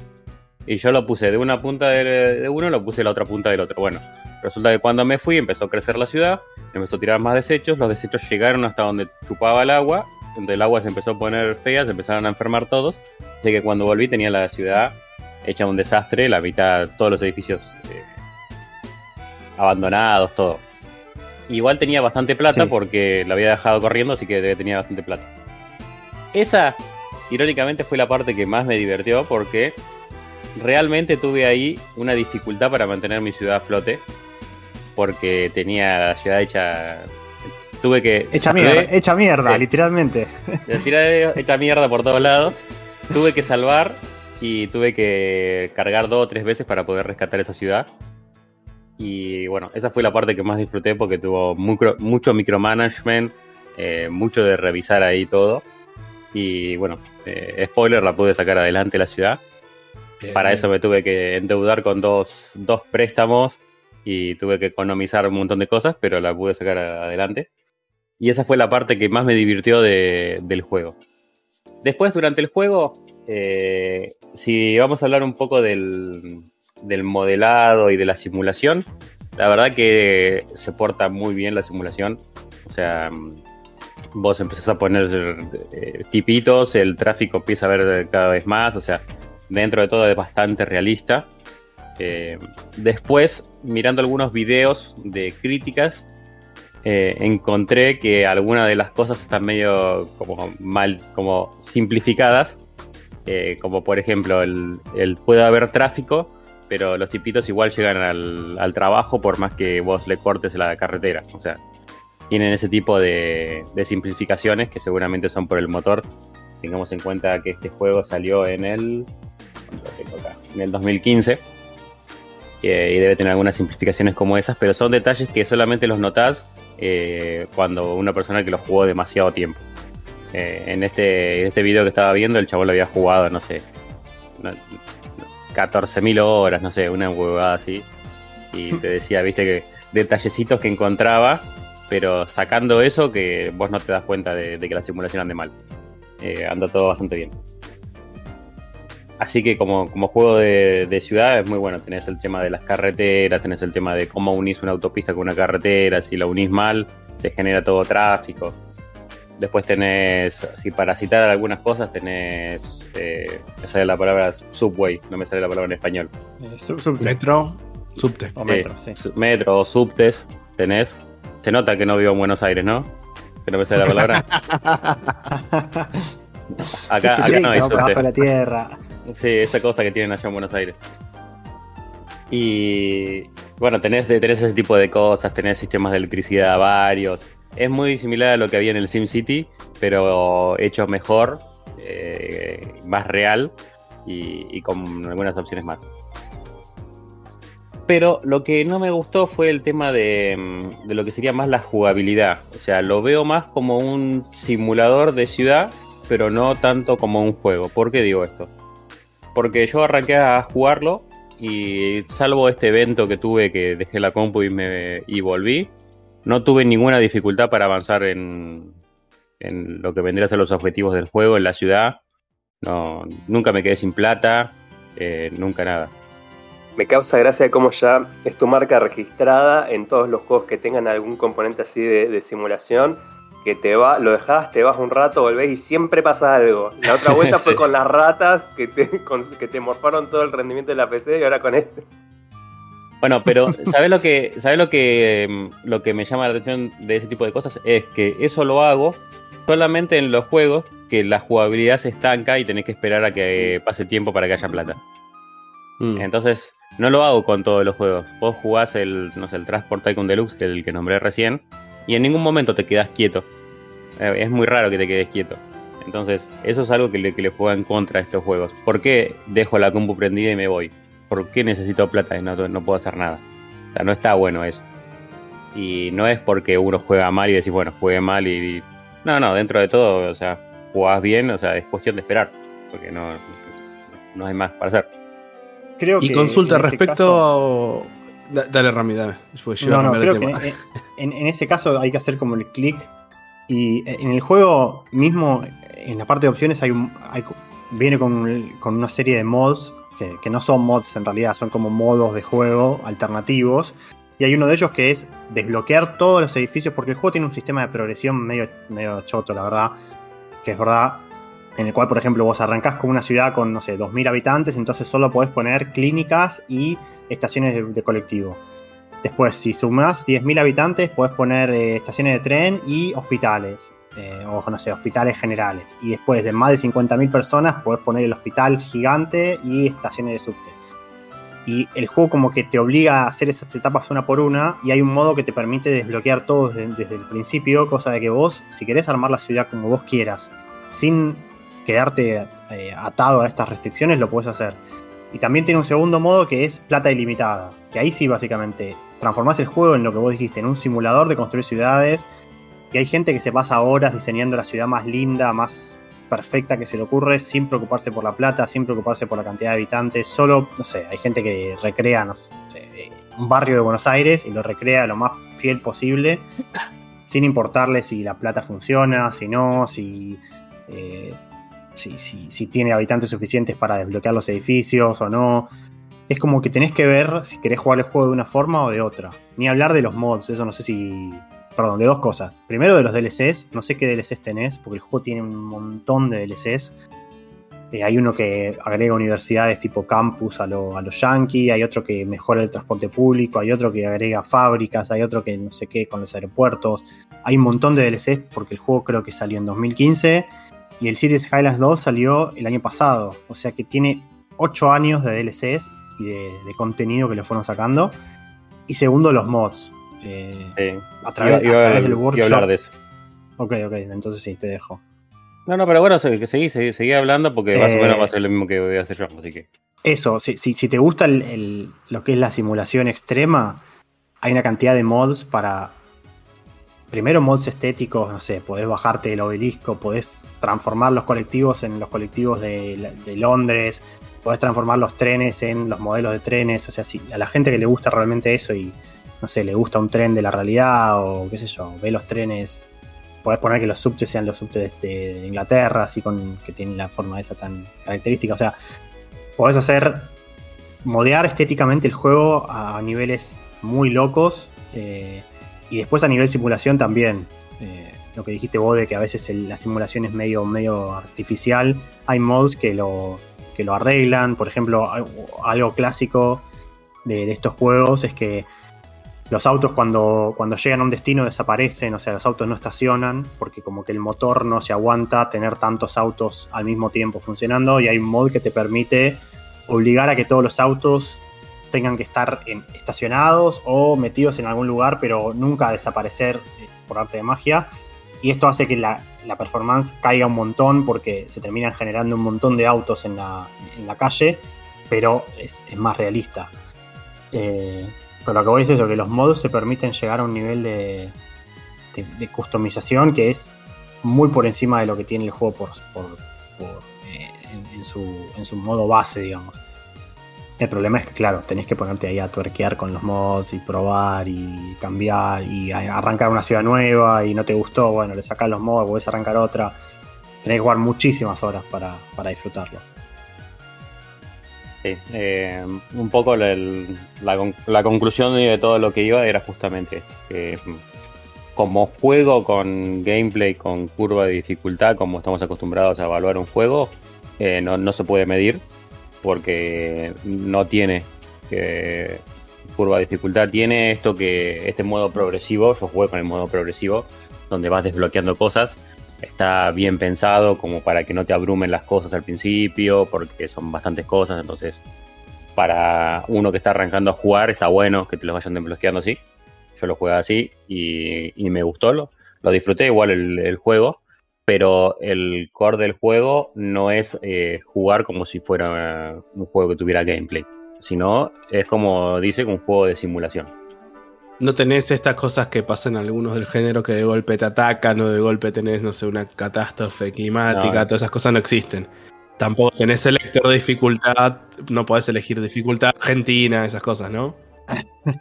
Y yo lo puse de una punta de, de uno, lo puse de la otra punta del otro. Bueno, resulta que cuando me fui empezó a crecer la ciudad, empezó a tirar más desechos, los desechos llegaron hasta donde chupaba el agua, donde el agua se empezó a poner fea, se empezaron a enfermar todos. Así que cuando volví tenía la ciudad hecha un desastre, la mitad, todos los edificios eh, abandonados, todo. Igual tenía bastante plata Sí. porque la había dejado corriendo, así que tenía bastante plata. Esa, irónicamente, fue la parte que más me divirtió porque realmente tuve ahí una dificultad para mantener mi ciudad a flote. Porque tenía la ciudad hecha. Tuve que. Hecha tuve- mierda, hecha mierda, Sí. literalmente. hecha mierda por todos lados. Tuve que salvar y tuve que cargar dos o tres veces para poder rescatar esa ciudad. Y bueno, esa fue la parte que más disfruté porque tuvo mucho, mucho micromanagement, eh, mucho de revisar ahí todo. Y bueno, eh, spoiler, la pude sacar adelante la ciudad. Para eso me tuve que endeudar con dos, dos préstamos y tuve que economizar un montón de cosas, pero la pude sacar adelante. Y esa fue la parte que más me divirtió de- del juego. Después, durante el juego, eh, si vamos a hablar un poco del, del modelado y de la simulación, la verdad que se porta muy bien la simulación. O sea, vos empezás a poner eh, tipitos, el tráfico empieza a ver cada vez más, o sea, dentro de todo es bastante realista. Eh, después, mirando algunos videos de críticas, eh, encontré que algunas de las cosas están medio como mal, como simplificadas. Eh, como por ejemplo, el, el puede haber tráfico, pero los tipitos igual llegan al, trabajo por más que vos le cortes la carretera. O sea, tienen ese tipo de, de simplificaciones que seguramente son por el motor. Tengamos en cuenta que este juego salió en el, ¿cuánto tengo acá? en el 2015 eh, y debe tener algunas simplificaciones como esas, pero son detalles que solamente los notás eh, cuando una persona que lo jugó demasiado tiempo. Eh, en, este, en este video que estaba viendo, el chabón lo había jugado, no sé, 14.000 horas, no sé, una huevada así. Y te decía, viste, que detallecitos que encontraba, pero sacando eso que vos no te das cuenta de, de que la simulación ande mal. Eh, anda todo bastante bien. Así que como, como juego de, de ciudad es muy bueno. Tenés el tema de las carreteras, tenés el tema de cómo unís una autopista con una carretera, si la unís mal, se genera todo tráfico. Después tenés, si para citar algunas cosas, tenés, eh, me sale la palabra subway, no me sale la palabra en español. Eh, sub- subte. Metro, subte. O metro, Eh, sí. Metro o subtes tenés. Se nota que no vivo en Buenos Aires, ¿no? Que no me sale la palabra. *laughs* Acá, acá no hay subte. la tierra. Sí, esa cosa que tienen allá en Buenos Aires. Y bueno, tenés, tenés ese tipo de cosas, tenés sistemas de electricidad varios. Es muy similar a lo que había en el SimCity, pero hecho mejor, eh, más real y, y con algunas opciones más. Pero lo que no me gustó fue el tema de, mm, de lo que sería más la jugabilidad. O sea, lo veo más como un simulador de ciudad, pero no tanto como un juego. ¿Por qué digo esto? Porque yo arranqué a jugarlo y salvo este evento que tuve que dejé la compu y, me, y volví, no tuve ninguna dificultad para avanzar en, en lo que vendría a ser los objetivos del juego en la ciudad. No, nunca me quedé sin plata, eh, nunca nada. Me causa gracia cómo ya es tu marca registrada en todos los juegos que tengan algún componente así de, de simulación. Que te va, lo dejas, te vas un rato, volvés y siempre pasa algo. La otra *laughs* vuelta fue con las ratas que te, con- que te morfaron todo el rendimiento de la PC y ahora con este. Bueno, pero ¿sabes lo que, ¿sabes lo que mm, lo que me llama la atención de ese tipo de cosas? Es que eso lo hago solamente en los juegos que la jugabilidad se estanca y tenés que esperar a que pase tiempo para que haya plata. Mm. Entonces, no lo hago con todos los juegos. Vos jugás el, no sé, el Transport Tycoon Deluxe, que el que nombré recién, y en ningún momento te quedás quieto. Eh, es muy raro que te quedes quieto. Entonces, eso es algo que le, que le juega en contra a estos juegos. ¿Por qué dejo la compu prendida y me voy? ¿Por qué necesito plata y no, no puedo hacer nada? O sea, no está bueno eso. Y no es porque uno juega mal y decís, bueno, juegue mal y... y- No, no, dentro de todo, o sea, jugás bien, o sea, es cuestión de esperar. Porque no, no hay más para hacer. Creo Y que consulta respecto. caso- dale, Rami, dame. No, a no, creo que en, en- en ese caso hay que hacer como el clic. Y en el juego mismo, en la parte de opciones, hay un, hay viene con, con una serie de mods que, no son mods en realidad, son como modos de juego alternativos. Y hay uno de ellos que es desbloquear todos los edificios, porque el juego tiene un sistema de progresión medio, medio choto, la verdad. Que es verdad, en el cual, por ejemplo, vos arrancás con una ciudad con, no sé, 2.000 habitantes, entonces solo podés poner clínicas y estaciones de, de colectivo. Después, si sumás 10.000 habitantes, podés poner eh, estaciones de tren y hospitales. Eh, o no sé, hospitales generales. Y después de más de 50.000 personas, podés poner el hospital gigante y estaciones de subte. Y el juego como que te obliga a hacer esas etapas una por una y hay un modo que te permite desbloquear todo desde, el principio, cosa de que vos, si querés armar la ciudad como vos quieras, sin quedarte eh, atado a estas restricciones, lo puedes hacer. Y también tiene un segundo modo que es plata ilimitada, que ahí sí básicamente transformás el juego en lo que vos dijiste, en un simulador de construir ciudades. Y hay gente que se pasa horas diseñando la ciudad más linda, más perfecta que se le ocurre, sin preocuparse por la plata, sin preocuparse por la cantidad de habitantes. Solo, no sé, hay gente que recrea, un barrio de Buenos Aires y lo recrea lo más fiel posible, sin importarle si la plata funciona, si no, si, eh, si, si, si tiene habitantes suficientes para desbloquear los edificios o no. Es como que tenés que ver si querés jugar el juego de una forma o de otra. Ni hablar de los mods, eso no sé si perdón, de dos cosas. Primero de los DLCs, no sé qué DLCs tenés, porque el juego tiene un montón de DLCs. Eh, hay uno que agrega universidades tipo campus a, lo, a los yankees, hay otro que mejora el transporte público, hay otro que agrega fábricas, hay otro que no sé qué con los aeropuertos. Hay un montón de DLCs porque el juego creo que salió en 2015 y el Cities Highlands 2 salió el año pasado. O sea que tiene 8 años de DLCs y de, de contenido que le fueron sacando. Y segundo, los mods. Eh, a través, iba, a través iba- del iba a workshop. hablar de eso. Ok, ok, entonces sí, te dejo. No, no, pero bueno, seguí, seguí, seguí hablando porque más o menos va a ser lo mismo que voy a hacer yo, así que. Eso, si, si, si te gusta el- el- lo que es la simulación extrema, hay una cantidad de mods para. Primero, mods estéticos, no sé, podés bajarte el obelisco, podés transformar los colectivos en los colectivos de, de Londres, podés transformar los trenes en los modelos de trenes. O sea, si a la gente que le gusta realmente eso y, no sé, le gusta un tren de la realidad o qué sé yo, ve los trenes, podés poner que los subtes sean los subtes de, de Inglaterra, así con que tienen la forma esa tan característica. O sea, podés hacer modear estéticamente el juego a niveles muy locos eh, y después a nivel simulación también. Eh, lo que dijiste vos de que a veces la simulación es medio, medio artificial. Hay mods que lo, que lo arreglan. Por ejemplo, algo clásico de estos juegos es que los autos cuando, cuando llegan a un destino desaparecen, o sea, los autos no estacionan porque como que el motor no se aguanta tener tantos autos al mismo tiempo funcionando y hay un mod que te permite obligar a que todos los autos tengan que estar estacionados o metidos en algún lugar, pero nunca desaparecer eh, por arte de magia. Y esto hace que la, performance caiga un montón porque se terminan generando un montón de autos en la, calle, pero es, es más realista. Eh, pero lo que voy es eso, que los mods se permiten llegar a un nivel de, de, customización que es muy por encima de lo que tiene el juego por, por, por, eh, en, su, en su modo base, digamos. El problema es que, claro, tenés que ponerte ahí a tuerquear con los mods y probar y cambiar y arrancar una ciudad nueva y no te gustó, bueno, le sacás los mods, podés arrancar otra. Tenés que jugar muchísimas horas para, para disfrutarlo. Sí, eh, un poco la, conclusión de todo lo que iba era justamente que mm, como juego con gameplay, con curva de dificultad, como estamos acostumbrados a evaluar un juego, eh, no, se puede medir porque no tiene eh, curva de dificultad, tiene esto que este modo progresivo, yo jugué con el modo progresivo, donde vas desbloqueando cosas, está bien pensado como para que no te abrumen las cosas al principio, porque son bastantes cosas, entonces para uno que está arrancando a jugar está bueno que te los vayan desbloqueando así. Yo lo jugué así y, me gustó, lo, lo disfruté igual el, juego, pero el core del juego no es eh, jugar como si fuera un juego que tuviera gameplay, sino es como dice, un juego de simulación. No tenés estas cosas que pasan algunos del género que de golpe te atacan o de golpe tenés, no sé, una catástrofe climática, No. todas esas cosas no existen. Tampoco tenés selector de dificultad, no podés elegir dificultad argentina, esas cosas, ¿no? *laughs*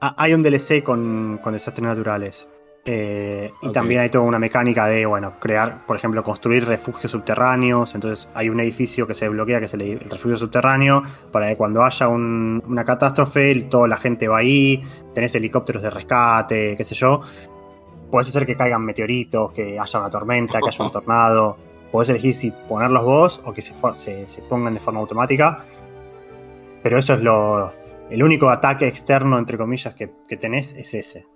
Ah, hay un DLC con, con desastres naturales. Eh, y también hay toda una mecánica de, bueno, crear, por ejemplo, construir refugios subterráneos. Entonces hay un edificio que se desbloquea, que es el, el refugio subterráneo, para que cuando haya un- una catástrofe, toda la gente va ahí, tenés helicópteros de rescate, qué sé yo. Podés hacer que caigan meteoritos, que haya una tormenta, que haya un *laughs* tornado. Podés elegir si ponerlos vos o que se, se- se pongan de forma automática. Pero eso es lo, el único ataque externo, entre comillas, que, que tenés es ese.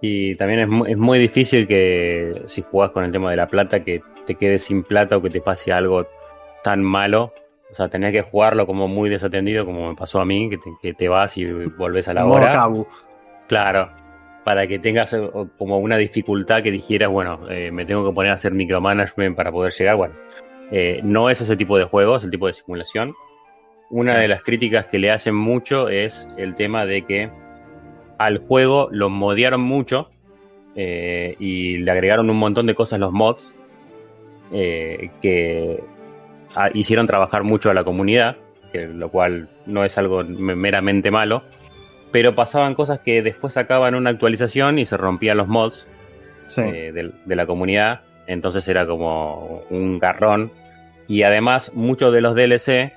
Y también es muy, es muy difícil que si jugás con el tema de la plata, que te quedes sin plata o que te pase algo tan malo. O sea, tenés que jugarlo como muy desatendido, como me pasó a mí, que te, que te vas y volvés a la Modo hora. Cabu. Claro, para que tengas eh, como una dificultad que dijeras, bueno, eh, me tengo que poner a hacer micromanagement para poder llegar. Bueno, eh, no es ese tipo de juego, es el tipo de simulación. Una de las críticas que le hacen mucho es el tema de que al juego lo modearon mucho eh, y le agregaron un montón de cosas los mods eh, que hicieron trabajar mucho a la comunidad, que, lo cual no es algo meramente malo, pero pasaban cosas que después sacaban una actualización y se rompían los mods eh, de, de, la comunidad, entonces era como un garrón. Y además muchos de los DLC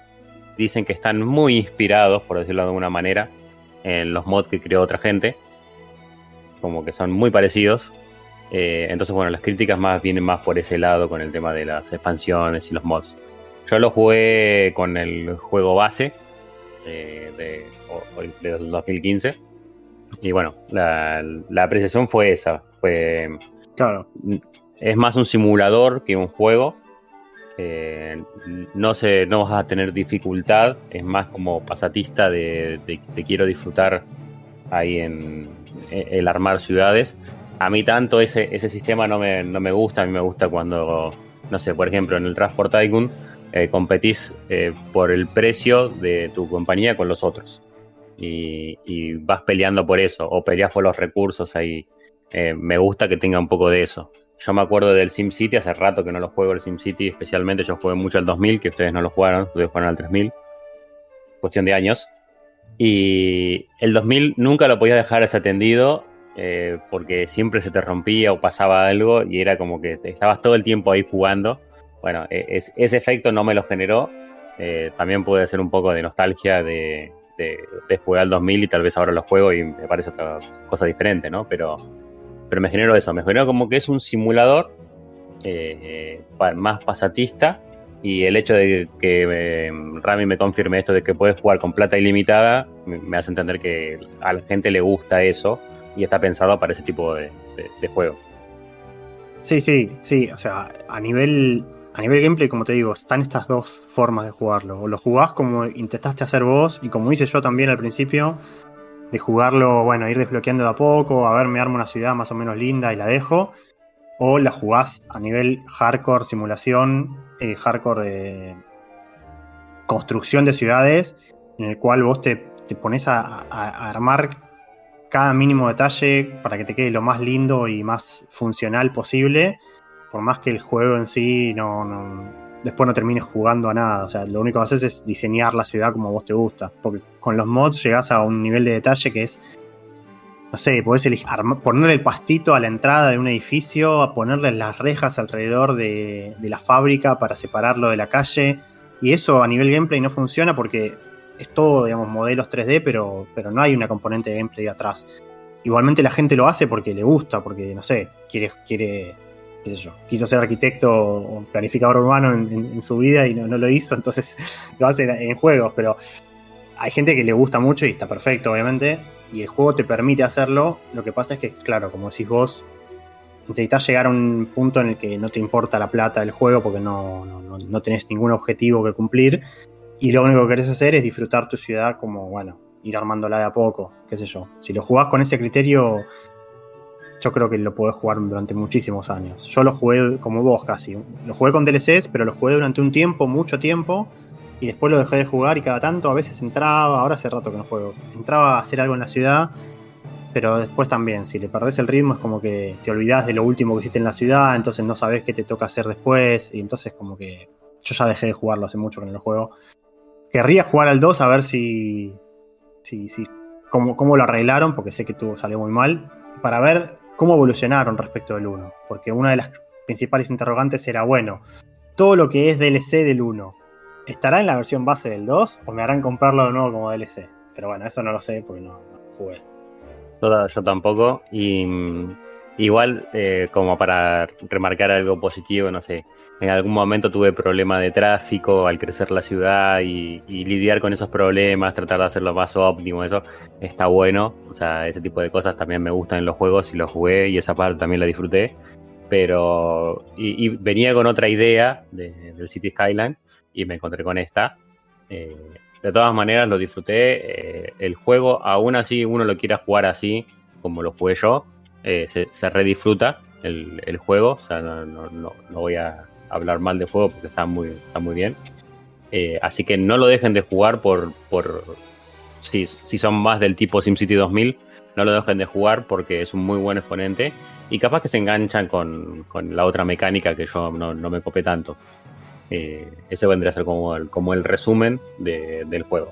dicen que están muy inspirados, por decirlo de alguna manera, en los mods que creó otra gente, como que son muy parecidos. Eh, entonces, bueno, las críticas más vienen más por ese lado con el tema de las expansiones y los mods. Yo lo jugué con el juego base eh, de, del 2015. Y bueno, la, apreciación fue esa. Fue, claro. Es más un simulador que un juego. Eh, no, se, no vas a tener dificultad. Es más como pasatista de, de quiero disfrutar ahí en el armar ciudades a mí tanto ese, ese sistema no me, no me gusta, a mí me gusta cuando, no sé, por ejemplo, en el Transport Tycoon eh, competís eh, por el precio de tu compañía con los otros. Y, vas peleando por eso, o peleas por los recursos ahí. Me gusta que tenga un poco de eso. Yo me acuerdo del SimCity, hace rato que no lo juego el SimCity, especialmente yo jugué mucho al 2000, que ustedes no lo jugaron, ustedes jugaron al 3000. Cuestión de años. Y el 2000 nunca lo podía dejar desatendido eh, porque siempre se te rompía o pasaba algo y era como que estabas todo el tiempo ahí jugando. Bueno, e, ese efecto no me lo generó. Eh, también puede ser un poco de nostalgia de, de, jugar al 2000 y tal vez ahora lo juego y me parece otra cosa diferente, ¿no? Pero, pero me generó eso, me generó como que es un simulador eh, más pasatista y el hecho de que Rami me confirme esto de que puedes jugar con plata ilimitada me hace entender que a la gente le gusta eso y está pensado para ese tipo de, juego. Sí, sí, sí. O sea, a nivel, a nivel gameplay, como te digo, están estas dos formas de jugarlo. O lo jugás como intentaste hacer vos, y como hice yo también al principio, de jugarlo, bueno, ir desbloqueando de a poco, a ver, me armo una ciudad más o menos linda y la dejo. O la jugás a nivel hardcore simulación, eh, hardcore construcción de ciudades, en el cual vos te, pones a armar cada mínimo detalle para que te quede lo más lindo y más funcional posible, por más que el juego en sí no, después no termines jugando a nada. O sea, lo único que haces es diseñar la ciudad como vos te gusta. Porque con los mods llegas a un nivel de detalle que es. No sé, podés elegir, ponerle el pastito a la entrada de un edificio, a ponerle las rejas alrededor de, de la fábrica para separarlo de la calle. Y eso a nivel gameplay no funciona porque es todo, digamos, modelos 3D, pero, pero no hay una componente de gameplay atrás. Igualmente la gente lo hace porque le gusta, porque, no sé, quiere, quiere qué sé yo, quiso ser arquitecto o planificador urbano en, su vida y no, lo hizo, *laughs* entonces lo hace en, juegos, pero hay gente que le gusta mucho y está perfecto, obviamente, y el juego te permite hacerlo. Lo que pasa es que, claro, como decís vos, necesitas llegar a un punto en el que no te importa la plata del juego porque no, no, no tenés ningún objetivo que cumplir y lo único que querés hacer es disfrutar tu ciudad como, bueno, ir armándola de a poco, qué sé yo. Si lo jugás con ese criterio, yo creo que lo podés jugar durante muchísimos años. Yo lo jugué como vos casi. Lo jugué con DLCs, pero lo jugué durante un tiempo, mucho tiempo, y después lo dejé de jugar y cada tanto a veces entraba, ahora hace rato que no juego, entraba a hacer algo en la ciudad, pero después también, si le perdés el ritmo es como que te olvidás de lo último que hiciste en la ciudad, entonces no sabés qué te toca hacer después, y entonces como que yo ya dejé de jugarlo hace mucho que no lo juego. Querría jugar al 2 a ver si. si, si cómo, cómo, lo arreglaron, porque sé que tuvo, salió muy mal. Para ver cómo evolucionaron respecto del 1. Porque una de las principales interrogantes era: bueno, todo lo que es DLC del 1, ¿estará en la versión base del 2 o me harán comprarlo de nuevo como DLC? Pero bueno, eso no lo sé porque no, jugué. Yo tampoco. Y mm, igual, eh, como para remarcar algo positivo, no sé en algún momento tuve problemas de tráfico al crecer la ciudad y, lidiar con esos problemas, tratar de hacerlo más óptimo, eso está bueno. O sea, ese tipo de cosas también me gustan en los juegos y los jugué y esa parte también la disfruté. Pero, y, venía con otra idea del City Skyline y me encontré con esta. Eh, de todas maneras lo disfruté. Eh, el juego, aún así uno lo quiera jugar así, como lo jugué yo, eh, se, redisfruta el, juego. O sea, no, no voy a hablar mal de juego porque está muy, está muy bien. Eh, así que no lo dejen de jugar por, por si, si son más del tipo SimCity 2000, no lo dejen de jugar porque es un muy buen exponente y capaz que se enganchan con, con la otra mecánica que yo no, no me copé tanto. Eh, ese vendría a ser como el, como el resumen de- del juego.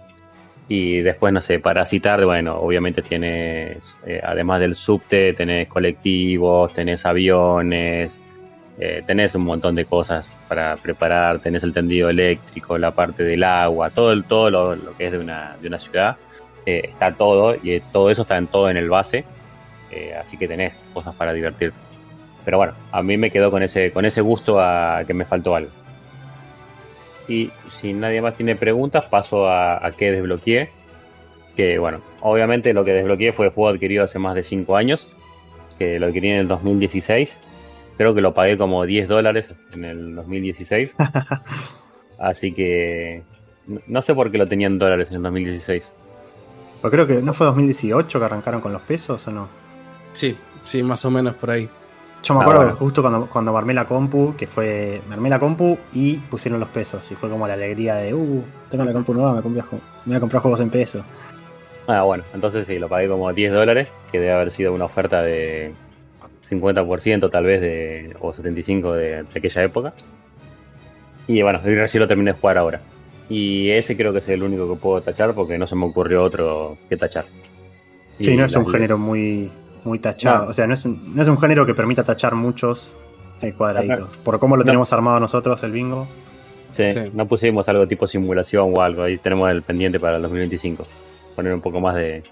Y después, no sé, para citar, bueno, obviamente tienes, eh, además del subte, tenés colectivos, tenés aviones, eh, tenés un montón de cosas para preparar, tenés el tendido eléctrico, la parte del agua, todo, todo lo, que es de una, de una ciudad, eh, está todo, y eh, todo eso está en todo en el base, así que tenés cosas para divertirte. Pero bueno, a mí me quedó con ese, con ese gusto a que me faltó algo. Y si nadie más tiene preguntas, paso a, a qué desbloqueé. Que bueno, obviamente lo que desbloqueé fue el juego adquirido hace más de 5 años. Que lo adquirí en el 2016. Creo que lo pagué como 10 dólares en el 2016. *laughs* Así que no- sé por qué lo tenían dólares en el 2016. Pues creo que no fue 2018 que arrancaron con los pesos o no. Sí, sí, más o menos por ahí. Yo me Ah, acuerdo bueno. que justo cuando, cuando me armé la compu, que fue. Me armé la compu y pusieron los pesos. Y fue como la alegría de, uh, tengo la compu nueva, me, compré ju- me voy a comprar juegos en pesos. Ah, bueno, entonces sí, lo pagué como 10 dólares, que debe haber sido una oferta de 50% tal vez de, o 75% de, de aquella época. Y bueno, y recién lo terminé de jugar ahora. Y ese creo que es el único que puedo tachar porque no se me ocurrió otro que tachar. Sí, Y no es un género muy, muy tachado. No. O sea, no es, un, no es un género que permita tachar muchos eh, cuadraditos. Por cómo lo No. tenemos armado nosotros, el bingo. Sí, Sí. no pusimos algo tipo simulación o algo. Ahí tenemos el pendiente para el 2025. Poner un poco más de,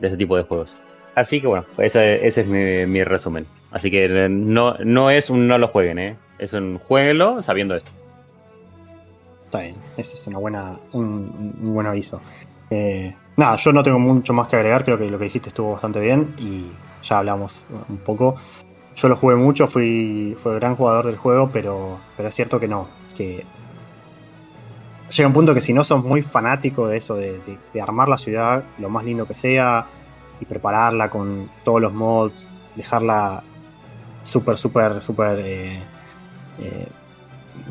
de ese tipo de juegos. Así que bueno, ese, es mi, resumen. Así que eh, no, no es un no lo jueguen, ¿eh? Es un jueguenlo sabiendo esto. Está bien, ese es una buena, un, buen aviso. Eh, nada, yo no tengo mucho más que agregar, creo que lo que dijiste estuvo bastante bien y ya hablamos un poco. Yo lo jugué mucho, fui, fui gran jugador del juego, pero, pero es cierto que no, llega un punto que si no sos muy fanático de eso, de armar la ciudad lo más lindo que sea y prepararla con todos los mods, dejarla súper, súper, súper eh, eh,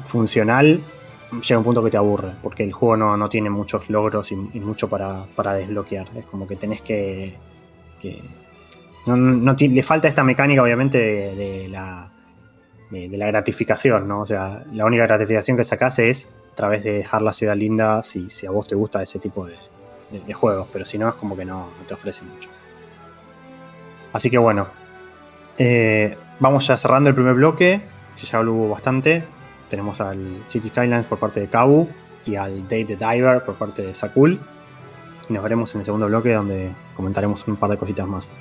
funcional, llega un punto que te aburre, porque el juego no, no tiene muchos logros y, mucho para, para desbloquear. Es como que tenés que. no, le falta esta mecánica, obviamente, de, la, de, la gratificación, ¿no? O sea, la única gratificación que sacás es a través de dejar la ciudad linda si, si a vos te gusta ese tipo de, juegos, pero si no, es como que no te ofrece mucho. Así que bueno, eh, vamos ya cerrando el primer bloque, que ya lo hubo bastante. Tenemos al City Skylines por parte de Kabu y al Dave the Diver por parte de Sakul. Y nos veremos en el segundo bloque donde comentaremos un par de cositas más.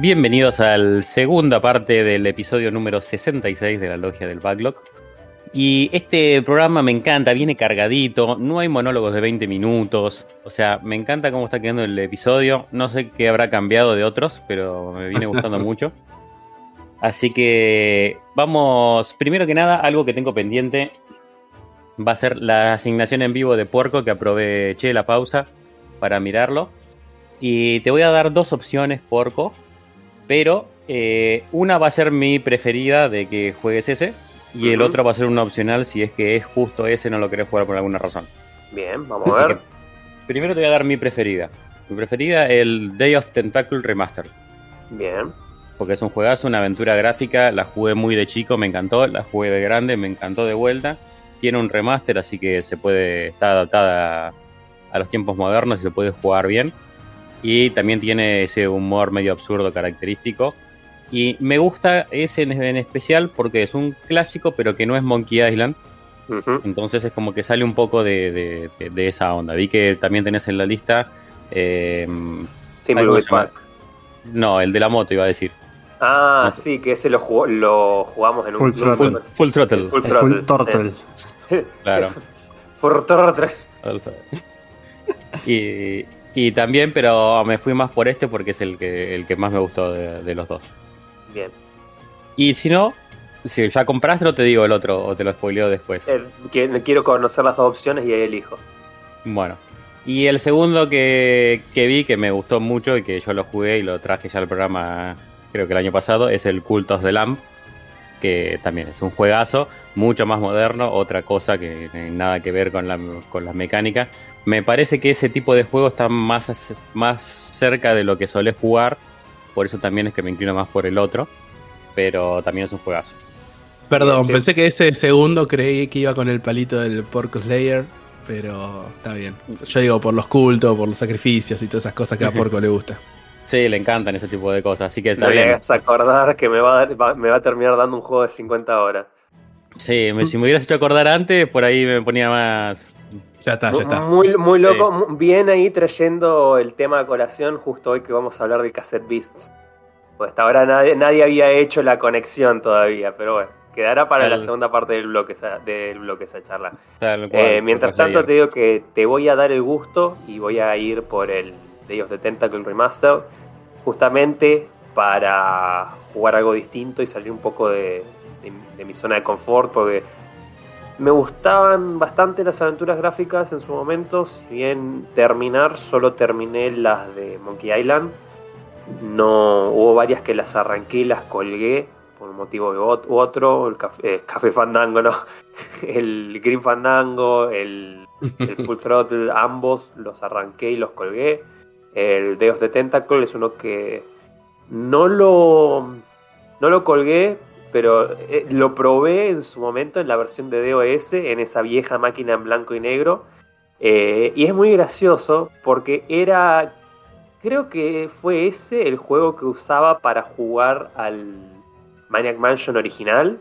Bienvenidos a la segunda parte del episodio número 66 de la Logia del Backlog. Y este programa me encanta, viene cargadito, no hay monólogos de 20 minutos, o sea, me encanta cómo está quedando el episodio, no sé qué habrá cambiado de otros, pero me viene gustando *laughs* mucho. Así que vamos, primero que nada, algo que tengo pendiente va a ser la asignación en vivo de Puerco, que aproveché la pausa para mirarlo. Y te voy a dar dos opciones, Porco, pero eh, una va a ser mi preferida de que juegues ese, y el otro va a ser una opcional si es que es justo ese, no lo querés jugar por alguna razón. Bien, vamos a ver. primero te voy a dar mi preferida. Mi preferida, el Day of Tentacle Remaster. Bien. Porque es un juegazo, una aventura gráfica. La jugué muy de chico, me encantó. La jugué de grande, me encantó de vuelta. Tiene un remaster, así que se puede. Está adaptada a los tiempos modernos y se puede jugar bien. Y también tiene ese humor medio absurdo característico. Y me gusta ese en, en especial porque es un clásico, pero que no es Monkey Island. Entonces es como que sale un poco de, de- de- de esa onda. Vi que también tenés en la lista. eh, llama? Park. no, el de la moto iba a decir. Ah, No sé. sí, que ese lo, jugó- lo jugamos en un Full. Throttle. Full, full Throttle. Full El Full Turtle. Sí. Claro. *laughs* Full Throttle. Y, y también, pero me fui más por este porque es el que, el que más me gustó de, de los dos. Bien. Y si no, si ya compraste, no te digo el otro o te lo spoileo después. Eh, quiero conocer las dos opciones y ahí elijo. Bueno. Y el segundo que, que vi que me gustó mucho y que yo lo jugué y lo traje ya al programa, creo que el año pasado, es el Cult of the Lamb. que también es un juegazo, mucho más moderno, otra cosa que nada que ver con, la, con las mecánicas. Me parece que ese tipo de juegos está más, más cerca de lo que solés jugar, por eso también es que me inclino más por el otro, pero también es un juegazo. Perdón, pensé que ese segundo creí que iba con el palito del Porco Slayer, pero está bien. Yo digo por los cultos, por los sacrificios y todas esas cosas que a Porco le gusta. *laughs* Sí, le encantan ese tipo de cosas, así que está no bien. a acordar que me va, a me va a terminar dando un juego de 50 horas. Sí, si me hubieras hecho acordar antes, por ahí me ponía más. Ya está, ya está. Muy, muy loco, bien ahí trayendo el tema a colación justo hoy que vamos a hablar de Cassette Beasts. Pues hasta ahora nadie, nadie había hecho la conexión todavía, pero bueno. Quedará para la segunda parte del bloque, esa, del bloque esa charla. Eh, mientras tanto, te digo que te voy a dar el gusto y voy a ir por el Day of the Tentacle Remaster justamente para jugar algo distinto y salir un poco de, mi zona de confort, porque me gustaban bastante las aventuras gráficas en su momento, si bien terminar, solo terminé las de Monkey Island, no hubo varias que las arranqué y las colgué por un motivo u otro, el café, eh, Fandango, ¿no? *laughs* el Green Fandango, el, el Full *laughs* Throttle, ambos los arranqué y los colgué. El of the Tentacle es uno que no lo, no lo colgué, pero eh, lo probé en su momento en la versión de DOS, en esa vieja máquina en blanco y negro. Eh, y es muy gracioso porque era, creo que fue ese el juego que usaba para jugar al Maniac Mansion original.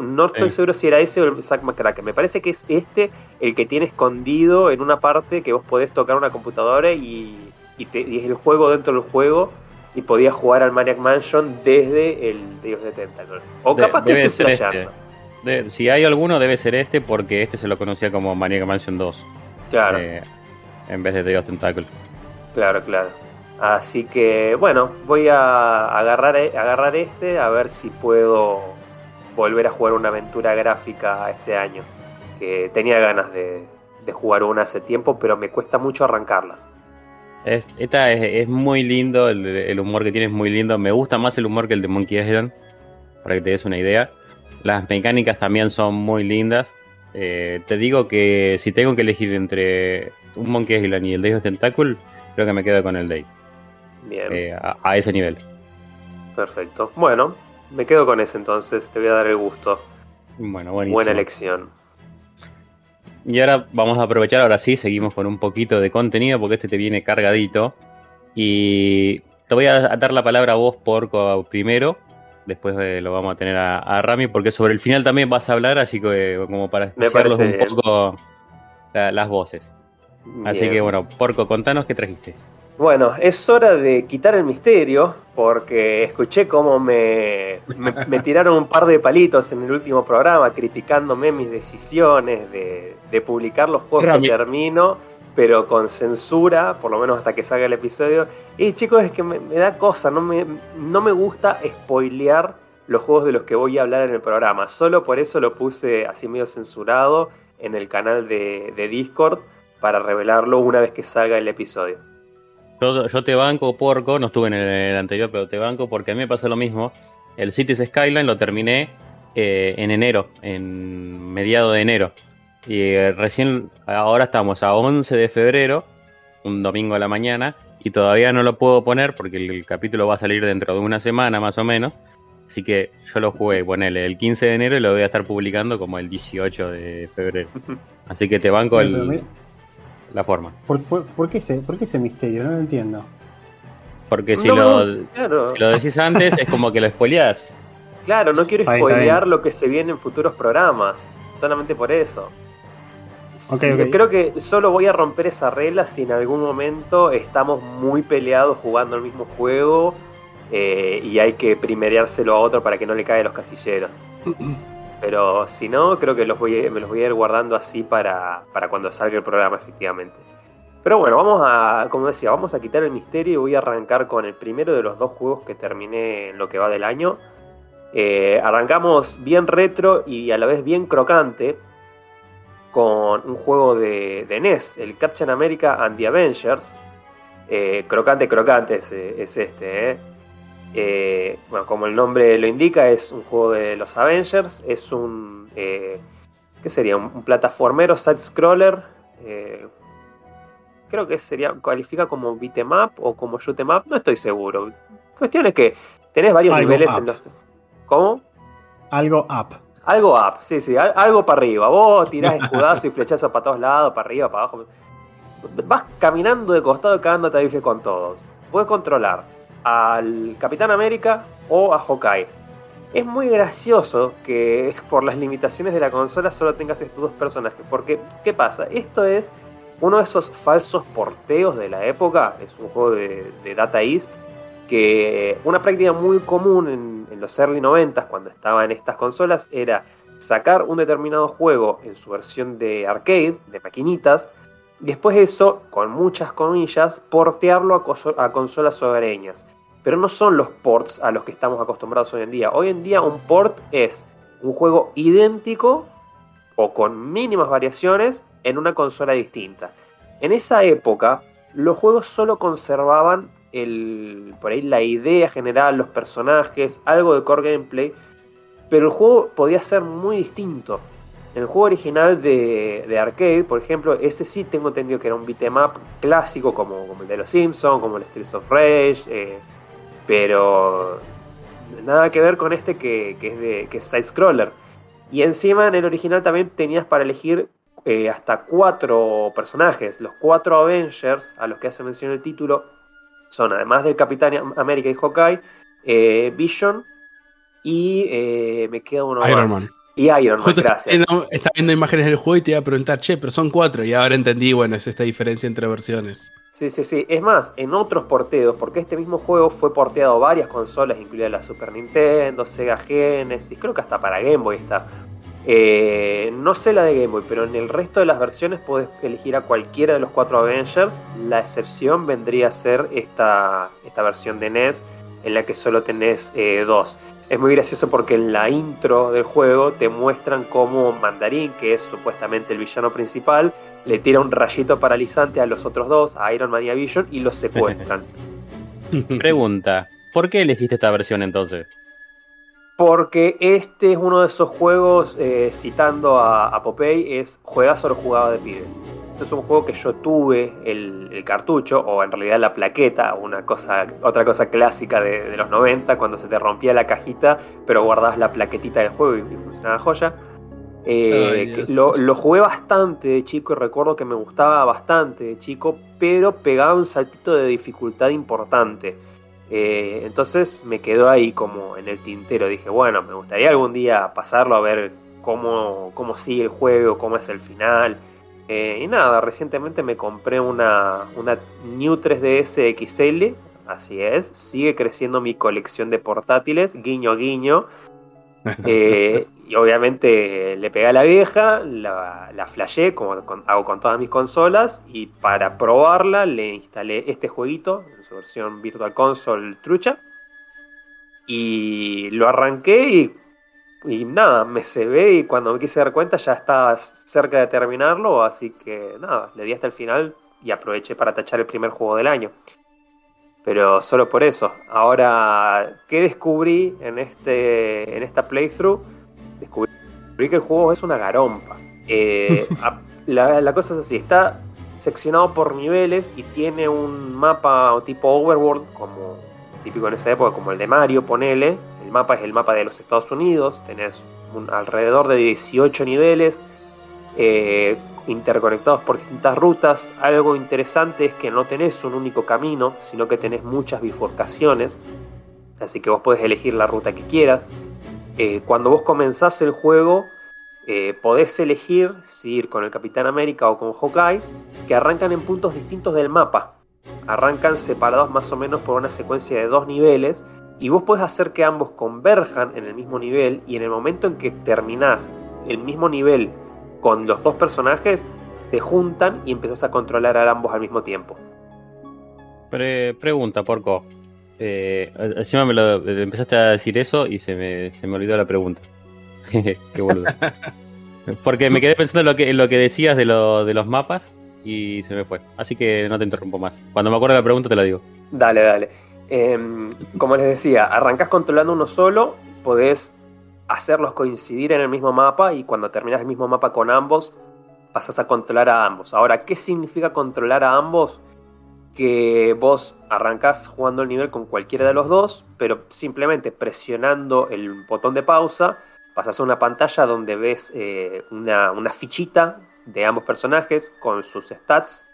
No estoy seguro si era ese o el Zack McCracken. Me parece que es este el que tiene escondido en una parte que vos podés tocar una computadora y y, es el juego dentro del juego y podías jugar al Maniac Mansion desde el Dios de Tentacle. O capaz que esté este. si hay alguno, debe ser este, porque este se lo conocía como Maniac Mansion 2. Claro. Eh, en vez de Dios Tentacle. Claro, claro. Así que, bueno, voy a agarrar, agarrar este a ver si puedo volver a jugar una aventura gráfica este año. Que tenía ganas de, de jugar una hace tiempo, pero me cuesta mucho arrancarlas. Es, esta es, muy lindo, el, humor que tiene es muy lindo. Me gusta más el humor que el de Monkey Island, para que te des una idea. Las mecánicas también son muy lindas. Eh, te digo que si tengo que elegir entre un Monkey Island y el Day of Tentacle, creo que me quedo con el Day. Bien. Eh, a, ese nivel. Perfecto. Bueno, me quedo con ese entonces. Te voy a dar el gusto. Bueno, buenísimo. Buena elección. Y ahora vamos a aprovechar, ahora sí, seguimos con un poquito de contenido porque este te viene cargadito. Y te voy a dar la palabra a vos, Porco, primero. Después lo vamos a tener a, Rami, porque sobre el final también vas a hablar, así que como para escucharlos un poco las voces. Así que bueno, Porco, contanos qué trajiste. Bueno, es hora de quitar el misterio, porque escuché cómo me, me, tiraron un par de palitos en el último programa criticándome mis decisiones de, publicar los juegos que termino, pero con censura, por lo menos hasta que salga el episodio. Y chicos, es que me, da cosa, no me, no me gusta spoilear los juegos de los que voy a hablar en el programa. Solo por eso lo puse así medio censurado en el canal de, de Discord para revelarlo una vez que salga el episodio. Yo, te banco, porco, no estuve en el, anterior, pero te banco porque a mí me pasa lo mismo. El Cities Skyline lo terminé eh, en enero, en mediado de enero. Y eh, recién, ahora estamos a 11 de febrero, un domingo a la mañana, y todavía no lo puedo poner porque el, capítulo va a salir dentro de una semana más o menos. Así que yo lo jugué, ponele, el 15 de enero y lo voy a estar publicando como el 18 de febrero. Así que te banco el la forma. ¿Por, qué, ese, ¿Por, qué ese, misterio? No lo entiendo. Porque si, lo, lo, decís antes es como que lo spoileás. Claro, no quiero spoilear lo que se viene en futuros programas. Solamente por eso. Creo que solo voy a romper esa regla si en algún momento estamos muy peleados jugando el mismo juego eh, y hay que primereárselo a otro para que no le caiga los casilleros. *clears throat* Pero si no, creo que me los voy a ir guardando así para, cuando salga el programa, efectivamente. Pero bueno, vamos a, como decía, vamos a quitar el misterio y voy a arrancar con el primero de los dos juegos que terminé en lo que va del año. Eh, arrancamos bien retro y a la vez bien crocante con un juego de, NES, el Captain America and the Avengers. Eh, crocante, crocante es, es este, ¿eh? Eh, bueno, como el nombre lo indica, es un juego de los Avengers. Es un. Eh, ¿Qué sería? Un, un plataformero side-scroller. eh, creo que sería. Califica como beat'em up o como shoot'em up. No estoy seguro. Cuestión es que tenés varios Algo niveles up. en los. ¿Cómo? Algo up. Algo up, sí, sí, al- algo para arriba. Vos tirás *laughs* escudazo y flechazo para todos lados, para arriba, para abajo. Vas caminando de costado y cagándote a bife con todos. Puedes controlar al Capitán América o a Hawkeye. Es muy gracioso que *laughs* por las limitaciones de la consola solo tengas estos dos personajes. Porque, ¿qué pasa? Esto es uno de esos falsos porteos de la época. Es un juego de, Data East que una práctica muy común en, los early 90s cuando estaban estas consolas era sacar un determinado juego en su versión de arcade, de maquinitas, y después eso, con muchas comillas, portearlo a, consolas hogareñas. Pero no son los ports a los que estamos acostumbrados hoy en día. Hoy en día un port es un juego idéntico o con mínimas variaciones en una consola distinta. En esa época, los juegos solo conservaban el, por ahí la idea general, los personajes, algo de core gameplay, pero el juego podía ser muy distinto. En el juego original de, de arcade, por ejemplo, ese sí tengo entendido que era un beat'em up clásico como, como el de los Simpsons, como el Streets of Rage, eh, pero nada que ver con este que, que es de que es side scroller. Y encima en el original también tenías para elegir eh, hasta cuatro personajes. Los cuatro Avengers a los que hace mención el título son, además del Capitán América y Hawkeye, eh, Vision y eh, me queda uno Iron más. Man. Y Iron Man, gracias. estaba viendo imágenes del juego y te iba a preguntar, che, pero son cuatro. Y ahora entendí, bueno, es esta diferencia entre versiones. Sí, sí, sí. Es más, en otros porteos, porque este mismo juego fue porteado a varias consolas, incluida la Super Nintendo, Sega Genesis, creo que hasta para Game Boy está. Eh, no sé la de Game Boy, pero en el resto de las versiones puedes elegir a cualquiera de los cuatro Avengers. La excepción vendría a ser esta, esta versión de NES, en la que solo tenés eh, dos. Es muy gracioso porque en la intro del juego te muestran cómo Mandarín, que es supuestamente el villano principal, le tira un rayito paralizante a los otros dos, a Iron Man y a Vision, y los secuestran. *laughs* Pregunta, ¿por qué elegiste esta versión entonces? Porque este es uno de esos juegos, eh, citando a, a Popeye, es juegazo lo jugaba de pibe. Este es un juego que yo tuve el, el cartucho, o en realidad la plaqueta, una cosa, otra cosa clásica de, de los 90, cuando se te rompía la cajita, pero guardabas la plaquetita del juego y, y funcionaba joya. Eh, Ay, lo, lo jugué bastante de chico y recuerdo que me gustaba bastante de chico, pero pegaba un saltito de dificultad importante. Eh, entonces me quedó ahí como en el tintero. Dije, bueno, me gustaría algún día pasarlo a ver cómo, cómo sigue el juego, cómo es el final. Eh, y nada, recientemente me compré una, una New 3DS XL. Así es, sigue creciendo mi colección de portátiles, guiño guiño. *laughs* Eh, y obviamente le pegué a la vieja, la, la flashé como hago con todas mis consolas y para probarla le instalé este jueguito en su versión Virtual Console trucha y lo arranqué y, y nada, me cebé y cuando me quise dar cuenta ya estaba cerca de terminarlo, así que nada, le di hasta el final y aproveché para tachar el primer juego del año. Pero solo por eso. Ahora, ¿qué descubrí en, este, en esta playthrough? Descubrí que el juego es una garompa. Eh, *laughs* a- la, la cosa es así, está seccionado por niveles y tiene un mapa tipo overworld, como típico en esa época, como el de Mario, ponele. El mapa es el mapa de los Estados Unidos, tenés un- alrededor de 18 niveles. eh, interconectados por distintas rutas. Algo interesante es que no tenés un único camino, sino que tenés muchas bifurcaciones. Así que vos podés elegir la ruta que quieras. Eh, cuando vos comenzás el juego, eh, podés elegir si ir con el Capitán América o con Hawkeye, que arrancan en puntos distintos del mapa. Arrancan separados más o menos por una secuencia de dos niveles. Y vos podés hacer que ambos converjan en el mismo nivel. Y en el momento en que terminás el mismo nivel con los dos personajes, te juntan y empezás a controlar a ambos al mismo tiempo. Pre- pregunta, Porco. Eh, encima me lo empezaste a decir eso y se me, se me olvidó la pregunta. *laughs* Qué boludo. Porque me quedé pensando en lo que, lo que decías de, de los mapas y se me fue. Así que no te interrumpo más. Cuando me acuerdo de la pregunta te la digo. Dale, dale. Em, como les decía, arrancás controlando uno solo, podés hacerlos coincidir en el mismo mapa y cuando terminas el mismo mapa con ambos, pasas a controlar a ambos. Ahora, ¿qué significa controlar a ambos? Que vos arrancás jugando el nivel con cualquiera de los dos, pero simplemente presionando el botón de pausa, pasas a una pantalla donde ves eh, una, una fichita de ambos personajes con sus stats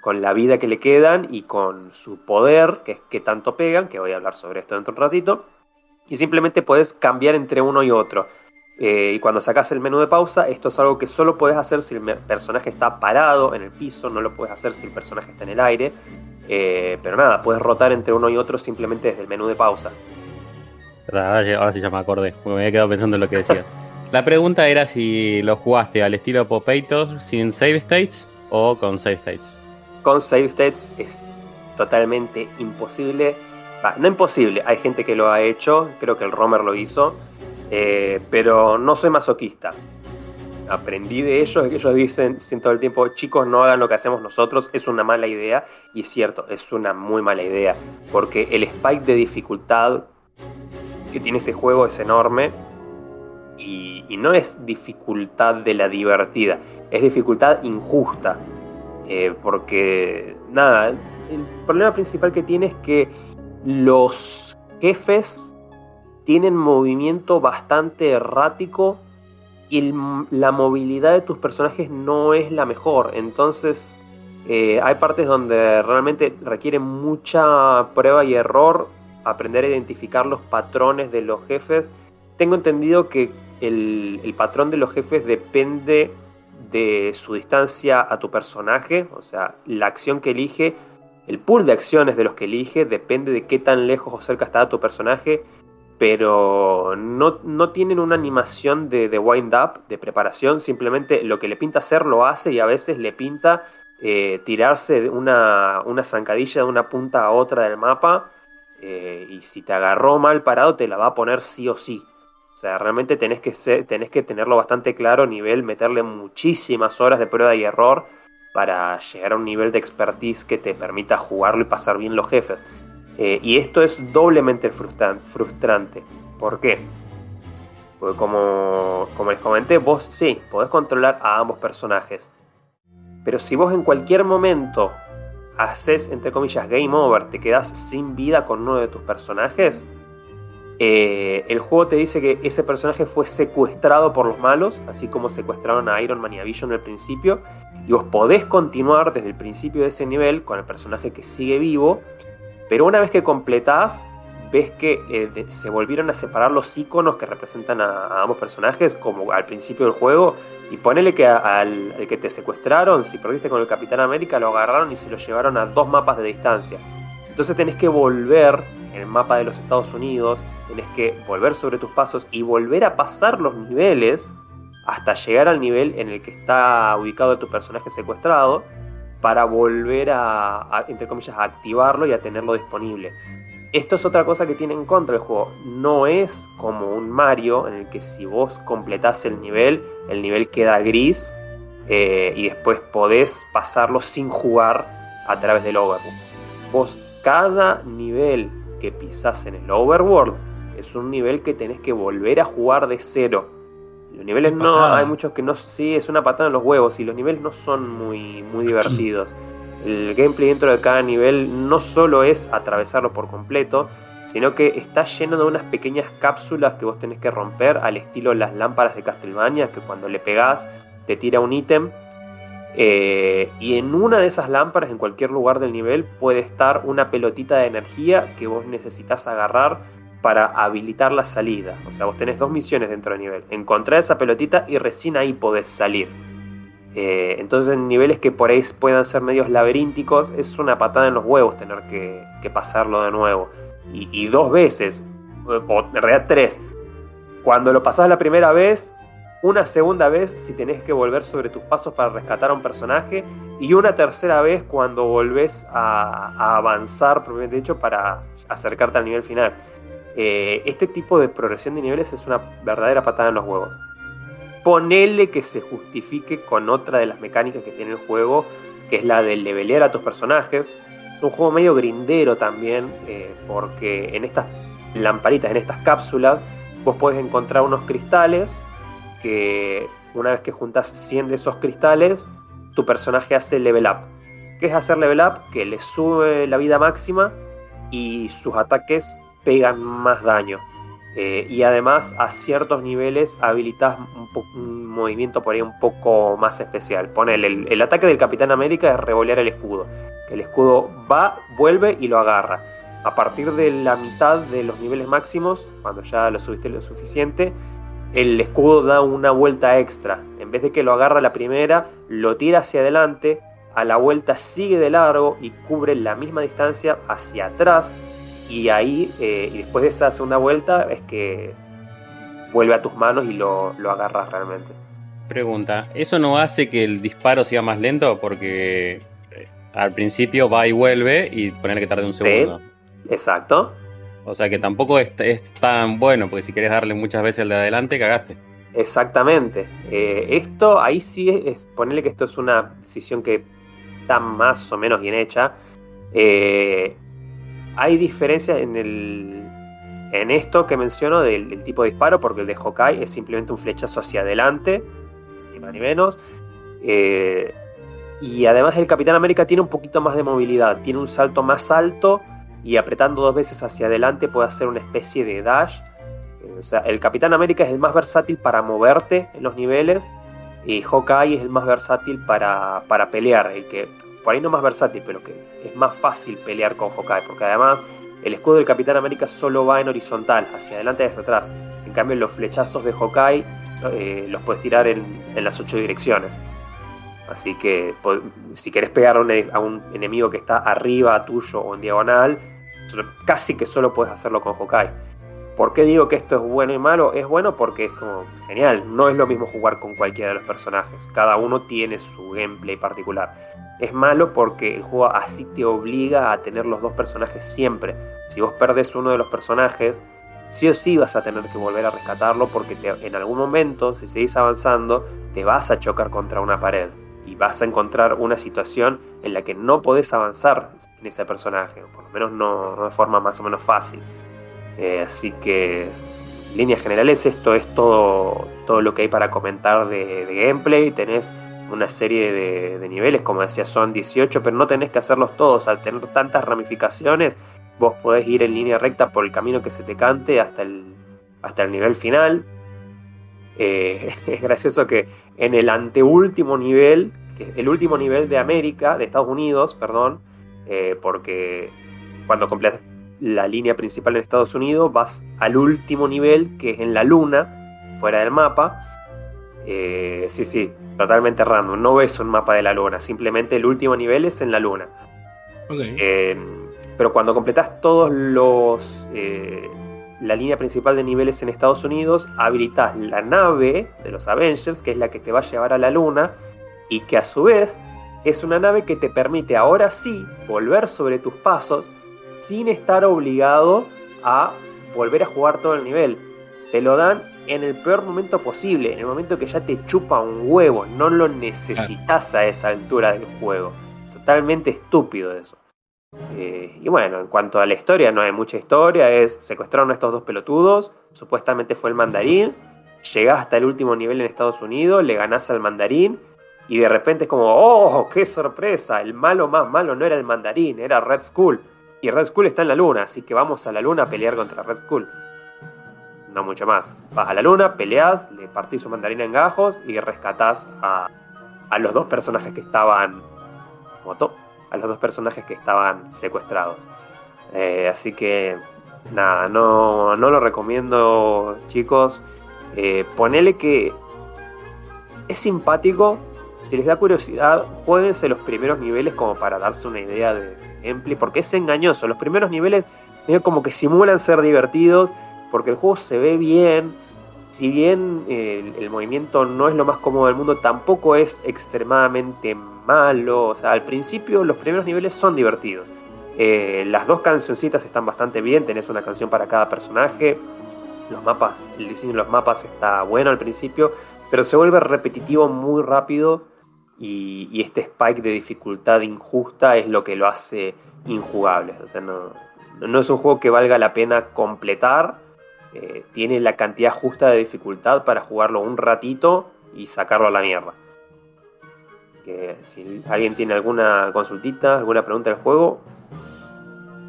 con, la vida que le quedan y con su poder, que es que tanto pegan, que voy a hablar sobre esto dentro de un ratito. Y simplemente puedes cambiar entre uno y otro. Eh, y cuando sacas el menú de pausa, esto es algo que solo puedes hacer si el personaje está parado en el piso, no lo puedes hacer si el personaje está en el aire. Eh, pero nada, puedes rotar entre uno y otro simplemente desde el menú de pausa. Ahora sí ya me acordé, me había quedado pensando en lo que decías. *laughs* La pregunta era si lo jugaste al estilo Popeitos sin save states o con save states. Con save states es totalmente imposible. no imposible, hay gente que lo ha hecho, creo que el Romer lo hizo, eh, pero no soy masoquista. Aprendí de ellos, que ellos dicen, todo el tiempo, chicos, no hagan lo que hacemos nosotros, es una mala idea. Y es cierto, es una muy mala idea, porque el spike de dificultad que tiene este juego es enorme y no es dificultad de la divertida, es dificultad injusta. Eh, porque, nada, el problema principal que tiene es que los jefes tienen movimiento bastante errático y la movilidad de tus personajes no es la mejor. Entonces, eh, hay partes donde realmente requiere mucha prueba y error aprender a identificar los patrones de los jefes. Tengo entendido que el patrón de los jefes depende de su distancia a tu personaje, o sea, la acción que elige, el pool de acciones de los que elige depende de qué tan lejos o cerca está tu personaje, pero no, tienen una animación de, wind up, de preparación, simplemente lo que le pinta hacer lo hace y a veces le pinta eh, tirarse una, una zancadilla de una punta a otra del mapa eh, y si te agarró mal parado te la va a poner sí o sí. O sea, realmente tenés que, tenés que tenerlo bastante claro nivel, meterle muchísimas horas de prueba y error para llegar a un nivel de expertise que te permita jugarlo y pasar bien los jefes. Eh, y esto es doblemente frustrante. ¿Por qué? Porque como, les comenté, vos sí, podés controlar a ambos personajes. Pero si vos en cualquier momento haces, entre comillas, game over, te quedás sin vida con uno de tus personajes, eh, el juego te dice que ese personaje fue secuestrado por los malos, así como secuestraron a Iron Man y a Vision al principio. Y vos podés continuar desde el principio de ese nivel con el personaje que sigue vivo. Pero una vez que completás, ves que eh, se volvieron a separar los iconos que representan a, ambos personajes, como al principio del juego. Y ponele que al, que te secuestraron, si perdiste con el Capitán América, lo agarraron y se lo llevaron a dos mapas de distancia. Entonces tenés que volver el mapa de los Estados Unidos tenés que volver sobre tus pasos y volver a pasar los niveles hasta llegar al nivel en el que está ubicado tu personaje secuestrado para volver a, entre comillas, activarlo y a tenerlo disponible. Esto es otra cosa que tiene en contra el juego. No es como un Mario en el que si vos completás el nivel, el nivel queda gris eh, y después podés pasarlo sin jugar a través del overworld. Vos cada nivel que pisás en el overworld es un nivel que tenés que volver a jugar de cero. Los niveles no, hay muchos que no, sí, es una patada en los huevos y los niveles no son muy, muy divertidos. El gameplay dentro de cada nivel no solo es atravesarlo por completo, sino que está lleno de unas pequeñas cápsulas que vos tenés que romper al estilo las lámparas de Castlevania, que cuando le pegás te tira un ítem. Eh, y en una de esas lámparas, en cualquier lugar del nivel, puede estar una pelotita de energía que vos necesitas agarrar para habilitar la salida. O sea, vos tenés dos misiones dentro del nivel. Encontrar esa pelotita y recién ahí podés salir. Eh, entonces en niveles que por ahí puedan ser medios laberínticos, es una patada en los huevos tener que, pasarlo de nuevo. Y, dos veces, o en realidad tres. Cuando lo pasás la primera vez, una segunda vez si tenés que volver sobre tus pasos para rescatar a un personaje, y una tercera vez cuando volvés a, a avanzar, propiamente dicho, para acercarte al nivel final. Eh, este tipo de progresión de niveles es una verdadera patada en los huevos. Ponele que se justifique con otra de las mecánicas que tiene el juego, que es la de levelear a tus personajes. un juego medio grindero también, eh, porque en estas lamparitas, en estas cápsulas, vos podés encontrar unos cristales que una vez que juntas 100 de esos cristales, tu personaje hace level up. ¿Qué es hacer level up? Que le sube la vida máxima y sus ataques pegan más daño. Eh, y además a ciertos niveles habilitas un, movimiento por ahí un poco más especial. Ponele, el, el ataque del Capitán América es revolear el escudo. El escudo va, vuelve y lo agarra. A partir de la mitad de los niveles máximos, cuando ya lo subiste lo suficiente, el escudo da una vuelta extra. En vez de que lo agarra la primera, lo tira hacia adelante, a la vuelta sigue de largo y cubre la misma distancia hacia atrás. Y ahí, eh, y después de esa segunda vuelta, es que vuelve a tus manos y lo, lo agarras realmente. Pregunta, ¿eso no hace que el disparo sea más lento? Porque eh, al principio va y vuelve y poner que tarde un segundo. exacto. O sea que tampoco es, tan bueno, porque si querés darle muchas veces el de adelante, cagaste. Exactamente. Eh, esto ahí sí es, ponerle que esto es una decisión que está más o menos bien hecha. Eh, hay diferencias en el en esto que menciono del, tipo de disparo, porque el de Hawkeye es simplemente un flechazo hacia adelante, ni más ni menos. Eh, y además el Capitán América tiene un poquito más de movilidad, tiene un salto más alto y apretando dos veces hacia adelante puede hacer una especie de dash. Eh, o sea, el Capitán América es el más versátil para moverte en los niveles y Hawkeye es el más versátil para, para pelear, el que por ahí no más versátil, pero que es más fácil pelear con Hawkeye, porque además el escudo del Capitán América solo va en horizontal, hacia adelante y hacia atrás. En cambio, los flechazos de Hawkeye eh, los puedes tirar en, las ocho direcciones. Así que si querés pegar a un enemigo que está arriba tuyo o en diagonal, casi que solo puedes hacerlo con Hawkeye. ¿Por qué digo que esto es bueno y malo? Es bueno porque es como genial, no es lo mismo jugar con cualquiera de los personajes, cada uno tiene su gameplay particular. Es malo porque el juego así te obliga a tener los dos personajes siempre. Si vos perdes uno de los personajes, sí o sí vas a tener que volver a rescatarlo porque en algún momento, si seguís avanzando, te vas a chocar contra una pared y vas a encontrar una situación en la que no podés avanzar en ese personaje, por lo menos no, de forma más o menos fácil. Eh, así que, líneas generales, esto es todo, todo lo que hay para comentar de, gameplay. Tenés una serie de, niveles, como decía, son 18, pero no tenés que hacerlos todos. Al tener tantas ramificaciones, vos podés ir en línea recta por el camino que se te cante hasta el, hasta el nivel final. Eh, *laughs* es gracioso que en el anteúltimo nivel, que es el último nivel de América, de Estados Unidos, perdón, eh, porque cuando completas la línea principal en Estados Unidos vas al último nivel, que es en la luna, fuera del mapa. Eh, sí, sí, totalmente random. No ves un mapa de la luna, simplemente el último nivel es en la luna. pero cuando completas todos los la línea principal de niveles en Estados Unidos, habilitas la nave de los Avengers, que es la que te va a llevar a la luna, y que a su vez es una nave que te permite ahora sí volver sobre tus pasos sin estar obligado a volver a jugar todo el nivel. Te lo dan en el peor momento posible, en el momento que ya te chupa un huevo, no lo necesitas a esa altura del juego. Totalmente estúpido eso. Eh, y bueno, en cuanto a la historia, no hay mucha historia. Es secuestraron a estos dos pelotudos. Supuestamente fue el mandarín. Llegás hasta el último nivel en Estados Unidos, le ganás al mandarín. Y de repente es como, ¡oh, qué sorpresa! El malo más malo no era el mandarín, era Red Skull. Y Red Skull está en la luna, así que vamos a la luna a pelear contra Red Skull. No mucho más. Vas a la luna, peleas, le partís su mandarín en gajos y rescatás a, los dos personajes que estaban. A los dos personajes que estaban secuestrados. Eh, así que nada, no, no, lo recomiendo chicos. Eh, ponele que es simpático. Si les da curiosidad, jueguense los primeros niveles como para darse una idea de porque es engañoso. Los primeros niveles como que simulan ser divertidos, porque el juego se ve bien. Si bien eh, el movimiento no es lo más cómodo del mundo, tampoco es extremadamente malo. O sea, al principio los primeros niveles son divertidos. Eh, las dos cancioncitas están bastante bien, tenés una canción para cada personaje. Los mapas, el diseño de los mapas está bueno al principio, pero se vuelve repetitivo muy rápido y, y este spike de dificultad injusta es lo que lo hace injugable. O sea, no, no es un juego que valga la pena completar. eh, tiene la cantidad justa de dificultad para jugarlo un ratito y sacarlo a la mierda. Que si alguien tiene alguna consultita, alguna pregunta del juego,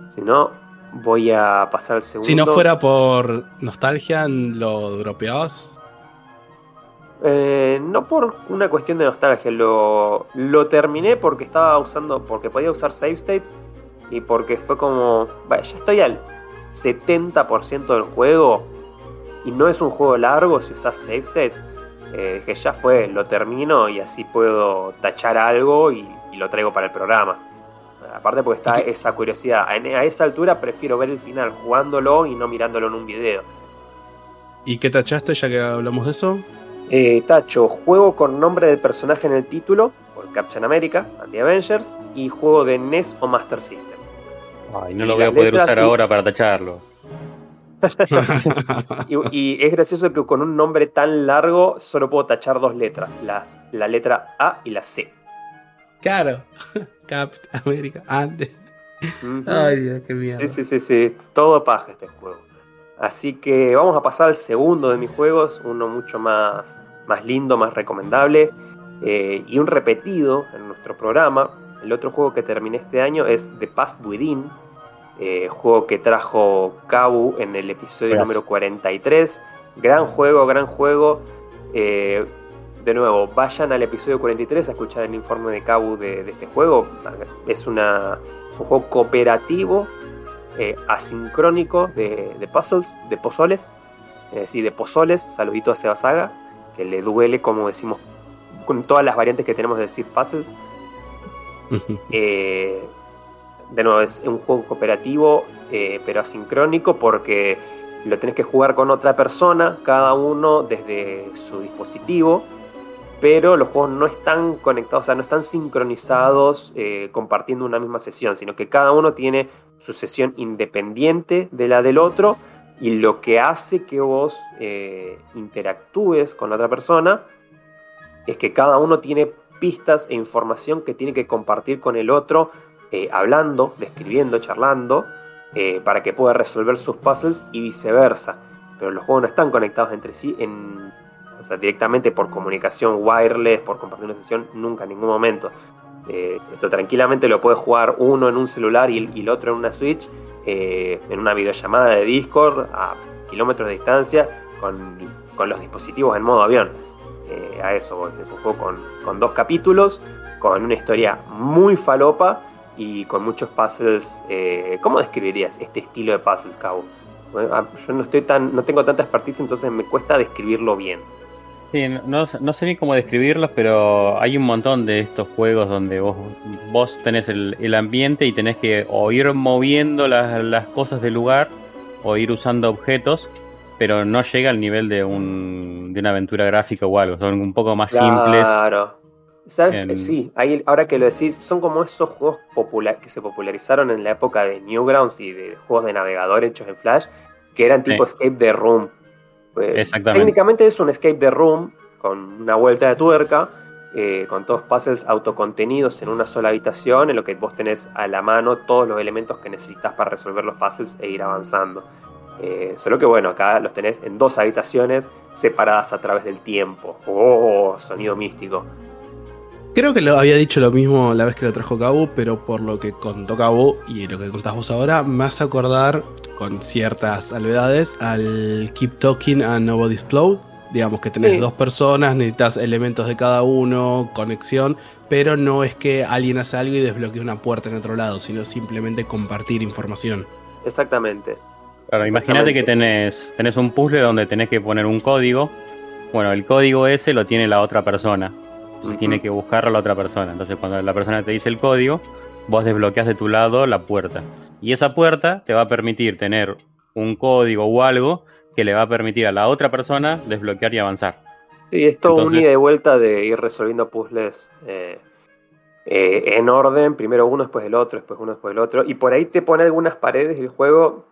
si no, voy a pasar al segundo. Si no fuera por nostalgia, ¿lo dropeabas? Eh, no por una cuestión de nostalgia, lo, lo terminé porque estaba usando, porque podía usar save states y porque fue como, vaya, ya estoy al 70% del juego y no es un juego largo si usas save states. Eh, dije, ya fue, lo termino y así puedo tachar algo y, y lo traigo para el programa. Aparte porque está ¿Y qué- esa curiosidad. A, a esa altura prefiero ver el final jugándolo y no mirándolo en un video. ¿Y qué tachaste ya que hablamos de eso? Eh, tacho, juego con nombre del personaje en el título, por Captain America, and the Avengers, y juego de NES o Master System. Ay, no Y lo voy a poder usar y- ahora para tacharlo. *laughs* Y, y es gracioso que con un nombre tan largo solo puedo tachar dos letras, las, la letra A y la C. claro. *laughs* Cap América. Antes. Ay, Dios, qué mierda. Sí, sí, sí, sí, todo paja este juego. Así que vamos a pasar al segundo de mis juegos, uno mucho más, más lindo, más recomendable eh, y un repetido en nuestro programa. El otro juego que terminé este año es The Past Within, eh, juego que trajo Kabu en el episodio número 43. Gran juego, gran juego. Eh, de nuevo, vayan al episodio 43 a escuchar el informe de Kabu de, de este juego. Es, una, es un juego cooperativo eh, asincrónico de, de puzzles, de pozoles, eh, sí, de pozoles, saludito a Sebasaga, que le duele, como decimos, con todas las variantes que tenemos de decir puzzles. Eh, de nuevo, es un juego cooperativo, eh, pero asincrónico, porque lo tenés que jugar con otra persona, cada uno desde su dispositivo, pero los juegos no están conectados, o sea, no están sincronizados eh, compartiendo una misma sesión, sino que cada uno tiene su sesión independiente de la del otro y lo que hace que vos eh, interactúes con la otra persona es que cada uno tiene pistas e información que tiene que compartir con el otro, eh, hablando, describiendo, charlando, para que pueda resolver sus puzzles y viceversa. Pero los juegos no están conectados entre sí en, o sea, directamente por comunicación wireless, por compartir una sesión, nunca en ningún momento. Eh, esto tranquilamente lo puede jugar uno en un celular y, el otro en una Switch, eh, en una videollamada de Discord a kilómetros de distancia, con, con los dispositivos en modo avión. Eh, a eso. Es un juego con, con dos capítulos, con una historia muy falopa y con muchos puzzles. eh, ¿Cómo describirías este estilo de puzzles, Cabo? Ah, yo no estoy tan, no tengo tanta expertise, entonces me cuesta describirlo bien. Sí, no, no, sé bien cómo describirlos, pero hay un montón de estos juegos donde vos, vos tenés el, el ambiente y tenés que o ir moviendo las, las cosas del lugar o ir usando objetos, pero no llega al nivel de, un, de una aventura gráfica o algo. Son un poco más simples. Claro. ¿Sabes? En-? Sí, ahí, ahora que lo decís, son como esos juegos popular, que se popularizaron en la época de Newgrounds y de juegos de navegador hechos en Flash, que eran tipo Sí. Escape the Room. Pues, Exactamente. Técnicamente es un Escape the Room con una vuelta de tuerca, eh, con todos puzzles autocontenidos en una sola habitación, en lo que vos tenés a la mano todos los elementos que necesitas para resolver los puzzles e ir avanzando. Eh, solo que bueno, acá los tenés en dos habitaciones separadas a través del tiempo. Oh, sonido místico. Creo que lo había dicho lo mismo la vez que lo trajo Cabo, pero por lo que contó Cabo y lo que contás vos ahora, me hace acordar, con ciertas salvedades, al Keep Talking and Nobody Explode. Digamos que tenés Sí. dos personas, necesitas elementos de cada uno, conexión, pero no es que alguien hace algo y desbloquee una puerta en otro lado, sino simplemente compartir información. Exactamente. Claro, imagínate que tenés, tenés un puzzle donde tenés que poner un código. Bueno, el código ese lo tiene la otra persona. Entonces tiene que buscarlo la otra persona. Entonces cuando la persona te dice el código, vos desbloqueas de tu lado la puerta. Y esa puerta te va a permitir tener un código o algo que le va a permitir a la otra persona desbloquear y avanzar. Sí, es todo un Entonces- ida y vuelta de ir resolviendo puzzles eh, eh, en orden, primero uno, después el otro, después uno, después el otro, y por ahí te pone algunas paredes del juego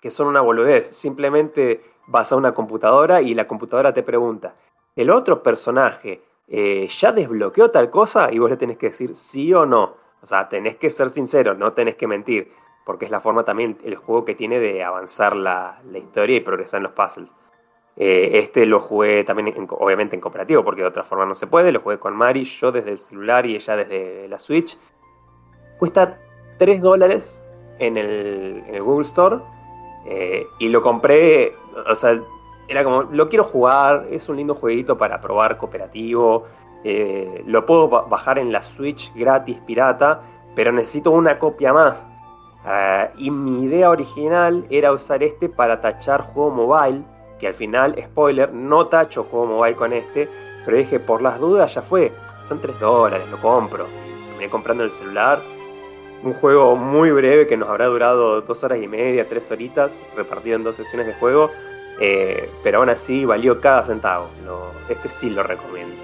que son una boludez. Simplemente vas a una computadora y la computadora te pregunta, ¿el otro personaje eh, ya desbloqueó tal cosa y vos le tenés que decir sí o no. O sea, tenés que ser sincero, no tenés que mentir, porque es la forma también el juego que tiene de avanzar la, historia y progresar en los puzzles. Eh, este lo jugué también, obviamente, en cooperativo, porque de otra forma no se puede. Lo jugué con Mari, yo desde el celular y ella desde la Switch. Cuesta 3 dólares en el, en el Google Store eh, y lo compré, o sea, era como, lo quiero jugar, es un lindo jueguito para probar cooperativo, eh, lo puedo bajar en la Switch gratis, pirata, pero necesito una copia más. Ah, y mi idea original era usar este para tachar juego mobile, que al final, spoiler, no tacho juego mobile con este, pero dije, por las dudas ya fue, son 3 dólares, lo compro. Terminé comprando el celular un juego muy breve que nos habrá durado dos horas y media, tres horitas, repartido en dos sesiones de juego. Eh, pero aún así valió cada centavo. este sí lo recomiendo.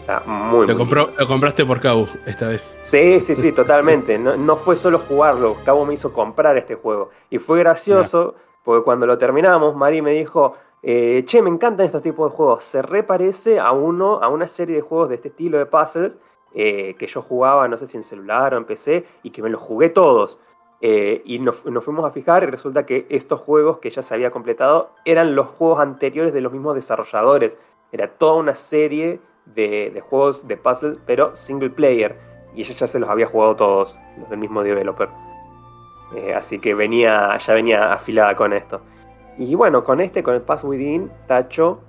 Está muy, lo, compró, lo compraste por Cabo esta vez. Sí, sí, sí, totalmente. No, fue solo jugarlo. Cabo me hizo comprar este juego. Y fue gracioso porque cuando lo terminamos, Mari me dijo. Eh, che, me encantan estos tipos de juegos. Se reparece a uno, a una serie de juegos de este estilo de puzzles eh, que yo jugaba, no sé si en celular o en PC, y que me los jugué todos. Eh, y nos, fuimos a fijar y resulta que estos juegos que ya se había completado eran los juegos anteriores de los mismos desarrolladores. Era toda una serie de, juegos de puzzle, pero single player. Y ella ya se los había jugado todos, los del mismo developer. Eh, así que venía, ya venía afilada con esto. Y bueno, con este, con el Pass Within, Tacho,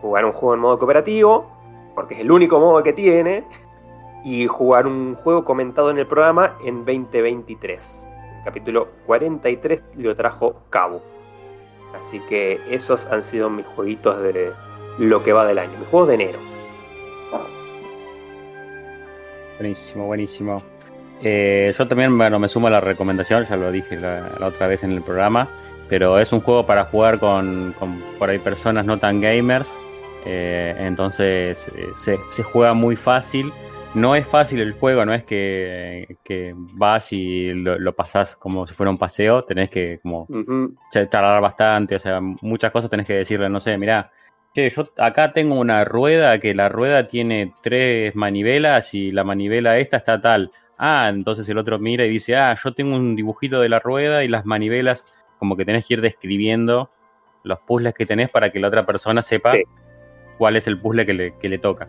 jugar un juego en modo cooperativo, porque es el único modo que tiene, y jugar un juego comentado en el programa en 2023. El capítulo 43 lo trajo Cabo. Así que esos han sido mis jueguitos de lo que va del año, mis juegos de enero. Buenísimo, buenísimo. Eh, yo también, bueno, me sumo a la recomendación, ya lo dije la, otra vez en el programa, pero es un juego para jugar con, con por ahí personas no tan gamers eh, entonces eh, se, juega muy fácil. No es fácil el juego, no es que, vas y lo, pasás como si fuera un paseo, tenés que como tardar bastante, o sea, muchas cosas tenés que decirle, no sé, mirá, che, yo acá tengo una rueda que la rueda tiene tres manivelas y la manivela esta está tal. Ah, entonces el otro mira y dice, ah, yo tengo un dibujito de la rueda y las manivelas, como que tenés que ir describiendo los puzzles que tenés para que la otra persona sepa cuál es el puzzle que le, toca.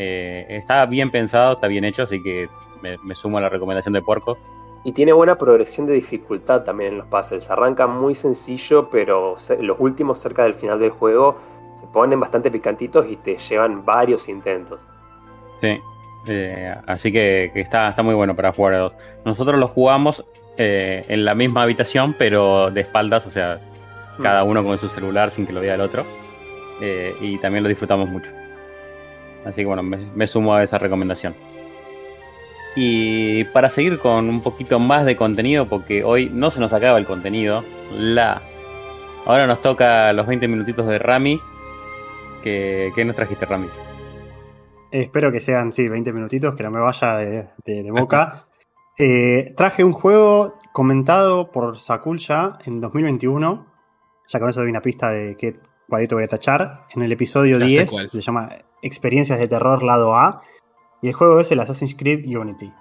Eh, está bien pensado, está bien hecho, así que me, sumo a la recomendación de Porco. Y tiene buena progresión de dificultad también en los puzzles. Arranca muy sencillo, pero los últimos cerca del final del juego se ponen bastante picantitos y te llevan varios intentos. Sí, eh, así que, está, está muy bueno para jugar a dos. Nosotros lo jugamos eh, en la misma habitación, pero de espaldas, o sea, cada mm. uno con su celular sin que lo vea el otro. Eh, y también lo disfrutamos mucho. Así que bueno, me, sumo a esa recomendación. Y para seguir con un poquito más de contenido, porque hoy no se nos acaba el contenido, la... Ahora nos toca los 20 minutitos de Rami. ¿Qué, nos trajiste, Rami? espero que sean, sí, 20 minutitos, que no me vaya de, boca. *laughs* Eh, traje un juego comentado por Sakulya en 2021. Ya con eso doy una pista de qué, cuadrito voy a tachar. En el episodio 10 se llama Experiencias de Terror Lado A. Y el juego es el Assassin's Creed Unity.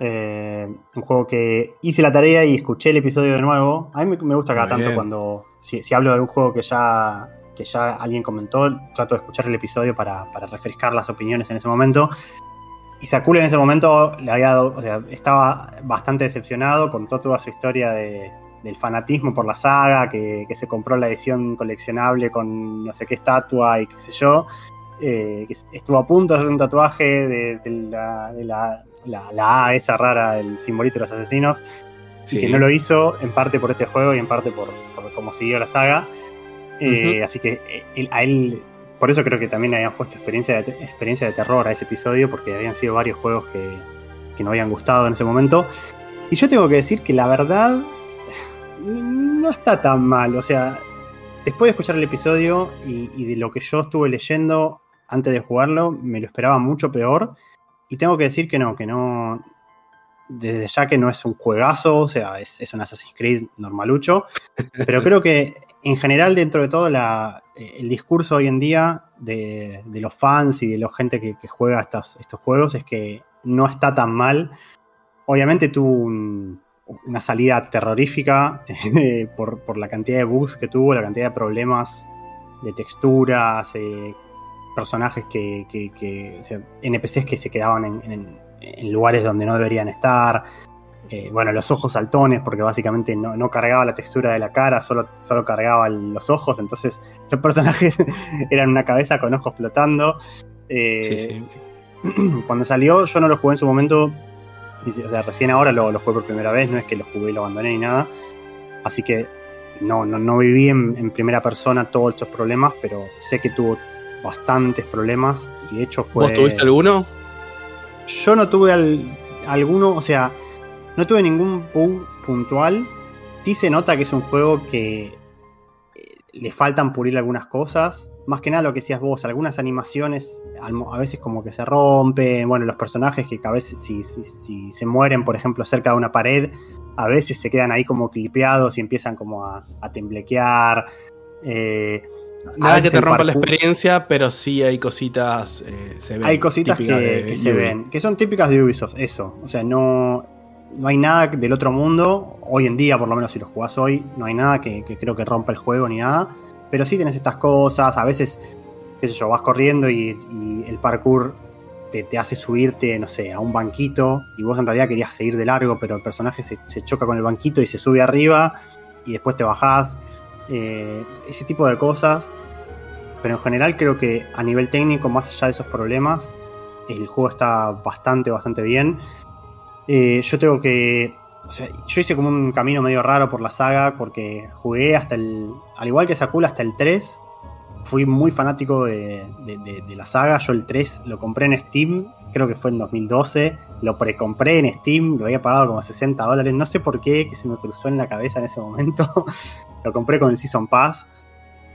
Eh, un juego que hice la tarea y escuché el episodio de nuevo. A mí me gusta cada tanto cuando, si, hablo de algún juego que ya, que ya alguien comentó, trato de escuchar el episodio para, refrescar las opiniones en ese momento. Y Sakura en ese momento le había dado, o sea, estaba bastante decepcionado, contó toda su historia de, del fanatismo por la saga, que, se compró la edición coleccionable con no sé qué estatua y qué sé yo, eh, que estuvo a punto de hacer un tatuaje de, la, A esa rara, el simbolito de los asesinos, y que no lo hizo en parte por este juego y en parte por, cómo siguió la saga. Eh, así que eh, a él, por eso creo que también habían puesto experiencia de, experiencia de terror a ese episodio, porque habían sido varios juegos que, que no habían gustado en ese momento. Y yo tengo que decir que la verdad, no está tan mal. O sea, después de escuchar el episodio y, de lo que yo estuve leyendo antes de jugarlo, me lo esperaba mucho peor. Y tengo que decir que no, que no. desde ya que no es un juegazo, o sea, es, un Assassin's Creed normalucho, pero creo que en general, dentro de todo, eh, el discurso hoy en día de, de los fans y de la gente que, que juega estos, estos juegos es que no está tan mal. Obviamente tuvo un- una salida terrorífica *laughs* eh, por, por la cantidad de bugs que tuvo, la cantidad de problemas de texturas, eh, personajes que, que- que- o sea, NPCs que se quedaban en, en- en lugares donde no deberían estar. Eh, bueno, los ojos saltones, porque básicamente no, no cargaba la textura de la cara, solo, solo cargaba los ojos, entonces *laughs* los personajes *laughs* eran una cabeza con ojos flotando. Eh, Sí, *clears throat* Cuando salió, yo no lo jugué en su momento, sí, o sea, recién ahora lo, lo jugué por primera vez, no es que lo jugué y lo abandoné ni nada. Así que no, no, no viví en, en primera persona todos estos problemas, pero sé que tuvo bastantes problemas y de hecho fue... ¿Vos tuviste alguno? Yo no tuve al- alguno, o sea, no tuve ningún bug puntual. Sí se nota que es un juego que eh, le faltan pulir algunas cosas. Más que nada lo que decías vos, algunas animaciones a veces como que se rompen. Bueno, los personajes que a veces si, si- si se mueren, por ejemplo, cerca de una pared, a veces se quedan ahí como clipeados y empiezan como a, a temblequear. Eh, a Nada que te rompa la experiencia, pero sí hay cositas. eh, se ven, Hay cositas que, típicas de que se ven, que son típicas de Ubisoft, eso. O sea, no, no hay nada del otro mundo, hoy en día, por lo menos si lo jugás hoy, no hay nada que, que creo que rompa el juego ni nada. Pero sí tenés estas cosas, a veces, qué sé yo, vas corriendo y, el parkour te, te hace subirte, no sé, a un banquito y vos en realidad querías seguir de largo, pero el personaje se, choca con el banquito y se sube arriba y después te bajás. Eh, ese tipo de cosas. Pero en general creo que a nivel técnico, más allá de esos problemas, el juego está bastante, bastante bien. Eh, yo tengo que. Yo hice como un camino medio raro por la saga porque jugué hasta el. Al igual que Sakula, hasta el 3. Fui muy fanático de, la saga. Yo el 3 lo compré en Steam, creo que fue en 2012. Lo precompré en Steam, lo había pagado como 60 dólares. No sé por qué, que se me cruzó en la cabeza en ese momento. *laughs* lo compré con el Season Pass.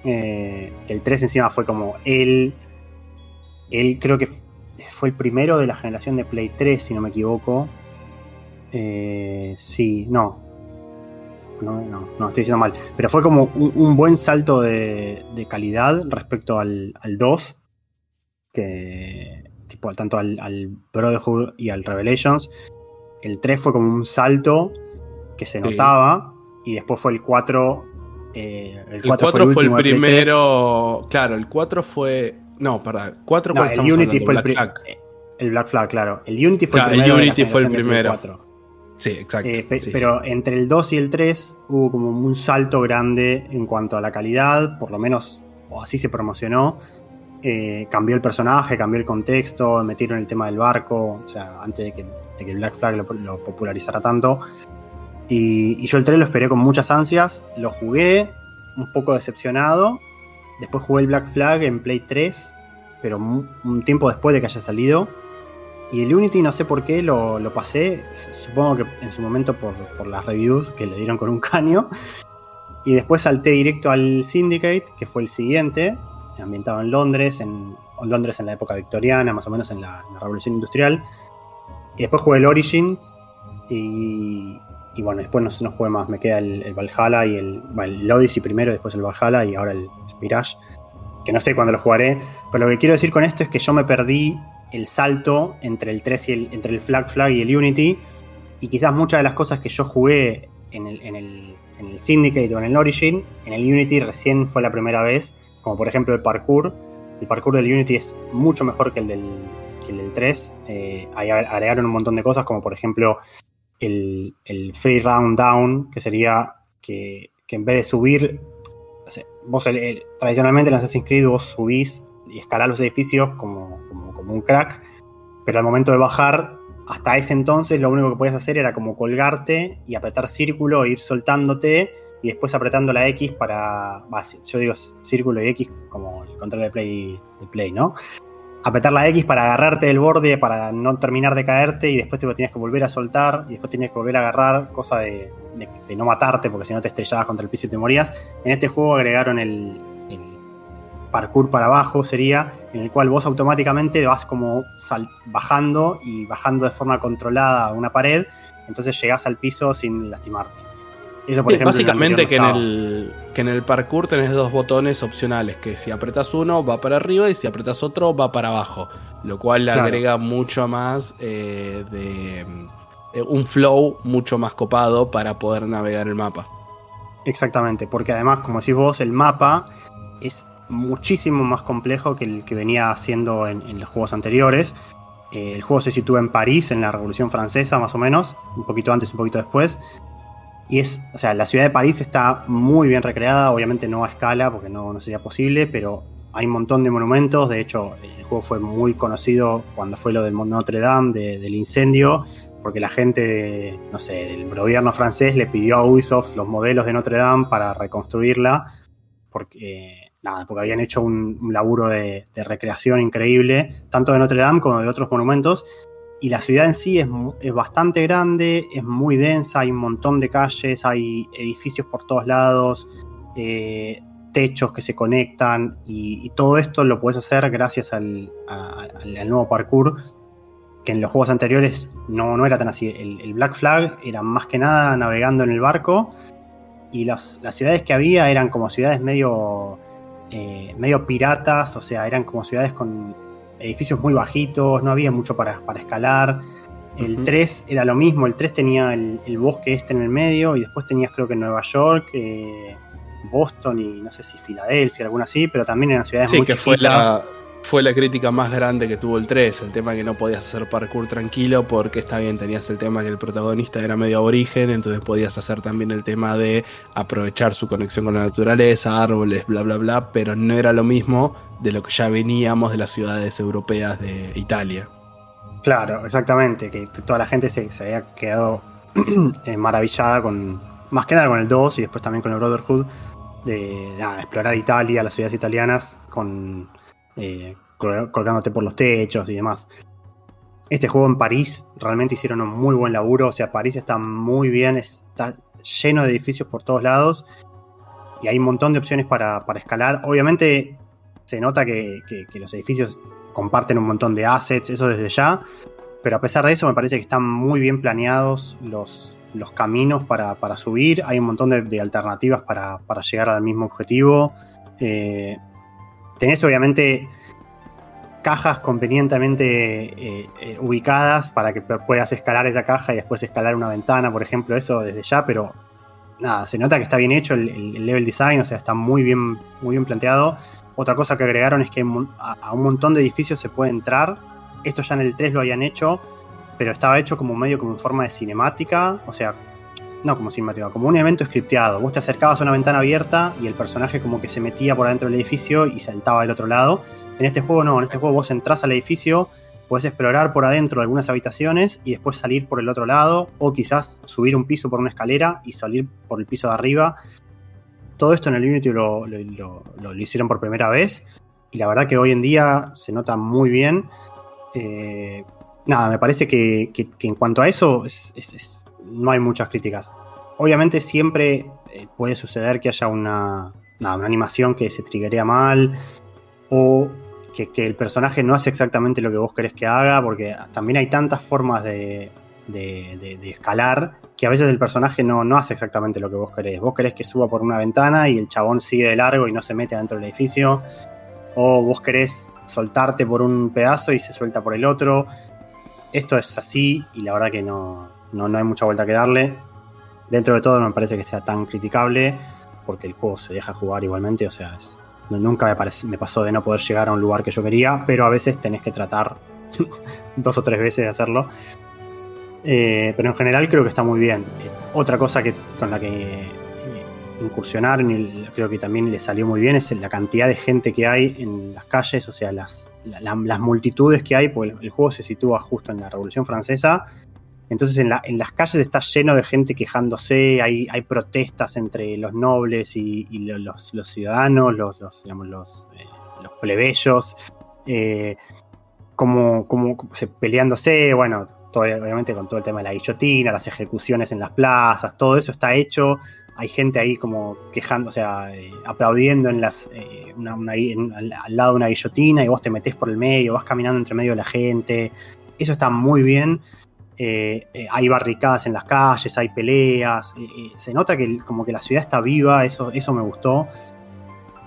Eh, el 3 encima fue como el. Él creo que fue el primero de la generación de Play 3, si no me equivoco. Eh, sí, no. No, no, no, estoy diciendo mal. Pero fue como un, un buen salto de, de calidad respecto al, al 2. Que. Tipo, tanto al, al Brotherhood y al Revelations. El 3 fue como un salto que se Sí. notaba. Y después fue el 4. eh, el El 4, 4 fue el último de Play 3. primero. Claro, el 4 fue. No, perdón. 4 No, el Unity hablando? fue el, Black Flag. el Black Flag, claro. El Unity fue Claro, el el primero. de la Unity fue el primero. 4. Sí, exacto. Eh, pe- Sí, sí. pero entre el 2 y el 3 hubo como un salto grande en cuanto a la calidad, por lo menos o así se promocionó. Eh, cambió el personaje, cambió el contexto, metieron el tema del barco, o sea, antes de que, de que el Black Flag lo, lo popularizara tanto. Y, y yo el 3 lo esperé con muchas ansias, lo jugué un poco decepcionado. Después jugué el Black Flag en Play 3, pero un tiempo después de que haya salido. Y el Unity no sé por qué lo, lo pasé, supongo que en su momento por, por las reviews que le dieron con un caño. Y después salté directo al Syndicate, que fue el siguiente, ambientado en Londres, en, Londres en la época victoriana, más o menos en la, Revolución Industrial. Y después jugué el Origins y, y bueno, después no, no jugué más, me queda el, el Valhalla y el, el Odyssey primero, después el Valhalla y ahora el, el Mirage, que no sé cuándo lo jugaré, pero lo que quiero decir con esto es que yo me perdí el salto entre el 3 y el, entre el Flag Flag y el Unity. Y quizás muchas de las cosas que yo jugué en el, en, el, en el Syndicate o en el Origin, en el Unity recién fue la primera vez. Como por ejemplo el parkour. El parkour del Unity es mucho mejor que el del, que el del 3. Eh, ahí agregaron un montón de cosas, como por ejemplo el, el Free Round Down, que sería que, que en vez de subir, vos el- tradicionalmente en Assassin's Creed vos subís y escalás los edificios como, un crack, pero al momento de bajar, hasta ese entonces lo único que podías hacer era como colgarte y apretar círculo e ir soltándote y después apretando la X para, sí, yo digo círculo y X como el control de play, de play ¿no? Apretar la X para agarrarte del borde, para no terminar de caerte y después te lo tenías que volver a soltar y después tenías que volver a agarrar, cosa de, de- no matarte porque si no te estrellabas contra el piso y te morías. En este juego agregaron el- parkour para abajo sería, en el cual vos automáticamente vas como bajando y bajando de forma controlada a una pared, entonces llegás al piso sin lastimarte. Eso, por ejemplo, básicamente que, en el, que en el parkour tenés dos botones opcionales, que si apretas uno va para arriba y si apretas otro va para abajo, lo cual le agrega mucho más eh, de eh, un flow mucho más copado para poder navegar el mapa. Exactamente, porque además, como decís vos, el mapa es muchísimo más complejo que el que venía haciendo en, los juegos anteriores. Eh, el juego se sitúa en París, en la Revolución Francesa, más o menos, un poquito antes, un poquito después. Y es, o sea, la ciudad de París está muy bien recreada, obviamente no a escala, porque no, no sería posible, pero hay un montón de monumentos. De hecho, el juego fue muy conocido cuando fue lo del Notre Dame, del incendio porque la gente, no sé, del gobierno francés le pidió a Ubisoft los modelos de Notre Dame para reconstruirla, porque, nada, porque habían hecho un, laburo de, recreación increíble, tanto de Notre Dame como de otros monumentos. Y la ciudad en sí es, bastante grande, es muy densa, hay un montón de calles, hay edificios por todos lados, eh, techos que se conectan, y, todo esto lo puedes hacer gracias al, nuevo parkour que en los juegos anteriores no, no era tan así. El, Black Flag era más que nada navegando en el barco y las, ciudades que había eran como ciudades medio, eh, medio piratas, o sea, eran como ciudades con edificios muy bajitos, no había mucho para, para escalar. El 3 era lo mismo, el 3 tenía el, bosque este en el medio y después tenías creo que Nueva York, eh, Boston y no sé si Filadelfia, alguna así, pero también eran ciudades sí, que fue la fue la crítica más grande que tuvo el 3, el tema que no podías hacer parkour tranquilo porque está bien, tenías el tema que el protagonista era medio aborigen, entonces podías hacer también el tema de aprovechar su conexión con la naturaleza, árboles, bla, bla, bla, pero no era lo mismo de lo que ya veníamos de las ciudades europeas de Italia. Claro, exactamente, que toda la gente se, había quedado *clears throat* eh, maravillada con, más que nada con el 2 y después también con el Brotherhood, de explorar Italia, las ciudades italianas con eh, colgándote por los techos y demás. Este juego en París realmente hicieron un muy buen laburo, o sea, París está muy bien, está lleno de edificios por todos lados y hay un montón de opciones para, escalar. Obviamente se nota que, los edificios comparten un montón de assets, eso desde ya, pero a pesar de eso me parece que están muy bien planeados los, caminos para, subir, hay un montón de, alternativas para, llegar al mismo objetivo. Eh, Tenés obviamente cajas convenientemente eh, eh, ubicadas para que puedas escalar esa caja y después escalar una ventana, por ejemplo, eso desde ya, pero nada, se nota que está bien hecho el, level design, o sea, está muy bien, muy bien planteado. Otra cosa que agregaron es que a, un montón de edificios se puede entrar. Esto ya en el 3 lo habían hecho, pero estaba hecho como medio como en forma de cinemática, o sea, no como cinemática, como un evento scripteado. Vos te acercabas a una ventana abierta y el personaje como que se metía por adentro del edificio y saltaba del otro lado. En este juego no, en este juego vos entras al edificio, puedes explorar por adentro algunas habitaciones y después salir por el otro lado o quizás subir un piso por una escalera y salir por el piso de arriba. Todo esto en el Unity lo, hicieron por primera vez y la verdad que hoy en día se nota muy bien. Eh, nada, me parece que, en cuanto a eso es no hay muchas críticas. Obviamente siempre eh, puede suceder que haya una, una animación que se triguea mal o que, el personaje no hace exactamente lo que vos querés que haga, porque también hay tantas formas de, escalar que a veces el personaje no, no, hace exactamente lo que vos querés. Vos querés que suba por una ventana y el chabón sigue de largo y no se mete dentro del edificio. O vos querés soltarte por un pedazo y se suelta por el otro. Esto es así y la verdad que no, no, no hay mucha vuelta que darle. Dentro de todo no me parece que sea tan criticable, porque el juego se deja jugar igualmente, o sea, nunca me, me pasó de no poder llegar a un lugar que yo quería, pero a veces tenés que tratar *laughs* dos o tres veces de hacerlo. Eh, pero en general creo que está muy bien. Eh, otra cosa que, con la que eh, incursionaron y creo que también le salió muy bien es la cantidad de gente que hay en las calles, o sea, las, las multitudes que hay, porque el juego se sitúa justo en la Revolución Francesa entonces en, las calles está lleno de gente quejándose, hay, protestas entre los nobles y, los, ciudadanos, los, eh, plebeyos, eh, como, peleándose, bueno, obviamente con todo el tema de la guillotina, las ejecuciones en las plazas, todo eso está hecho hay gente ahí como quejando, o sea, eh, aplaudiendo en las, eh, al lado de una guillotina y vos te metés por el medio, vas caminando entre medio de la gente. Eso está muy bien. Eh, hay barricadas en las calles, hay peleas. eh, eh, se nota que como que la ciudad está viva, eso, eso me gustó.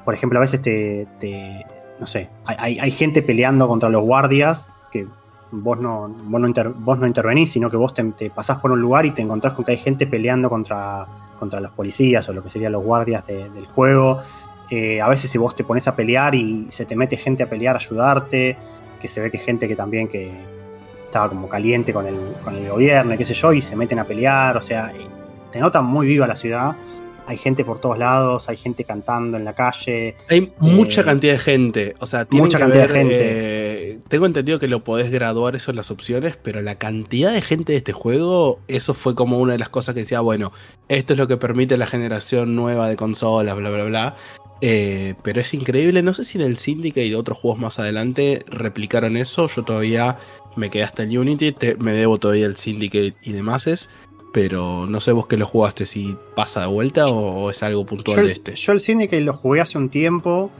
Por ejemplo, a veces te, te- no sé, hay, gente peleando contra los guardias que vos no, vos no, intervenís, sino que vos te, te pasás por un lugar y te encontrás con que hay gente peleando contra, contra los policías o lo que serían los guardias de- del juego. A veces si vos te pones a pelear y se te mete gente a pelear a ayudarte, que se ve que gente que también que estaba como caliente con el, con el gobierno y qué sé yo, y se meten a pelear, o sea, te nota muy viva la ciudad. Hay gente por todos lados, hay gente cantando en la calle. Hay mucha Eh, cantidad de gente. O sea, mucha que cantidad de gente. eh, tengo entendido que lo podés graduar eso en las opciones, pero la cantidad de gente de este juego, eso fue como una de las cosas que decía, bueno, esto es lo que permite la generación nueva de consolas, bla, bla, bla. Eh, pero es increíble. No sé si en el Syndicate y otros juegos más adelante replicaron eso. Yo todavía me quedé hasta el Unity, te- me debo todavía el Syndicate y demás. Pero no sé vos que lo jugaste, si pasa de vuelta o, o es algo puntual Yo de este. yo el Syndicate lo jugué hace un tiempo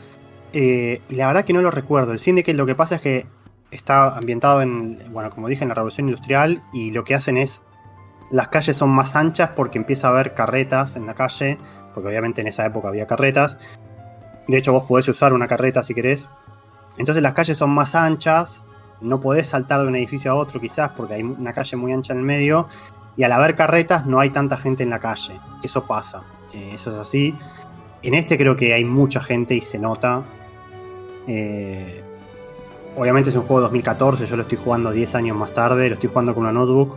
eh, y la verdad que no lo recuerdo. El Syndicate lo que pasa es que está ambientado en, bueno, como dije, en la Revolución Industrial y lo que hacen es, las calles son más anchas porque empieza a haber carretas en la calle, porque obviamente en esa época había carretas. De hecho, vos podés usar una carreta si querés. Entonces las calles son más anchas, no podés saltar de un edificio a otro quizás porque hay una calle muy ancha en el medio y al haber carretas no hay tanta gente en la calle. Eso pasa, eh, eso es así. En este creo que hay mucha gente y se nota. Eh, obviamente es un juego de 2014, yo lo estoy jugando 10 años más tarde, lo estoy jugando con una notebook,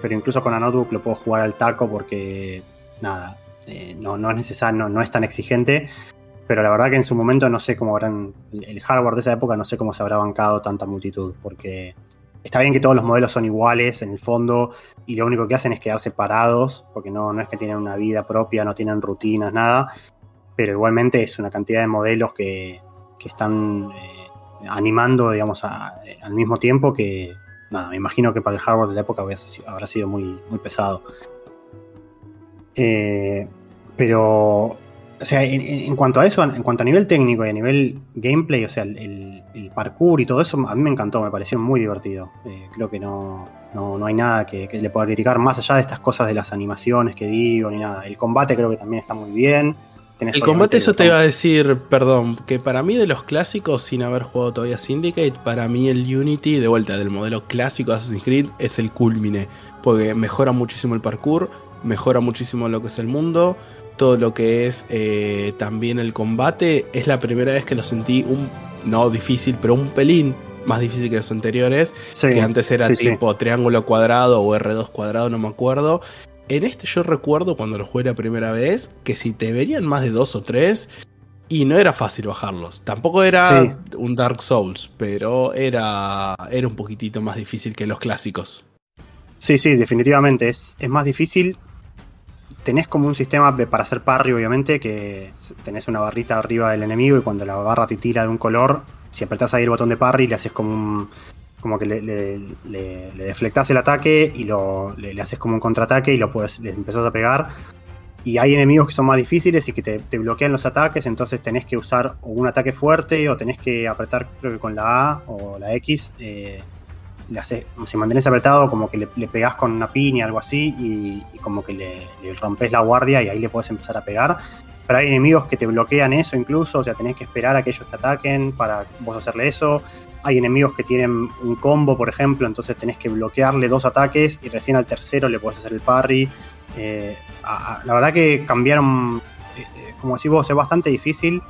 pero incluso con la notebook lo puedo jugar al taco porque nada, eh, no, es necesario, no es tan exigente. Pero la verdad que en su momento no sé cómo habrán. El hardware de esa época no sé cómo se habrá bancado tanta multitud. Porque está bien que todos los modelos son iguales en el fondo. Y lo único que hacen es quedar separados. Porque no, no es que tienen una vida propia, no tienen rutinas, nada. Pero igualmente es una cantidad de modelos que, que están eh, animando, digamos, a- al mismo tiempo que. Nada, me imagino que para el hardware de la época habrá sido muy, muy pesado. Eh, pero o sea, en, cuanto a eso, en cuanto a nivel técnico y a nivel gameplay, o sea, el, el- parkour y todo eso, a mí me encantó, me pareció muy divertido. Eh, creo que no, no, no hay nada que, que le pueda criticar, más allá de estas cosas de las animaciones que digo, ni nada. El combate creo que también está muy bien. Tenés El combate, eso te iba a decir, perdón, que para mí de los clásicos, sin haber jugado todavía Syndicate, para mí el Unity, de vuelta del modelo clásico de Assassin's Creed, es el culmine, porque mejora muchísimo el parkour, mejora muchísimo lo que es el mundo, todo lo que es eh, también el combate, es la primera vez que lo sentí un, no difícil, pero un pelín más difícil que los anteriores, Sí, que antes era sí, sí. tipo triángulo cuadrado o R2 cuadrado, no me acuerdo. En este yo recuerdo cuando lo jugué la primera vez que si te venían más de dos o tres y no era fácil bajarlos. Tampoco era un Dark Souls, pero era, era un poquitito más difícil que los clásicos. Sí, sí, definitivamente. Es, es más difícil. Tenés como un sistema para hacer parry, obviamente, que tenés una barrita arriba del enemigo y cuando la barra te tira de un color, si apretás ahí el botón de parry, le haces como un. como que le, le, el ataque y lo, le, haces como un contraataque y lo puedes, le empezás a pegar. Y hay enemigos que son más difíciles y que te, bloquean los ataques, entonces tenés que usar un ataque fuerte o tenés que apretar, creo que con la A o la X. eh, le hace- si mantenés apretado, como que le, le pegás con una piña, algo así, y, como que le, rompes la guardia y ahí le podés empezar a pegar. Pero hay enemigos que te bloquean eso incluso, o sea, tenés que esperar a que ellos te ataquen para vos hacerle eso. Hay enemigos que tienen un combo, por ejemplo, entonces tenés que bloquearle dos ataques y recién al tercero le podés hacer el parry. Eh, la verdad que cambiaron, eh, eh, como decís vos, es bastante difícil.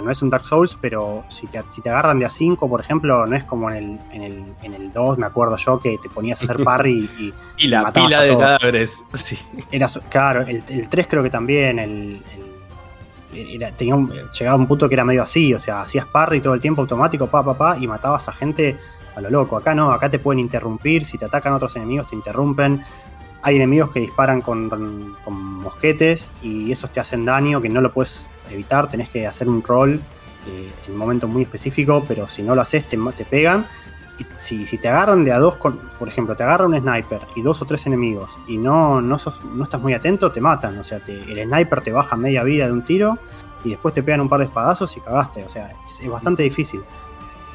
No es un Dark Souls, pero si te, si te agarran de a 5, por ejemplo, no es como en el, en, el, en el 2, me acuerdo yo, que te ponías a hacer *laughs* parry y, Y la Matabas pila a de cadáveres. Sí. era claro, el, el 3 creo que también, el, el- era- tenía un, llegaba a un punto que era medio así, o sea, hacías parry todo el tiempo automático, pa, pa, pa, y matabas a gente a lo loco. Acá no, acá te pueden interrumpir, si te atacan otros enemigos te interrumpen. Hay enemigos que disparan con, con mosquetes y esos te hacen daño que no lo puedes evitar, tenés que hacer un roll eh, en un momento muy específico, pero si no lo haces te, te pegan. y si, si te agarran de a dos, con, por ejemplo, te agarra un sniper y dos o tres enemigos y no, no, sos- no estás muy atento, te matan. O sea, el sniper te baja media vida de un tiro y después te pegan un par de espadazos y cagaste. O sea, es, bastante difícil.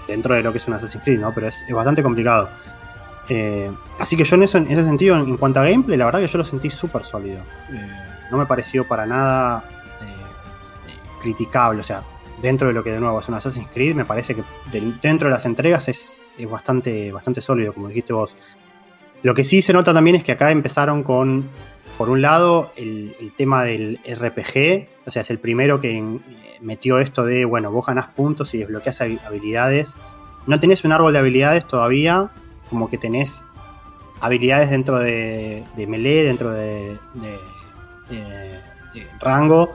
Dentro de lo que es un Assassin's Creed, ¿no? Pero es, es bastante complicado. Eh, así que yo en, eso, en ese sentido, en, cuanto a gameplay, la verdad que yo lo sentí súper sólido. Eh, no me pareció para nada criticable. O sea, dentro de lo que de nuevo es un Assassin's Creed, me parece que dentro de las entregas es, es bastante, bastante sólido, como dijiste vos. Lo que sí se nota también es que acá empezaron con, por un lado, el, tema del RPG, o sea, es el primero que metió esto de, bueno, vos ganás puntos y desbloqueas habi- habilidades. No tenés un árbol de habilidades todavía, como que tenés habilidades dentro de, de melee, dentro de, de- de- de rango,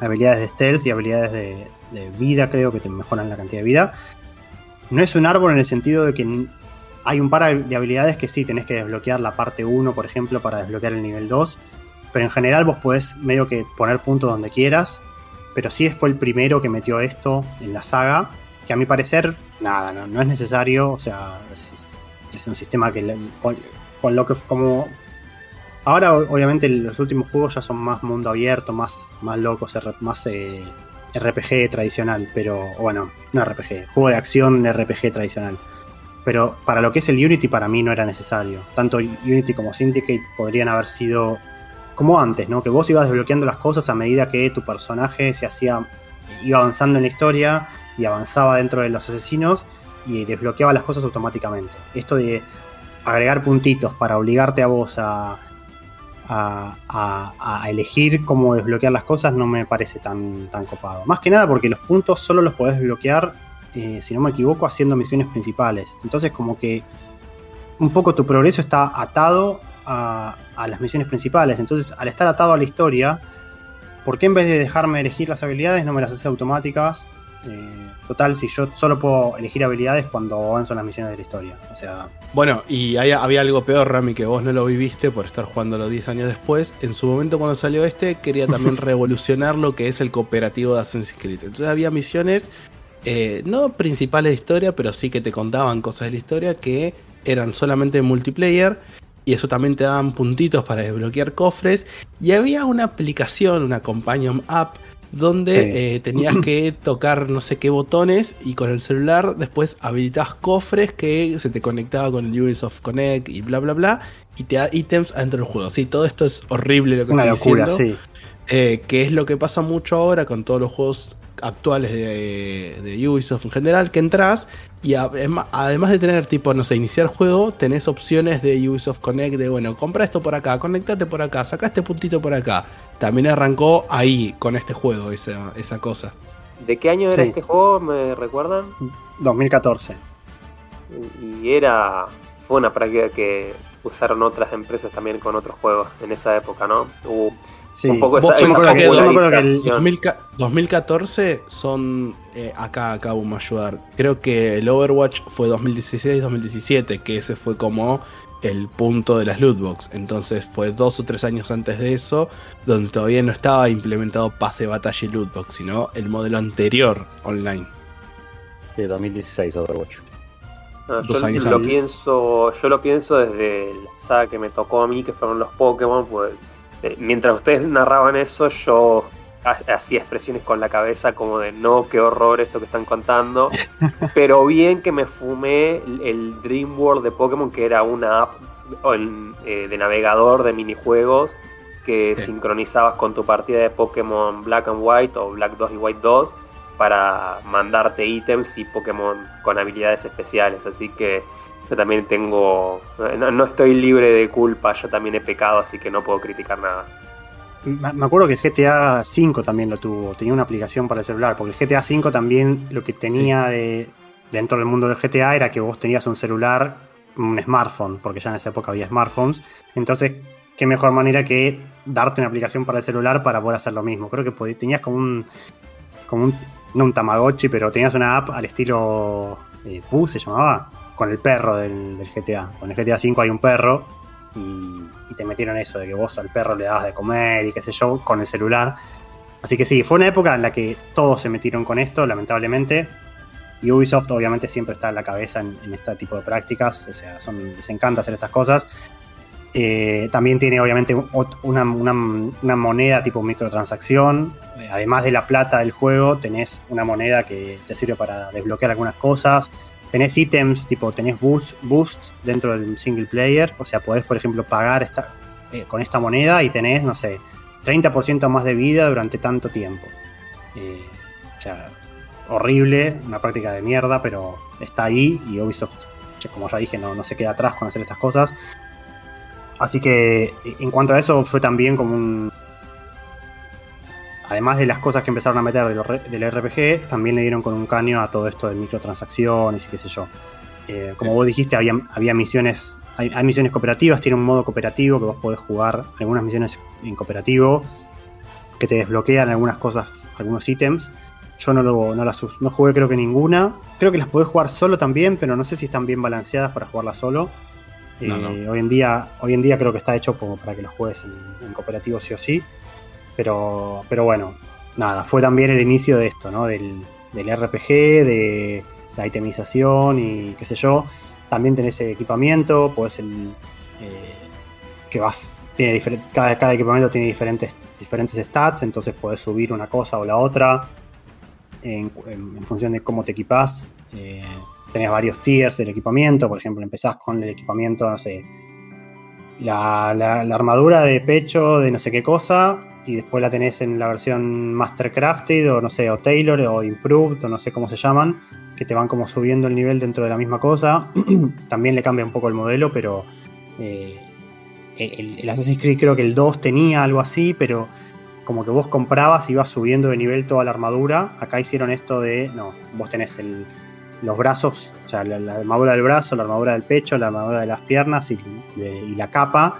habilidades de stealth y habilidades de, vida, creo que te mejoran la cantidad de vida. No es un árbol en el sentido de que hay un par de habilidades que sí tenés que desbloquear la parte 1, por ejemplo, para desbloquear el nivel 2. Pero en general vos podés medio que poner puntos donde quieras. Pero sí fue el primero que metió esto en la saga. Que a mi parecer, nada, no, es necesario. O sea, es, un sistema que con lo que como. Ahora, obviamente, los últimos juegos ya son más mundo abierto, más, más locos, más eh, RPG tradicional. Pero, bueno, no RPG, juego de acción RPG tradicional. Pero para lo que es el Unity, para mí no era necesario. Tanto Unity como Syndicate podrían haber sido como antes, ¿no? Que vos ibas desbloqueando las cosas a medida que tu personaje se hacía, iba avanzando en la historia y avanzaba dentro de los asesinos y desbloqueaba las cosas automáticamente. Esto de agregar puntitos para obligarte a vos a, a, a- a elegir cómo desbloquear las cosas no me parece tan, tan copado. Más que nada porque los puntos solo los podés desbloquear, eh, si no me equivoco, haciendo misiones principales. Entonces como que un poco tu progreso está atado a, a las misiones principales. Entonces, al estar atado a la historia, ¿por qué en vez de dejarme elegir las habilidades no me las haces automáticas? Eh, total, si yo solo puedo elegir habilidades cuando avanzo en las misiones de la historia. O sea, Bueno, y hay- había algo peor, Rami, que vos no lo viviste por estar jugándolo 10 años después. En su momento, cuando salió este, quería también *laughs* revolucionar lo que es el cooperativo de Assassin's Creed. Entonces había misiones, eh, no principales de historia, pero sí que te contaban cosas de la historia que eran solamente multiplayer. Y eso también te daban puntitos para desbloquear cofres. Y había una aplicación, una companion app, donde Sí. eh, tenías que *laughs* tocar no sé qué botones y con el celular después habilitabas cofres que se te conectaba con el Ubisoft Connect y bla bla bla y te da ítems adentro del juego. Sí, todo esto es horrible lo que una estoy locura, diciendo. sí. Eh, que es lo que pasa mucho ahora con todos los juegos actuales de, de Ubisoft en general, que entras y adem- además de tener tipo, no sé, iniciar juego, tenés opciones de Ubisoft Connect de, bueno, compra esto por acá, conectate por acá, saca este puntito por acá. También arrancó ahí con este juego esa, esa cosa. ¿De qué año era Sí. este juego? ¿Me recuerdan? 2014. Y era. Fue una práctica que usaron otras empresas también con otros juegos en esa época, ¿no? Hubo Sí. un poco Vos- esa, yo me esa acuerdo que- yo me acuerdo que el- popularización. 2000 2014 son. eh, acá, acá vamos a ayudar. Creo que el Overwatch fue 2016-2017, que ese fue como el punto de las lootbox. Entonces fue dos o tres años antes de eso, donde todavía no estaba implementado pase, batalla y lootbox, sino el modelo anterior online. De 2016 Overwatch. No, Dos yo años lo antes. pienso, yo lo pienso desde la saga que me tocó a mí, que fueron los Pokémon, pues eh, mientras ustedes narraban eso, yo ha- hacía expresiones con la cabeza como de no, qué horror esto que están contando. *laughs* Pero bien que me fumé el, el Dream World de Pokémon, que era una app eh, de navegador de minijuegos que Sí. sincronizabas con tu partida de Pokémon Black and White o Black 2 y White 2 para mandarte ítems y Pokémon con habilidades especiales. Así que yo también tengo. No, no estoy libre de culpa, yo también he pecado, así que no puedo criticar nada. Me acuerdo que el GTA V también lo tuvo, tenía una aplicación para el celular, porque el GTA V también lo que tenía de, dentro del mundo del GTA era que vos tenías un celular, un smartphone, porque ya en esa época había smartphones, entonces qué mejor manera que darte una aplicación para el celular para poder hacer lo mismo. Creo que podí- tenías como un, como un, no un Tamagotchi, pero tenías una app al estilo eh, se llamaba, con el perro del, GTA. Con el GTA V hay un perro y, y te metieron eso de que vos al perro le dabas de comer y qué sé yo, con el celular. Así que sí, fue una época en la que todos se metieron con esto, lamentablemente. Y Ubisoft obviamente siempre está en la cabeza en, este tipo de prácticas, o sea, son, les encanta hacer estas cosas. Eh, también tiene obviamente una- una moneda tipo microtransacción. Eh, Además de la plata del juego, tenés una moneda que te sirve para desbloquear algunas cosas. Tenés ítems, tipo tenés boost, boost dentro del single player. O sea, podés, por ejemplo, pagar esta, eh, con esta moneda y tenés, no sé, 30% más de vida durante tanto tiempo. Eh, o sea, horrible, una práctica de mierda, pero está ahí y Ubisoft, como ya dije, no, no se queda atrás con hacer estas cosas. Así que en cuanto a eso fue también como un... Además de las cosas que empezaron a meter del RPG, también le dieron con un caño a todo esto de microtransacciones y qué sé yo. Eh, como vos dijiste, había, había misiones, hay, hay misiones cooperativas, tiene un modo cooperativo que vos podés jugar, algunas misiones en cooperativo, que te desbloquean algunas cosas, algunos ítems. Yo no, lo, no las no jugué creo que ninguna. Creo que las podés jugar solo también, pero no sé si están bien balanceadas para jugarlas solo. No, Eh, Hoy, en día, hoy en día creo que está hecho como para que lo juegues en, en cooperativo sí o sí. Pero, pero bueno, nada, fue también el inicio de esto, ¿no? Del, del RPG, de la itemización y qué sé yo. También tenés equipamiento, pues el. eh, que vas. Tiene cada, cada equipamiento tiene diferentes, diferentes stats, entonces podés subir una cosa o la otra en, función de cómo te equipás. Eh, tenés varios tiers del equipamiento, por ejemplo, empezás con el equipamiento, no sé, la- la armadura de pecho de no sé qué cosa, y después la tenés en la versión Mastercrafted, o no sé, o Tailor, o Improved, o no sé cómo se llaman, que te van como subiendo el nivel dentro de la misma cosa. *clears throat* También le cambia un poco el modelo, pero eh, el, el Assassin's Creed creo que el 2 tenía algo así, pero como que vos comprabas y ibas subiendo de nivel toda la armadura. Acá hicieron esto de, no, vos tenés el, los brazos, o sea, la, la armadura del brazo, la armadura del pecho, la armadura de las piernas y, y la capa,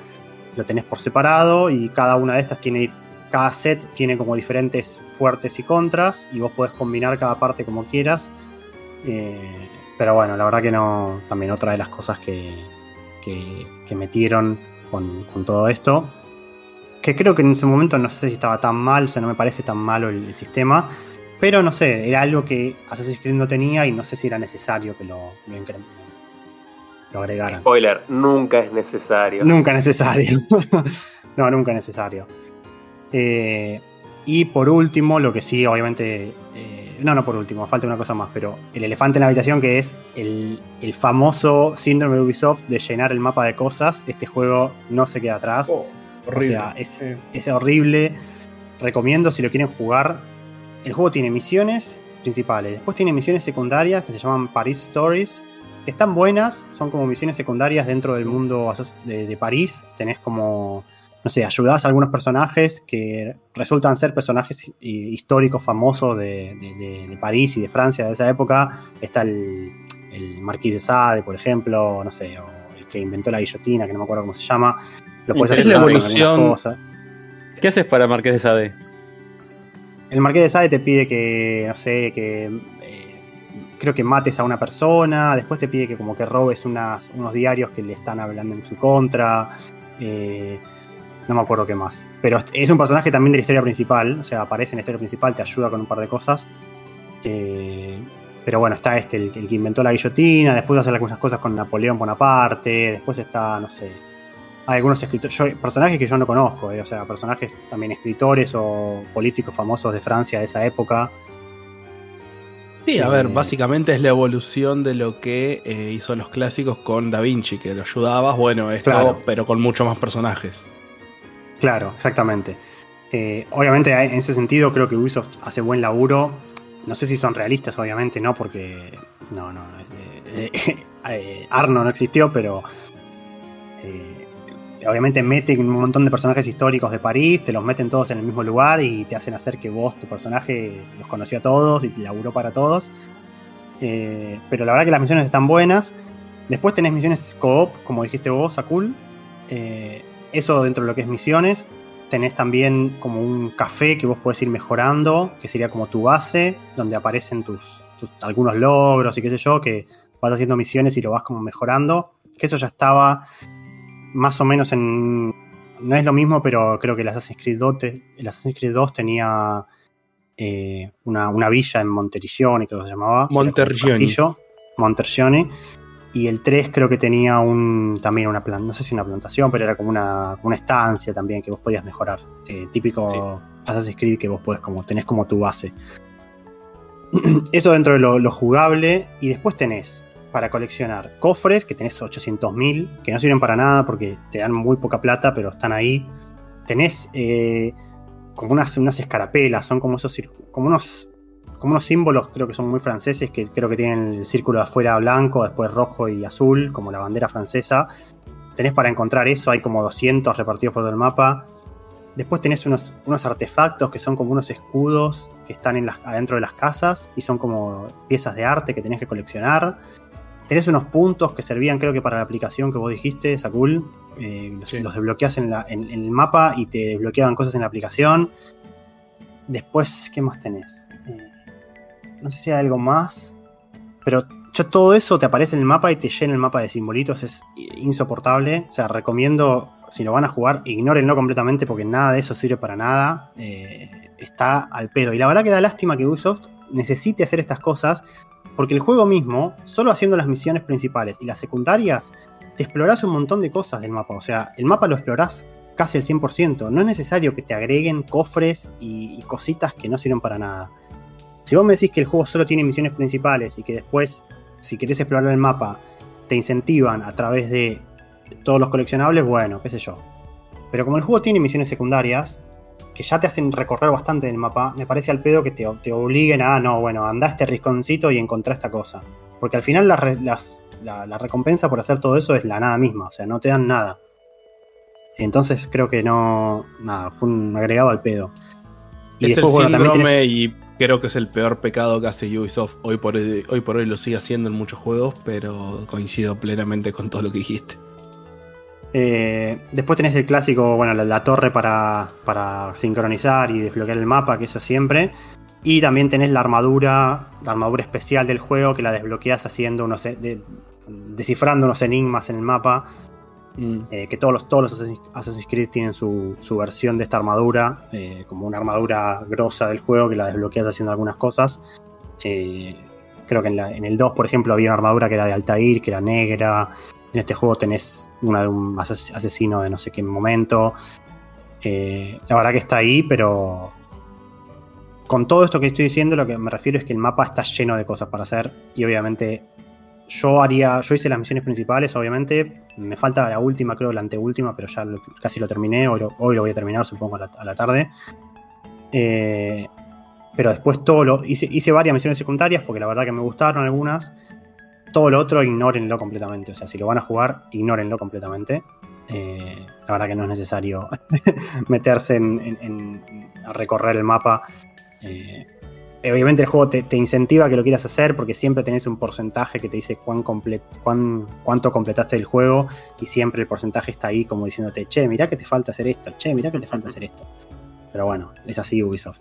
lo tenés por separado y cada una de estas tiene, cada set tiene como diferentes fuertes y contras y vos podés combinar cada parte como quieras. Eh, pero bueno, la verdad que no, también otra de las cosas que, que, que metieron con, con todo esto que creo que en ese momento no sé si estaba tan mal, o sea, no me parece tan malo el, el sistema, pero no sé, era algo que Assassin's Creed no tenía y no sé si era necesario que lo, lo, lo agregaran. Spoiler, nunca es necesario. Nunca necesario. *laughs* no, nunca necesario. Eh, y por último, lo que sí, obviamente. eh, no, no por último, falta una cosa más, pero el elefante en la habitación, que es el, el famoso síndrome de Ubisoft de llenar el mapa de cosas. Este juego no se queda atrás. Oh, horrible. O sea, es, es horrible. Recomiendo si lo quieren jugar. El juego tiene misiones principales. Después tiene misiones secundarias que se llaman Paris Stories. Que están buenas. Son como misiones secundarias dentro del mundo de, de París. Tenés como. No sé, ayudás a algunos personajes que resultan ser personajes hi- históricos famosos de, de- de- de París y de Francia de esa época. Está el, el Marquis de Sade, por ejemplo. No sé, o el que inventó la guillotina, que no me acuerdo cómo se llama. Lo puedes Es la evolución-. ¿Qué haces para Marqués de Sade? El Marqués de Sade te pide que, no sé, que eh, creo que mates a una persona, después te pide que como que robes unas, unos diarios que le están hablando en su contra, eh, no me acuerdo qué más. Pero es un personaje también de la historia principal, o sea, aparece en la historia principal, te ayuda con un par de cosas. Eh, pero bueno, está este, el, el que inventó la guillotina, después hace algunas cosas con Napoleón Bonaparte, después está, no sé, hay algunos escritores, yo- personajes que yo no conozco, eh, o sea, personajes también escritores o políticos famosos de Francia de esa época. Sí, a ver, Eh, básicamente es la evolución de lo que eh, hizo los clásicos con Da Vinci, que lo ayudabas, bueno, esto, Claro. pero con muchos más personajes. Claro, exactamente. Eh, obviamente, en ese sentido, creo que Ubisoft hace buen laburo. No sé si son realistas, obviamente, no, porque. No, no. *laughs* eh, Arno no existió, pero. eh, obviamente meten un montón de personajes históricos de París, te los meten todos en el mismo lugar y te hacen hacer que vos, tu personaje, los conoció a todos y te laburó para todos. Eh, pero la verdad que las misiones están buenas. Después tenés misiones co-op, como dijiste vos, Akul. Eh, eso dentro de lo que es misiones. Tenés también como un café que vos podés ir mejorando, que sería como tu base, donde aparecen tus, tus- algunos logros y qué sé yo, que vas haciendo misiones y lo vas como mejorando. Que eso ya estaba más o menos en. No es lo mismo, pero creo que el Assassin's Creed 2, te- el Assassin's Creed 2 tenía eh, una, una villa en Monteriggioni, creo que se llamaba. Monteriggioni. Era Y el 3 creo que tenía un también una planta, no sé si una plantación, pero era como una, una estancia también que vos podías mejorar. Eh, típico Assassin's Creed que vos podés como, tenés como tu base. *clears throat* Eso dentro de lo, lo jugable. Y después tenés para coleccionar cofres, que tenés 800.000, que no sirven para nada porque te dan muy poca plata, pero están ahí. Tenés eh, como unas, unas escarapelas, son como esos como unos, como unos símbolos, creo que son muy franceses, que creo que tienen el círculo de afuera blanco, después rojo y azul, como la bandera francesa. Tenés para encontrar eso, hay como 200 repartidos por todo el mapa. Después tenés unos, unos artefactos que son como unos escudos que están en las, adentro de las casas y son como piezas de arte que tenés que coleccionar. Tenés unos puntos que servían, creo que para la aplicación que vos dijiste, Sakul. Eh, los, Sí. los desbloqueas en, la- en- en el mapa y te desbloqueaban cosas en la aplicación. Después, ¿qué más tenés? Eh, no sé si hay algo más. Pero todo eso te aparece en el mapa y te llena el mapa de simbolitos. Es insoportable. O sea, recomiendo, si lo van a jugar, ignórenlo completamente porque nada de eso sirve para nada. Eh, está al pedo. Y la verdad que da lástima que Ubisoft necesite hacer estas cosas porque el juego mismo, solo haciendo las misiones principales y las secundarias, te explorás un montón de cosas del mapa. O sea, el mapa lo explorás casi al 100%. No es necesario que te agreguen cofres y, y cositas que no sirven para nada. Si vos me decís que el juego solo tiene misiones principales y que después, si querés explorar el mapa, te incentivan a través de todos los coleccionables, bueno, qué sé yo. Pero como el juego tiene misiones secundarias, que ya te hacen recorrer bastante del mapa, me parece al pedo que te, te obliguen a, no, bueno, anda a este risconcito y encontrá esta cosa. Porque al final la, las- la- la recompensa por hacer todo eso es la nada misma, o sea, no te dan nada. Entonces creo que no, nada, fue un agregado al pedo. Y es después, el bueno, síndrome tenés- y creo que es el peor pecado que hace Ubisoft. Hoy por hoy, por hoy lo sigue haciendo en muchos juegos, pero coincido plenamente con todo lo que dijiste. Eh, después tenés el clásico, bueno, la, torre para, sincronizar y desbloquear el mapa, que eso siempre. Y también tenés la armadura, la armadura especial del juego, que la desbloqueas haciendo unos, e- de- descifrando unos enigmas en el mapa. Mm. eh, que todos los, todos los Assassin's- Creed tienen su, su versión de esta armadura, eh, como una armadura grosa del juego, que la desbloqueas haciendo algunas cosas. Eh, creo que en, la- en el 2, por ejemplo, había una armadura que era de Altair, que era negra. En este juego tenés una de un ases- asesino de no sé qué momento. La verdad que está ahí, pero con todo esto que estoy diciendo, lo que me refiero es que el mapa está lleno de cosas para hacer y obviamente yo haría, yo hice las misiones principales, obviamente, me falta la última, creo la anteúltima, pero ya casi lo terminé, hoy lo, hoy lo voy a terminar, supongo, a la, tarde. Eh, pero después todo lo. Hice, hice varias misiones secundarias porque la verdad que me gustaron algunas. Todo lo otro, ignórenlo completamente. O sea, si lo van a jugar, ignórenlo completamente. Eh, la verdad que no es necesario *laughs* meterse en- a recorrer el mapa. Eh, obviamente el juego te, te incentiva a que lo quieras hacer porque siempre tenés un porcentaje que te dice cuán comple- cuán- cuánto completaste el juego y siempre el porcentaje está ahí como diciéndote, che, mirá que te falta hacer esto, che, mirá que te falta hacer esto. Pero bueno, es así Ubisoft.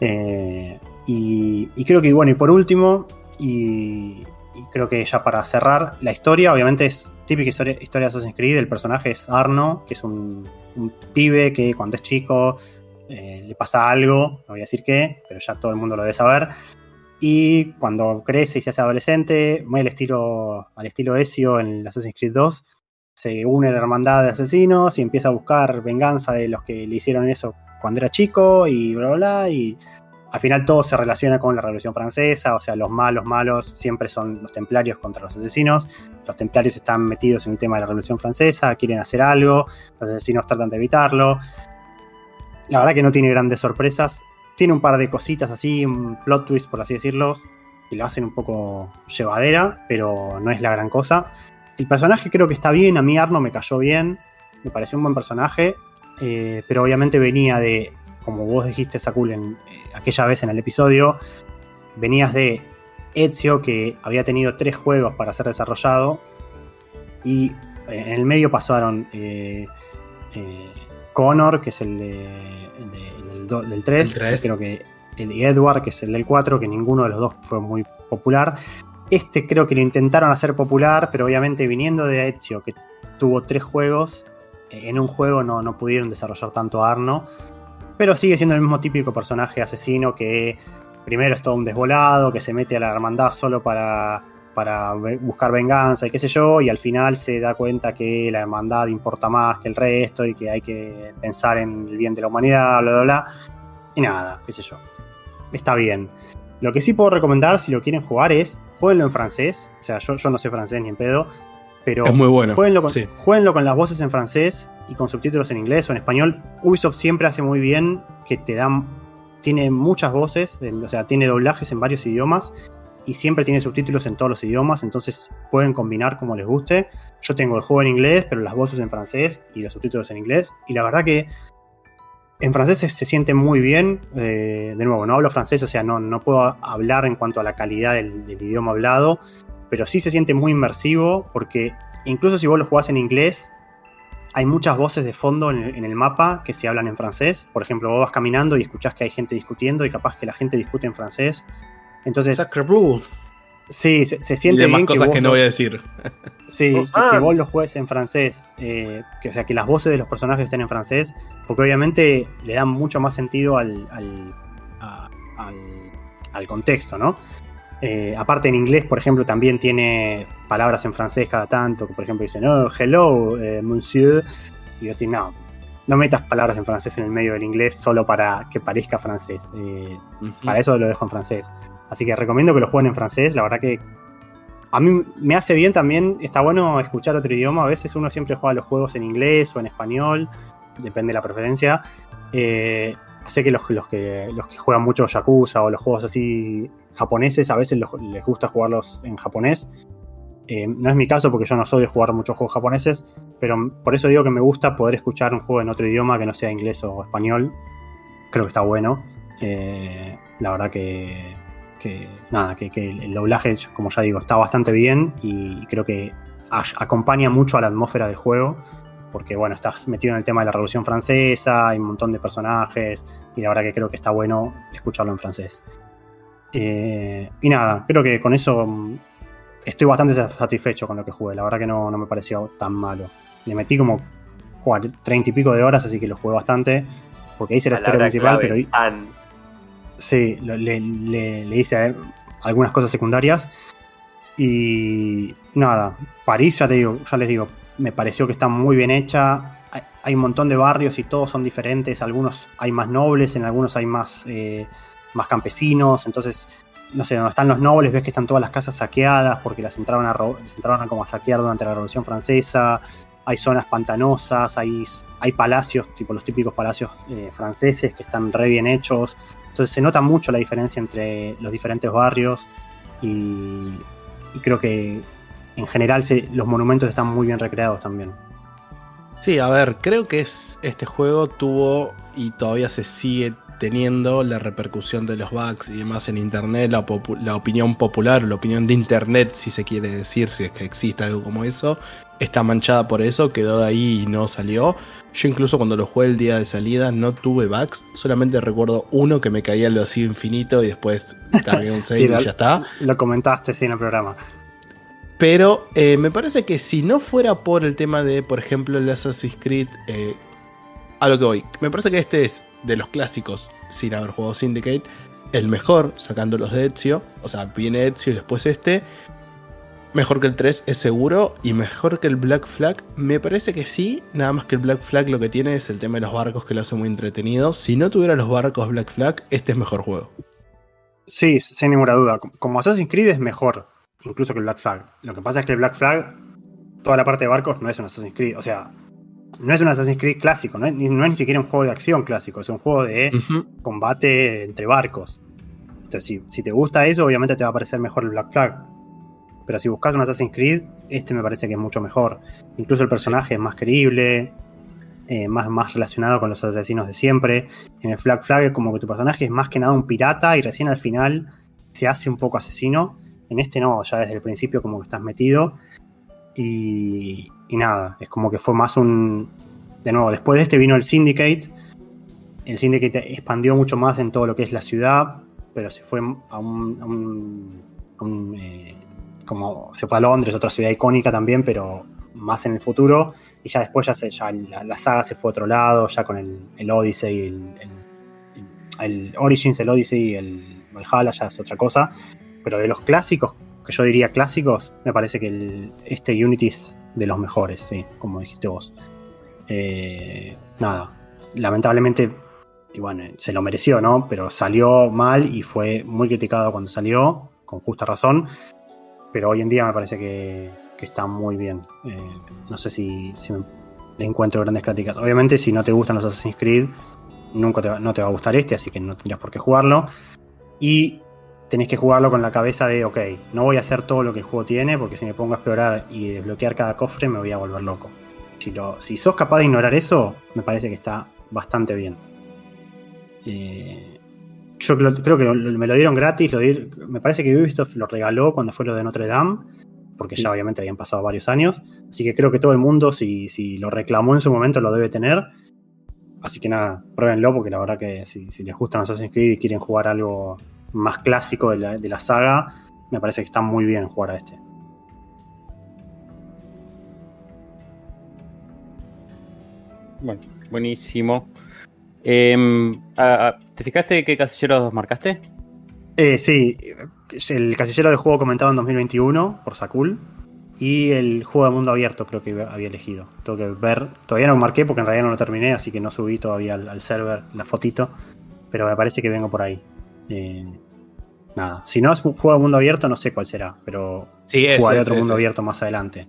Eh, y, y creo que, bueno, y por último, y, y creo que ya para cerrar, la historia obviamente es típica historia, historia de Assassin's Creed, el personaje es Arno, que es un, un pibe que cuando es chico eh, le pasa algo, no voy a decir qué, pero ya todo el mundo lo debe saber. Y cuando crece y se hace adolescente, muy al estilo, al estilo Ezio en Assassin's Creed 2, se une a la hermandad de asesinos y empieza a buscar venganza de los que le hicieron eso cuando era chico y bla, bla, bla. Y al final todo se relaciona con la Revolución Francesa, o sea, los malos malos siempre son los templarios contra los asesinos. Los templarios están metidos en el tema de la Revolución Francesa, quieren hacer algo, los asesinos tratan de evitarlo. La verdad que no tiene grandes sorpresas. Tiene un par de cositas así, un plot twist, por así decirlo, que lo hacen un poco llevadera, pero no es la gran cosa. El personaje creo que está bien, a mí Arno me cayó bien, me pareció un buen personaje, eh, pero obviamente venía de, como vos dijiste, Sakul, en, eh, aquella vez en el episodio, venías de Ezio, que había tenido tres juegos para ser desarrollado, y en el medio pasaron eh, eh, Connor, que es el, de, el de- el del do- del 3, El 3. creo que el de Edward, que es el del 4, que ninguno de los dos fue muy popular. Este creo que lo intentaron hacer popular, pero obviamente viniendo de Ezio, que tuvo tres juegos, eh, en un juego no, no pudieron desarrollar tanto a Arno. pero sigue siendo el mismo típico personaje asesino que primero es todo un desvolado, que se mete a la hermandad solo para, para buscar venganza y qué sé yo, y al final se da cuenta que la hermandad importa más que el resto y que hay que pensar en el bien de la humanidad, bla, bla, bla. Y nada, qué sé yo. Está bien. Lo que sí puedo recomendar si lo quieren jugar es jueguenlo en francés. O sea, yo, yo no sé francés ni en pedo. Pero Es muy bueno. jueguenlo con, sí. jueguenlo con las voces en francés y con subtítulos en inglés o en español. Ubisoft siempre hace muy bien que te dan. Tiene muchas voces, o sea, tiene doblajes en varios idiomas y siempre tiene subtítulos en todos los idiomas, entonces pueden combinar como les guste. Yo tengo el juego en inglés, pero las voces en francés y los subtítulos en inglés. Y la verdad que en francés se, siente muy bien. Eh, de nuevo, no hablo francés, o sea, no, no puedo hablar en cuanto a la calidad del, del idioma hablado, pero sí se siente muy inmersivo porque incluso si vos lo jugás en inglés, hay muchas voces de fondo en el, en el mapa que se hablan en francés. Por ejemplo, vos vas caminando y escuchás que hay gente discutiendo y capaz que la gente discute en francés. Entonces, Sacre Blue. sí, se, se Y siente demás bien cosas vos que no voy a decir. Sí, que, Ah. que vos lo juegues en francés, eh, que, o sea, que las voces de los personajes estén en francés, porque obviamente le dan mucho más sentido al, al, a- al- al contexto, ¿no? Eh, aparte en inglés, por ejemplo, también tiene palabras en francés cada tanto, que por ejemplo dicen, oh, hello, eh, monsieur, y yo decir, no, no metas palabras en francés en el medio del inglés solo para que parezca francés. Eh, para eso lo dejo en francés. Así que recomiendo que lo jueguen en francés. La verdad que a mí me hace bien también. Está bueno escuchar otro idioma. A veces uno siempre juega los juegos en inglés o en español. Depende de la preferencia. Eh, sé que los, los que los que juegan mucho Yakuza o los juegos así japoneses, a veces les gusta jugarlos en japonés. Eh, no es mi caso porque yo no soy de jugar muchos juegos japoneses, pero por eso digo que me gusta poder escuchar un juego en otro idioma que no sea inglés o español. Creo que está bueno. Eh, la verdad que, que nada, que, que el doblaje, como ya digo, está bastante bien y creo que acompaña mucho a la atmósfera del juego. Porque bueno, estás metido en el tema de la Revolución Francesa, hay un montón de personajes, y la verdad que creo que está bueno escucharlo en francés. Eh, y nada, creo que con eso mm, estoy bastante satisfecho con lo que jugué. La verdad que no, no me pareció tan malo. Le metí como jugar 30 y pico de horas, así que lo jugué bastante. Porque hice la historia principal, clave, pero. Sí, le, le- hice algunas cosas secundarias. Y nada, París, ya te digo, ya les digo, me pareció que está muy bien hecha. Hay, un montón de barrios y todos son diferentes. Algunos hay más nobles, en algunos hay más, eh, más campesinos. Entonces, no sé, donde están los nobles, ves que están todas las casas saqueadas porque las entraron a, las entraron a como a saquear durante la Revolución Francesa. Hay zonas pantanosas, hay, hay palacios, tipo los típicos palacios eh, franceses que están re bien hechos. Entonces se nota mucho la diferencia entre los diferentes barrios y, creo que en general los monumentos están muy bien recreados también. Sí, a ver, creo que es, este juego tuvo y todavía se sigue teniendo la repercusión de los bugs y demás en internet, la, opinión popular, la opinión de internet, si se quiere decir, si es que existe algo como eso, está manchada por eso, quedó de ahí y no salió. Yo incluso cuando lo jugué el día de salida no tuve bugs, solamente recuerdo uno que me caía al vacío infinito y después cargué un *laughs* save Sí, y ya está. Lo comentaste sí, en el programa. Pero eh, me parece que si no fuera por el tema de, por ejemplo, el Assassin's Creed, eh, a lo que voy, me parece que este es de los clásicos, sin haber jugado Syndicate, el mejor, sacando los de Ezio. O sea, viene Ezio y después este. Mejor que el 3 es seguro. Y mejor que el Black Flag, me parece que sí. Nada más que el Black Flag lo que tiene es el tema de los barcos que lo hace muy entretenido. Si no tuviera los barcos Black Flag, este es mejor juego. Sí, sin ninguna duda. Como Assassin's Creed es mejor, incluso que el Black Flag. Lo que pasa es que el Black Flag, toda la parte de barcos no es un Assassin's Creed. O sea, no es un Assassin's Creed clásico, no es, ni- no es ni siquiera un juego de acción clásico, es un juego de combate entre barcos. Entonces, si, si te gusta eso, obviamente te va a parecer mejor el Black Flag. Pero si buscas un Assassin's Creed, este me parece que es mucho mejor. Incluso el personaje es más creíble, eh, más, más relacionado con los asesinos de siempre. En el Flag Flag como que tu personaje es más que nada un pirata y recién al final se hace un poco asesino. En este no, ya desde el principio como que estás metido. Y, nada, es como que fue más un... De nuevo, después de este vino el Syndicate. El Syndicate expandió mucho más en todo lo que es la ciudad, pero se fue a un... a un- a un, eh, como se fue a Londres, otra ciudad icónica también, pero más en el futuro. Y ya después ya, se, ya la, la saga se fue a otro lado, ya con el, el Odyssey, el, el- el Origins, el Odyssey, el Valhalla ya es otra cosa. Pero de los clásicos, que yo diría clásicos, me parece que este Unity es de los mejores, sí, como dijiste vos. Eh, nada, lamentablemente, y bueno, se lo mereció, ¿no? Pero salió mal y fue muy criticado cuando salió, con justa razón. Pero hoy en día me parece que, que está muy bien. Eh, no sé si, me- encuentro grandes críticas. Obviamente, si no te gustan los Assassin's Creed, nunca te no te va a gustar este, así que no tendrías por qué jugarlo. Y tenés que jugarlo con la cabeza de, ok, no voy a hacer todo lo que el juego tiene, porque si me pongo a explorar y desbloquear cada cofre me voy a volver loco. Si, lo- si sos capaz de ignorar eso, me parece que está bastante bien. Eh, yo creo, creo que lo- me lo dieron gratis, lo di- me parece que Ubisoft lo regaló cuando fue lo de Notre Dame, porque ya obviamente habían pasado varios años. Así que creo que todo el mundo, si, si lo reclamó en su momento, lo debe tener. Así que nada, pruébenlo, porque la verdad que si, si les gustan Assassin's Creed y quieren jugar algo más clásico de la, de la saga, me parece que está muy bien jugar a este. Bueno, buenísimo. Em, ¿Te fijaste qué casilleros marcaste? Eh, sí, el casillero de juego comentado en 2021 por Sakul. Y el juego de mundo abierto creo que había elegido. Tengo que ver. Todavía no lo marqué porque en realidad no lo terminé, así que no subí todavía al, al server la fotito. Pero me parece que vengo por ahí. Eh, nada. Si no es un juego de mundo abierto, no sé cuál será. Pero Sí, jugaré otro mundo abierto más adelante.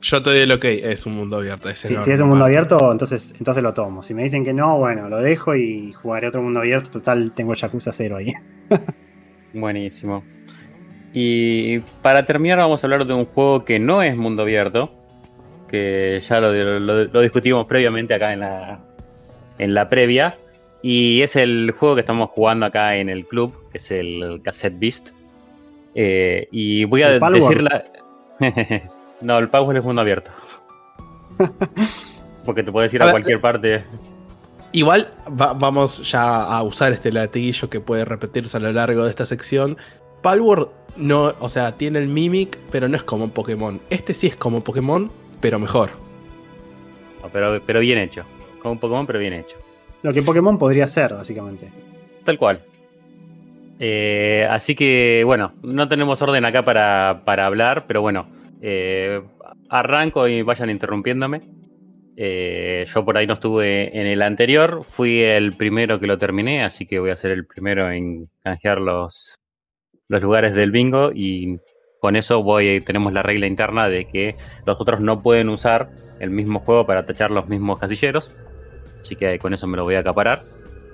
Yo te doy el ok, es un mundo abierto. Es Si, es un mundo abierto, entonces, entonces lo tomo. Si me dicen que no, bueno, lo dejo y jugaré otro mundo abierto. Total, tengo Yakuza 0 ahí. *laughs* Buenísimo. Y para terminar vamos a hablar de un juego que no es mundo abierto, que ya lo, lo- lo discutimos previamente acá en la, en la previa, y es el juego que estamos jugando acá en el club, que es el Cassette Beast. Eh, y voy a decir la... *laughs* no, el Power es mundo abierto. *laughs* Porque te puedes ir A a, ver, cualquier parte. Igual va- vamos ya a usar este latiguillo que puede repetirse a lo largo de esta sección. Palworld no, o sea, tiene el Mimic, pero no es como Pokémon. Este sí es como Pokémon, pero mejor. No, pero, pero bien hecho. Como un Pokémon, pero bien hecho. Lo que Pokémon podría ser, básicamente. Tal cual. Eh, así que, bueno, no tenemos orden acá para, para hablar, pero bueno, eh, arranco y vayan interrumpiéndome. Eh, yo por ahí no estuve en el anterior, fui el primero que lo terminé, así que voy a ser el primero en canjear los, los lugares del bingo y con eso voy, tenemos la regla interna de que los otros no pueden usar el mismo juego para tachar los mismos casilleros, así que con eso me lo voy a acaparar.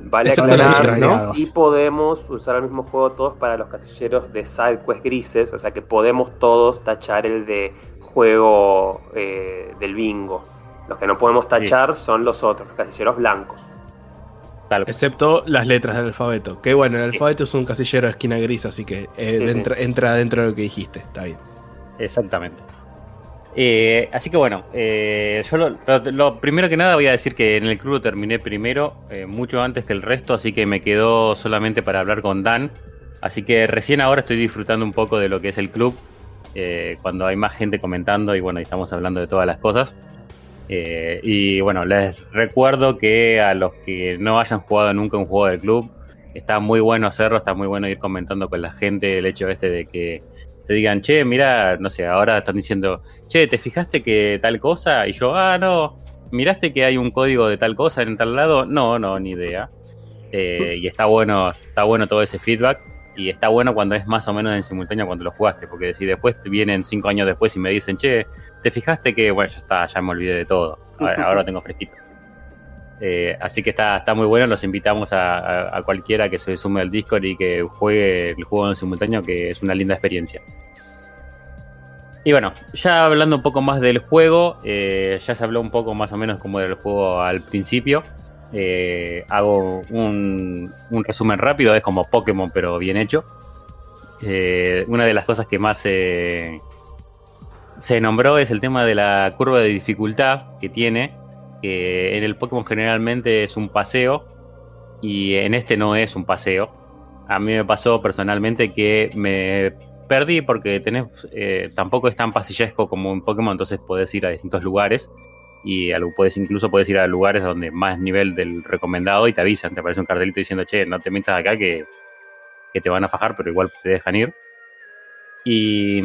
Vale aclarar, ¿no? sí podemos usar el mismo juego todos para los casilleros de side quest grises, o sea que podemos todos tachar el de juego eh, del bingo. Los que no podemos tachar son los otros, los casilleros blancos. Tal, Excepto las letras del alfabeto. Que bueno, el alfabeto es un casillero de esquina gris, así que eh, Sí, dentro- entra dentro de lo que dijiste. Está bien. Exactamente. Eh, así que bueno, eh, yo lo, primero que nada voy a decir que en el club terminé primero, eh, mucho antes que el resto, así que me quedó solamente para hablar con Dan. Así que recién ahora estoy disfrutando un poco de lo que es el club, eh, cuando hay más gente comentando y bueno, y estamos hablando de todas las cosas. Eh, y bueno, les recuerdo que a los que no hayan jugado nunca un juego del club, está muy bueno hacerlo, está muy bueno ir comentando con la gente el hecho este de que te digan, che, mira, no sé, ahora están diciendo, che, ¿te fijaste que tal cosa? Y yo, ah, no, ¿miraste que hay un código de tal cosa en tal lado? No, no, ni idea. Eh, y está bueno, está bueno todo ese feedback. Y está bueno cuando es más o menos en simultáneo cuando lo jugaste, porque si después vienen cinco años después y me dicen, che, ¿te fijaste que, bueno, ya está, ya me olvidé de todo, ahora lo tengo fresquito. Eh, así que está, está muy bueno, los invitamos a, cualquiera que se sume al Discord y que juegue el juego en simultáneo, que es una linda experiencia. Y bueno, ya hablando un poco más del juego, eh, ya se habló un poco más o menos como del juego al principio. Eh, hago un, resumen rápido, es como Pokémon pero bien hecho. Una de las cosas que más se nombró es el tema de la curva de dificultad que tiene, que en el Pokémon generalmente es un paseo y en este no es un paseo. A mí me pasó personalmente que me perdí porque tenés, eh, tampoco es tan pasillesco como un Pokémon, entonces podés ir a distintos lugares. y puedes, incluso puedes ir a lugares donde más nivel del recomendado y te avisan, te aparece un cartelito diciendo, che, no te metas acá que, que te van a fajar, pero igual te dejan ir. Y,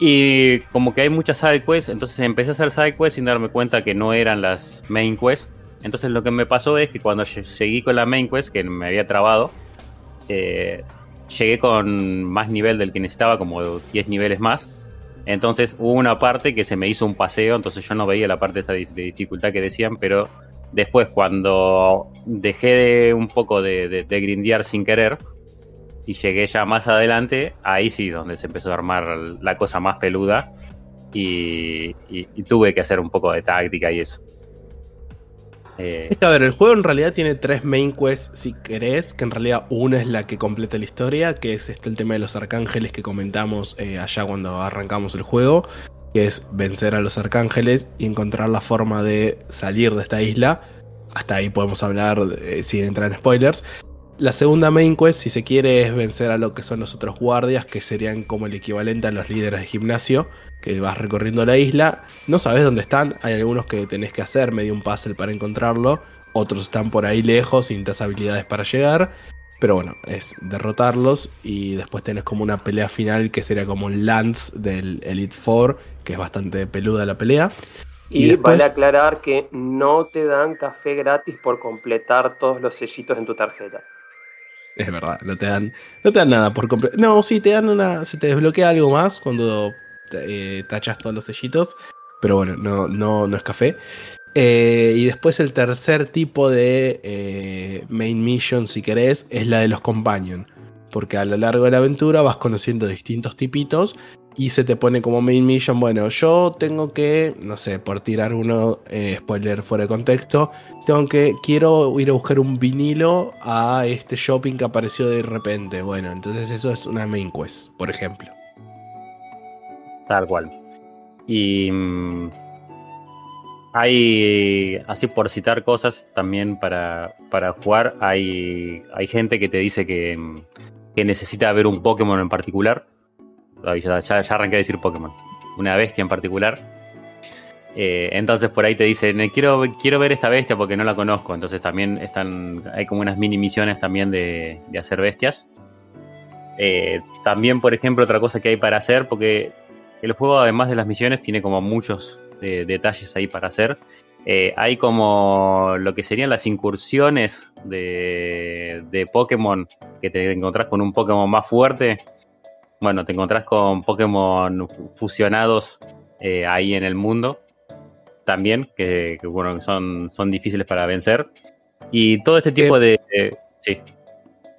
y como que hay muchas side quests, entonces empecé a hacer side quests sin darme cuenta que no eran las main quests. Entonces lo que me pasó es que cuando seguí con la main quest, que me había trabado, eh, llegué con más nivel del que necesitaba, como 10 niveles más entonces hubo una parte que se me hizo un paseo, entonces yo no veía la parte de dificultad que decían, pero después cuando dejé de un poco de, grindear sin querer y llegué ya más adelante, ahí sí donde se empezó a armar la cosa más peluda y tuve que hacer un poco de táctica y eso. Eh, a ver, el juego en realidad tiene tres main quests si querés, que en realidad una es la que completa la historia, que es este el tema de los arcángeles que comentamos eh, allá cuando arrancamos el juego, que es vencer a los arcángeles y encontrar la forma de salir de esta isla. Hasta ahí podemos hablar eh, sin entrar en spoilers. La segunda main quest, si se quiere, es vencer a lo que son los otros guardias, que serían como el equivalente a los líderes de gimnasio, que vas recorriendo la isla. No sabes dónde están, hay algunos que tenés que hacer medio un puzzle para encontrarlo, otros están por ahí lejos sin tas habilidades para llegar. Pero bueno, es derrotarlos y después tenés como una pelea final que sería como un Lance del Elite Four, que es bastante peluda la pelea. Y, vale aclarar que no te dan café gratis por completar todos los sellitos en tu tarjeta. Es verdad, no te dan, no te dan nada por completo. No, sí, te dan una. Se te desbloquea algo más cuando eh, tachas todos los sellitos. Pero bueno, no, no, no es café. Eh, y después el tercer tipo de eh, main mission, si querés, es la de los companions porque a lo largo de la aventura vas conociendo distintos tipitos y se te pone como main mission, bueno, yo tengo que, no sé, por tirar uno, eh, spoiler fuera de contexto, tengo que, quiero ir a buscar un vinilo a este shopping que apareció de repente, bueno, entonces eso es una main quest, por ejemplo. Tal cual. Y mm, hay, así por citar cosas también para, para jugar, hay, hay gente que te dice que mm, que necesita ver un Pokémon en particular. Ya, arranqué a decir Pokémon. Una bestia en particular. Eh, entonces por ahí te dicen, eh, quiero, quiero ver esta bestia porque no la conozco. Entonces también están, hay como unas mini misiones también de, hacer bestias. Eh, también, por ejemplo, otra cosa que hay para hacer, porque el juego además de las misiones tiene como muchos detalles ahí para hacer. Eh, hay como lo que serían las incursiones de, de, Pokémon, que te encontrás con un Pokémon más fuerte. Bueno, te encontrás con Pokémon fusionados eh, ahí en el mundo también, que, bueno, son, son difíciles para vencer. Y todo este tipo de... sí.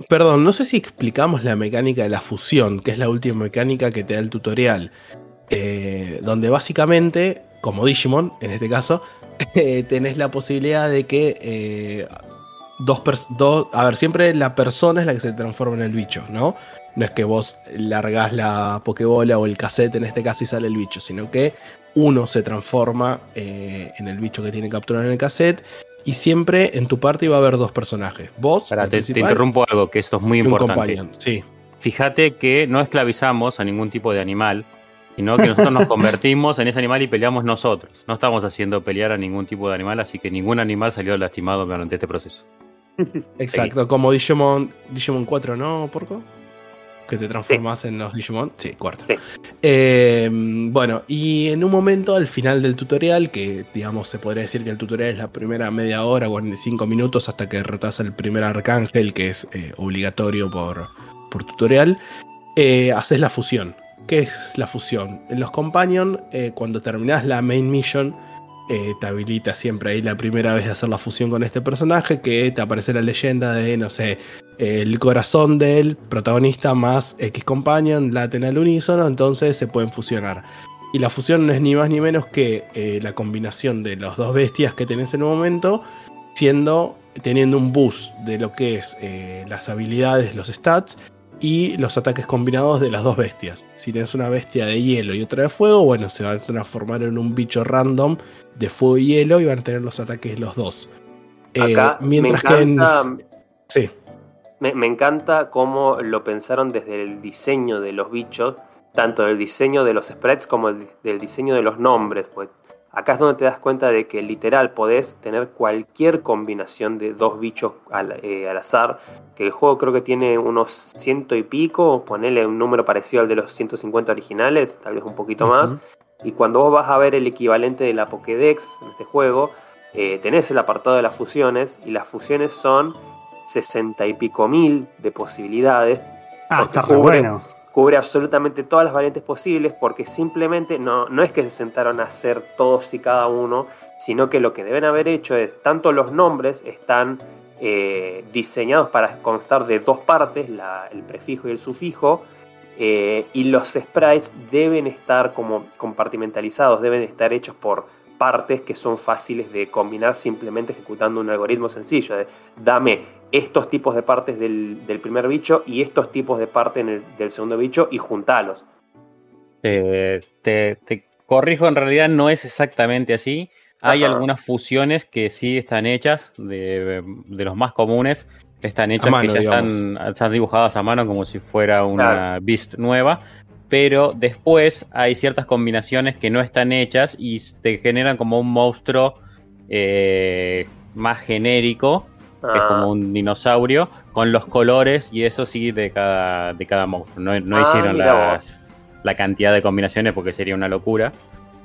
Perdón, no sé si explicamos la mecánica de la fusión, que es la última mecánica que te da el tutorial. Eh, donde básicamente, como Digimon en este caso, *laughs* eh, tenés la posibilidad de que eh, dos, dos, a ver, siempre la persona es la que se transforma en el bicho, ¿no? No es que vos largás la pokebola o el cassette en este caso y sale el bicho, sino que uno se transforma eh, en el bicho que tiene que capturar en el cassette y siempre en tu parte va a haber dos personajes. Vos, te, te, interrumpo algo que esto es muy importante. Sí. Fíjate que no esclavizamos a ningún tipo de animal sino que nosotros nos *laughs* convertimos en ese animal y peleamos nosotros. No estamos haciendo pelear a ningún tipo de animal, así que ningún animal salió lastimado durante este proceso. Exacto, como Digimon, Digimon 4, ¿no, Porco? Que te transformas en los Digimon. Sí, cuarto. Em, bueno, y en un momento al final del tutorial, que digamos se podría decir que el tutorial es la primera media hora, 45 minutos, hasta que derrotas al primer arcángel, que es eh, obligatorio por, por tutorial, eh, haces la fusión. ¿Qué es la fusión? En los Companion, eh, cuando terminas la main mission, eh, te habilita siempre ahí la primera vez de hacer la fusión con este personaje, que te aparece la leyenda de, no sé, el corazón del protagonista más X Companion laten al unísono, entonces se pueden fusionar. Y la fusión no es ni más ni menos que eh, la combinación de las dos bestias que tenés en un momento, siendo teniendo un boost de lo que es las habilidades, los stats, y los ataques combinados de las dos bestias. Si tienes una bestia de hielo y otra de fuego, bueno, se va a transformar en un bicho random de fuego y hielo y van a tener los ataques los dos. Eh, mientras que en... Sí. Me, encanta cómo lo pensaron desde el diseño de los bichos, tanto del diseño de los spreads como del diseño de los nombres. Pues Acá es donde te das cuenta de que literal podés tener cualquier combinación de dos bichos al, eh, al azar. Que el juego creo que tiene unos ciento y pico, ponele un número parecido al de los 150 originales, tal vez un poquito más. Y cuando vos vas a ver el equivalente de la Pokédex en este juego, eh, tenés el apartado de las fusiones y las fusiones son 60 y pico mil de posibilidades. Ah, está re bueno. Cubre absolutamente todas las variantes posibles porque simplemente no, no es que se sentaron a hacer todos y cada uno, sino que lo que deben haber hecho es, tanto los nombres están eh, diseñados para constar de dos partes, el prefijo y el sufijo, eh, y los sprites deben estar como compartimentalizados, deben estar hechos por partes que son fáciles de combinar simplemente ejecutando un algoritmo sencillo. de, dame estos tipos de partes del, del primer bicho y estos tipos de partes del segundo bicho y juntalos. Eh, te, te corrijo, en realidad no es exactamente así. Hay Ajá. algunas fusiones que sí están hechas, de, de los más comunes, están hechas mano, que ya están dibujadas a mano como si fuera una Claro. Beast nueva. Pero después hay ciertas combinaciones que no están hechas y te generan como un monstruo eh, más genérico, que es Ah, como un dinosaurio, con los colores y eso sí de cada, de cada monstruo. No, no Ah, hicieron las, la cantidad de combinaciones porque sería una locura.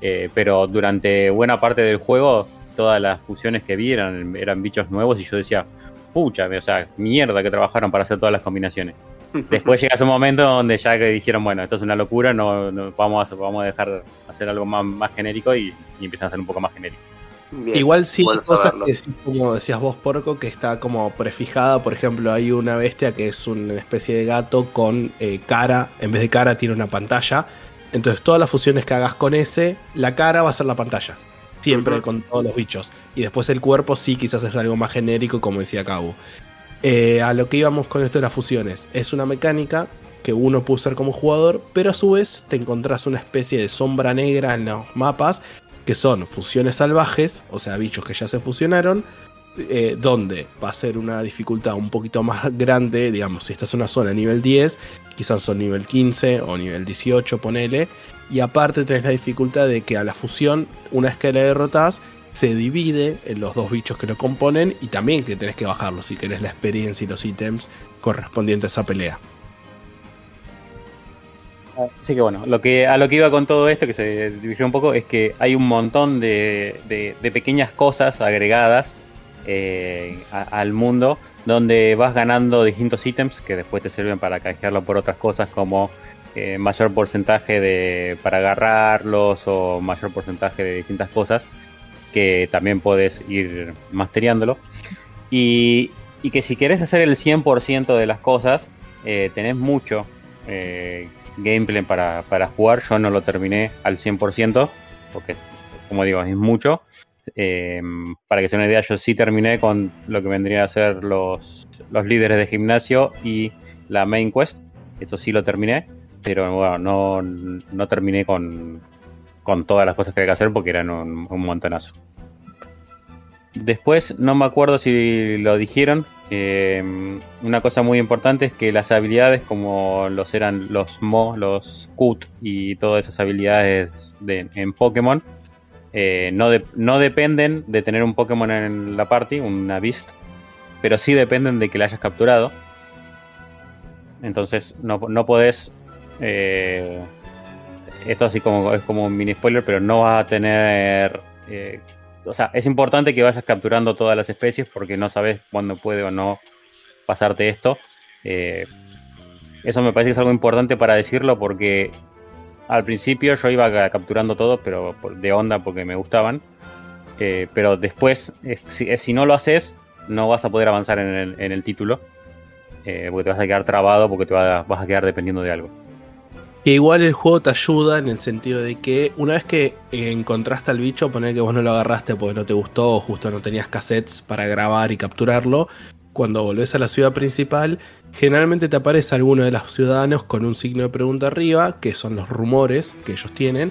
Eh, pero durante buena parte del juego, todas las fusiones que vi eran, eran bichos nuevos y yo decía, pucha, o sea, mierda que trabajaron para hacer todas las combinaciones. Después llega ese momento donde ya que dijeron, bueno, esto es una locura, no, no- vamos, a, vamos a dejar de hacer algo más, más genérico y, y empiezan a ser un poco más genérico. Bien, Igual sí hay cosas saberlo. que sí, como decías vos, Porco, que está como prefijada. Por ejemplo, hay una bestia que es una especie de gato con eh, cara. En vez de cara tiene una pantalla. Entonces todas las fusiones que hagas con ese, la cara va a ser la pantalla. Siempre con todos los bichos. Y después el cuerpo sí quizás es algo más genérico, como decía Cabo. Eh, a lo que íbamos con esto de las fusiones. Es una mecánica que uno puede usar como jugador, pero a su vez te encontrás una especie de sombra negra en los mapas que son fusiones salvajes, o sea, bichos que ya se fusionaron, eh, donde va a ser una dificultad un poquito más grande, digamos, si esta es una zona nivel 10, quizás son nivel 15 o nivel 18, ponele, y aparte tenés la dificultad de que a la fusión, una vez que la derrotás, se divide en los dos bichos que lo componen y también que tenés que bajarlo si querés la experiencia y los ítems correspondientes a esa pelea. Así que bueno, lo que, a lo que iba con todo esto, que se dividió un poco, es que hay un montón de, de- pequeñas cosas agregadas eh, al mundo donde vas ganando distintos ítems que después te sirven para canjearlo por otras cosas como eh, mayor porcentaje de para agarrarlos o mayor porcentaje de distintas cosas que también puedes ir masteriándolo. Y, y que si querés hacer el 100% de las cosas, eh, tenés mucho eh, gameplay para, para jugar. Yo no lo terminé al 100%, porque, como digo, es mucho. Eh, para que se una idea, yo sí terminé con lo que vendrían a ser los, los líderes de gimnasio y la main quest. Eso sí lo terminé, pero bueno, no, no terminé con, con todas las cosas que había que hacer porque eran un, un montonazo. Después, no me acuerdo si lo dijeron. eh, una cosa muy importante es que las habilidades, como los eran los Mo, los Kut y todas esas habilidades de- en Pokémon, eh, no, no dependen de tener un Pokémon en la party, una Beast, pero sí dependen de que la hayas capturado. Entonces, no, no podés. eh, esto así como es como un mini spoiler, pero no vas a tener. O sea, es importante que vayas capturando todas las especies porque no sabes cuándo puede o no pasarte esto. Eh, eso me parece que es algo importante para decirlo porque al principio yo iba ca- capturando todo, pero de onda porque me gustaban. Eh, pero después, eh, si, no lo haces, no vas a poder avanzar en el, título. porque te vas a quedar trabado porque te va- vas a quedar dependiendo de algo. Que igual el juego te ayuda en el sentido de que una vez que encontraste al bicho, poner que vos no lo agarraste porque no te gustó o justo no tenías cassettes para grabar y capturarlo, cuando volvés a la ciudad principal, generalmente te aparece alguno de los ciudadanos con un signo de pregunta arriba, que son los rumores que ellos tienen.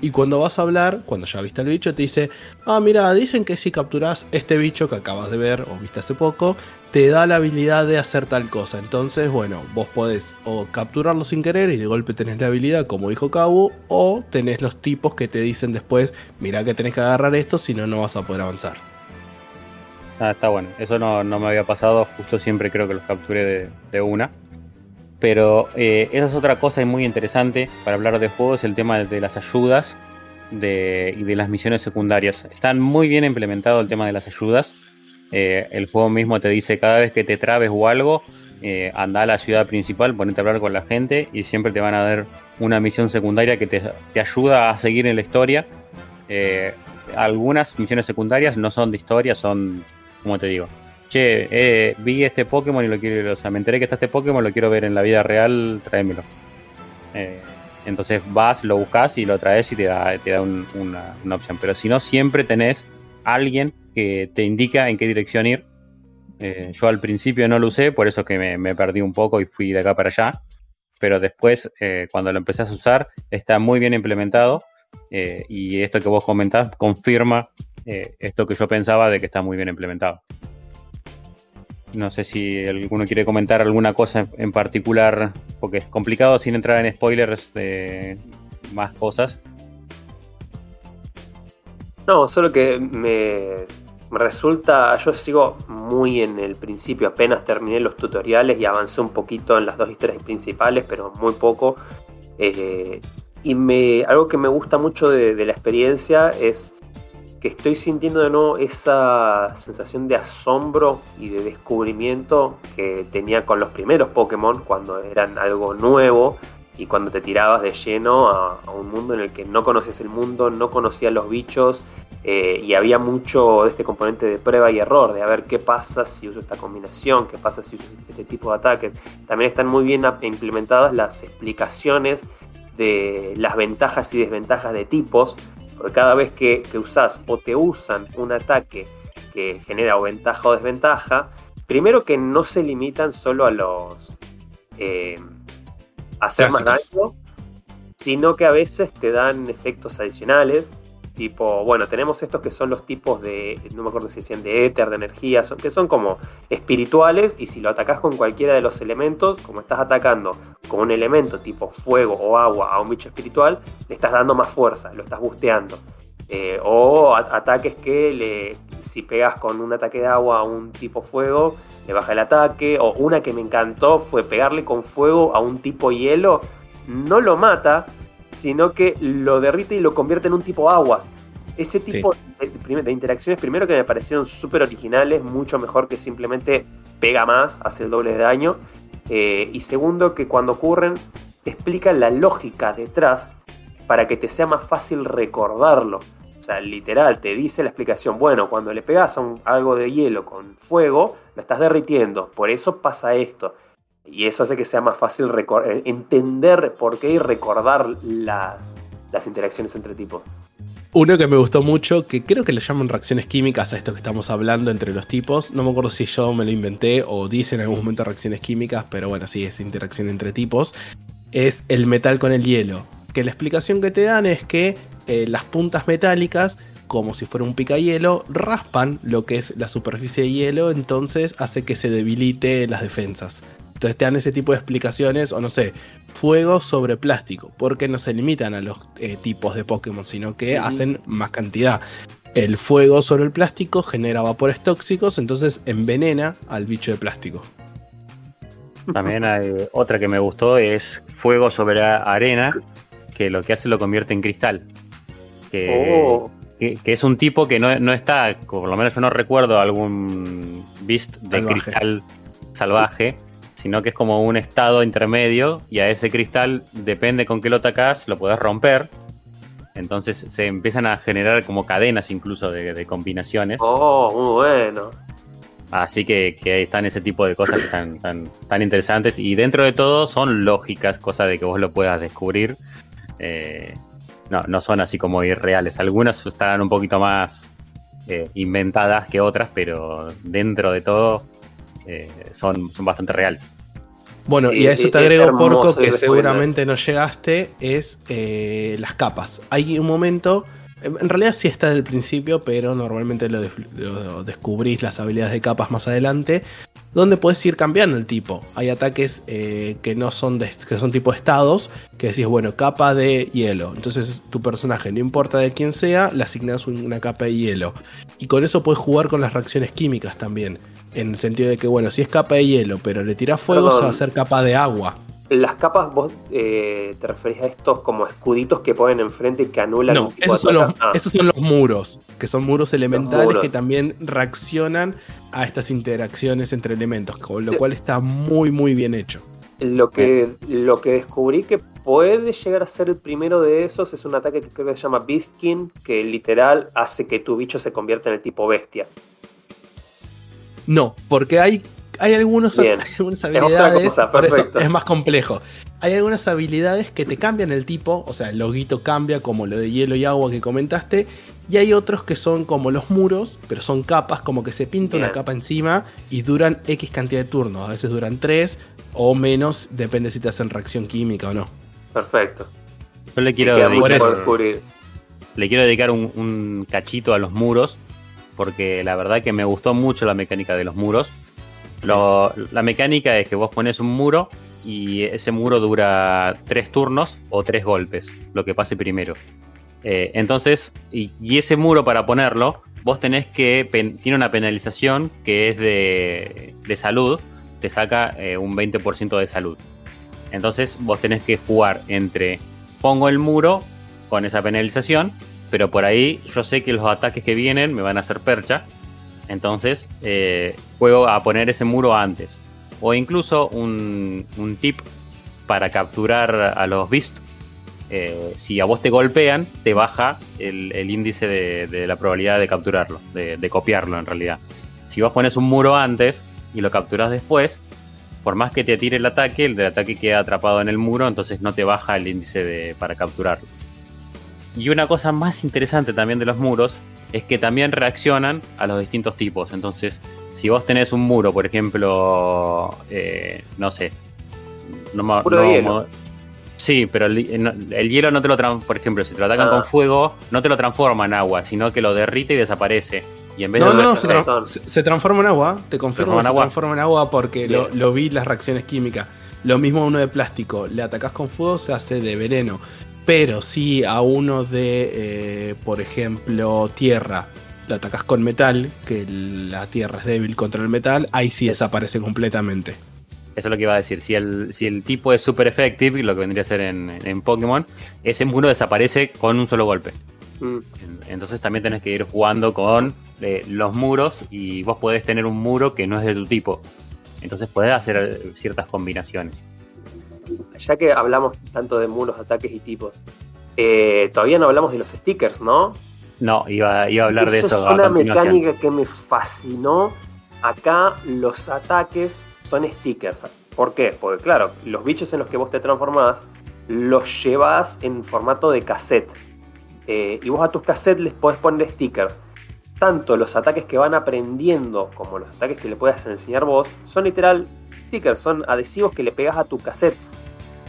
Y cuando vas a hablar, cuando ya viste al bicho, te dice, ah, mira, dicen que si capturás este bicho que acabas de ver o viste hace poco, te da la habilidad de hacer tal cosa. Entonces, bueno, vos podés o capturarlo sin querer y de golpe tenés la habilidad, como dijo Cabo, o tenés los tipos que te dicen después, mira que tenés que agarrar esto, si no, no vas a poder avanzar. Ah, está bueno. Eso no, no me había pasado. Justo siempre creo que los capturé de, una. Pero eh, esa es otra cosa muy interesante para hablar de juegos, el tema de las ayudas de, y de las misiones secundarias. Están muy bien implementado el tema de las ayudas. Eh, el juego mismo te dice cada vez que te trabes o algo, eh, anda a la ciudad principal, ponete a hablar con la gente y siempre te van a dar una misión secundaria que te, te ayuda a seguir en la historia. Eh, algunas misiones secundarias no son de historia, son, como te digo, che, vi este Pokémon y lo quiero, o sea, me enteré que está este Pokémon, lo quiero ver en la vida real, tráemelo. Entonces vas, lo buscas y lo traes y te da, te da un- una, una opción. Pero si no, siempre tenés alguien que te indica en qué dirección ir. Eh, yo al principio no lo usé, por eso que me, perdí un poco y fui de acá para allá. Pero después, eh, cuando lo empezás a usar, está muy bien implementado. eh, y esto que vos comentás confirma esto que yo pensaba de que está muy bien implementado. No sé si alguno quiere comentar alguna cosa en- particular, porque es complicado sin entrar en spoilers de más cosas. No, solo que me resulta, yo sigo muy en el principio, apenas terminé los tutoriales y avancé un poquito en las dos historias principales, pero muy poco. Eh, y me, algo que me gusta mucho de, la experiencia es que estoy sintiendo de nuevo esa sensación de asombro y de descubrimiento que tenía con los primeros Pokémon cuando eran algo nuevo y cuando te tirabas de lleno a, a un mundo en el que no conoces el mundo, no conocías los bichos eh, y había mucho de este componente de prueba y error, de a ver qué pasa si uso esta combinación, qué pasa si uso este tipo de ataques. También están muy bien implementadas las explicaciones de las ventajas y desventajas de tipos, porque cada vez que, que usas o te usan un ataque que genera o ventaja o desventaja, primero que no se limitan solo a los... eh, hacer más daño, sino que a veces te dan efectos adicionales. Tipo, bueno, tenemos estos que son los tipos de, no me acuerdo si decían de éter, de energía, que son como espirituales y si lo atacás con cualquiera de los elementos, como estás atacando con un elemento tipo fuego o agua a un bicho espiritual, le estás dando más fuerza, lo estás busteando. Eh, o ataques que le, si pegas con un ataque de agua a un tipo fuego, le baja el ataque. O una que me encantó fue pegarle con fuego a un tipo hielo, no lo mata, sino que lo derrite y lo convierte en un tipo agua. Ese tipo de, interacciones, primero que me parecieron súper originales, mucho mejor que simplemente pega más, hace el doble de daño. Eh, y segundo, que cuando ocurren, te explican la lógica detrás para que te sea más fácil recordarlo. O sea, literal, te dice la explicación, bueno, cuando le pegas a un- algo de hielo con fuego, lo estás derritiendo, por eso pasa esto. Y eso hace que sea más fácil eh, entender por qué y recordar las, las interacciones entre tipos. Uno que me gustó mucho, que creo que le llaman reacciones químicas a esto que estamos hablando entre los tipos. No me acuerdo si yo me lo inventé o dice en algún momento reacciones químicas, pero bueno, sí, es interacción entre tipos. Es el metal con el hielo. Que la explicación que te dan es que eh, las puntas metálicas, como si fuera un picahielo, raspan lo que es la superficie de hielo, entonces hace que se debilite las defensas. Entonces te dan ese tipo de explicaciones, o no sé, fuego sobre plástico, porque no se limitan a los eh, tipos de Pokémon, sino que hacen más cantidad. El fuego sobre el plástico genera vapores tóxicos, entonces envenena al bicho de plástico. También hay otra que me gustó es fuego sobre arena, que lo que hace lo convierte en cristal. Que, Oh, que, que es un tipo que no, no está, por lo menos yo no recuerdo algún beast de Salvaje. cristal salvaje, sino que es como un estado intermedio y a ese cristal, depende con qué lo atacás, lo podés romper. Entonces se empiezan a generar como cadenas incluso de, de combinaciones. oh, muy bueno. Así que, que ahí están ese tipo de cosas que están tan, tan interesantes y dentro de todo son lógicas, cosa de que vos lo puedas descubrir. Eh, no, no son así como irreales. Algunas estarán un poquito más eh, inventadas que otras, pero dentro de todo eh, son, son bastante reales. Bueno, y a eso te es agrego, hermoso Porco, que seguramente no llegaste, es eh, las capas. Hay un momento, en realidad sí está del principio, pero normalmente lo descubrís las habilidades de capas más adelante, donde puedes ir cambiando el tipo. Hay ataques eh, que no son de, que son tipo estados, que decís, bueno, capa de hielo. Entonces tu personaje, no importa de quién sea, le asignas una capa de hielo. Y con eso puedes jugar con las reacciones químicas también. En el sentido de que, bueno, si es capa de hielo, pero le tiras fuego, Perdón. se va a hacer capa de agua. Las capas, vos eh, te referís a estos como escuditos que ponen enfrente y que anulan No, esos son, los? Ah, esos son los muros, que son muros elementales muros. que también reaccionan a estas interacciones entre elementos, con lo Sí. cual está muy, muy bien hecho. Lo que, lo que descubrí que puede llegar a ser el primero de esos es un ataque que creo que se llama Beastkin, que literal hace que tu bicho se convierta en el tipo bestia. No, porque hay, hay algunos, Bien. *laughs* algunas habilidades, cosa, por eso perfecto. es más complejo. Hay algunas habilidades que te cambian el tipo, o sea, el loguito cambia como lo de hielo y agua que comentaste, y hay otros que son como los muros, pero son capas, como que se pinta una capa encima y duran X cantidad de turnos, a veces duran 3 o menos, depende si te hacen reacción química o no. Perfecto. Yo le quiero dedicar, por le quiero dedicar un, un cachito a los muros, porque la verdad que me gustó mucho la mecánica de los muros. La mecánica es que vos pones un muro y ese muro dura tres turnos o tres golpes, lo que pase primero. Eh, entonces, y, ese muro para ponerlo, vos tenés que, tiene una penalización que es de, de salud, te saca eh, un 20% de salud. Entonces vos tenés que jugar entre pongo el muro con esa penalización, pero por ahí yo sé que los ataques que vienen me van a hacer percha. Entonces eh, juego a poner ese muro antes. O incluso un, un tip para capturar a los beasts. Eh, si a vos te golpean, te baja el, el índice de, de la probabilidad de capturarlo, de, de copiarlo en realidad. Si vos pones un muro antes y lo capturas después, por más que te tire el ataque, el del ataque queda atrapado en el muro, entonces no te baja el índice de, para capturarlo. Y una cosa más interesante también de los muros es que también reaccionan a los distintos tipos. Entonces, si vos tenés un muro, por ejemplo, eh, no sé, no, de no- hielo. mo- Sí, pero el, eh, el hielo no te lo transforma, por ejemplo, si te lo atacan Ah. con fuego, no te lo transforma en agua, sino que lo derrite y desaparece. Y en vez No, de no, se, tra- transforma en agua, te confirmo que se agua. transforma en agua porque lo, lo vi las reacciones químicas. Lo mismo a uno de plástico, le atacás con fuego, se hace de veneno. Pero si a uno de, eh, por ejemplo, tierra, le atacás con metal, que la tierra es débil contra el metal, ahí sí desaparece completamente. Eso es lo que iba a decir. Si el, si el tipo es super effective, lo que vendría a ser en, en Pokémon, ese muro desaparece con un solo golpe. Mm. En- Entonces también tenés que ir jugando con eh, los muros y vos podés tener un muro que no es de tu tipo. Entonces podés hacer eh, ciertas combinaciones. Ya que hablamos tanto de muros, ataques y tipos, eh, todavía no hablamos de los stickers, ¿no? No, iba, iba a hablar de eso es una mecánica que me fascinó. Acá los ataques son stickers. ¿Por qué? Porque claro, los bichos en los que vos te transformás los llevas en formato de cassette. Eh, y vos a tus cassettes les podés poner stickers. Tanto los ataques que van aprendiendo como los ataques que le puedas enseñar vos son literal stickers, son adhesivos que le pegas a tu cassette.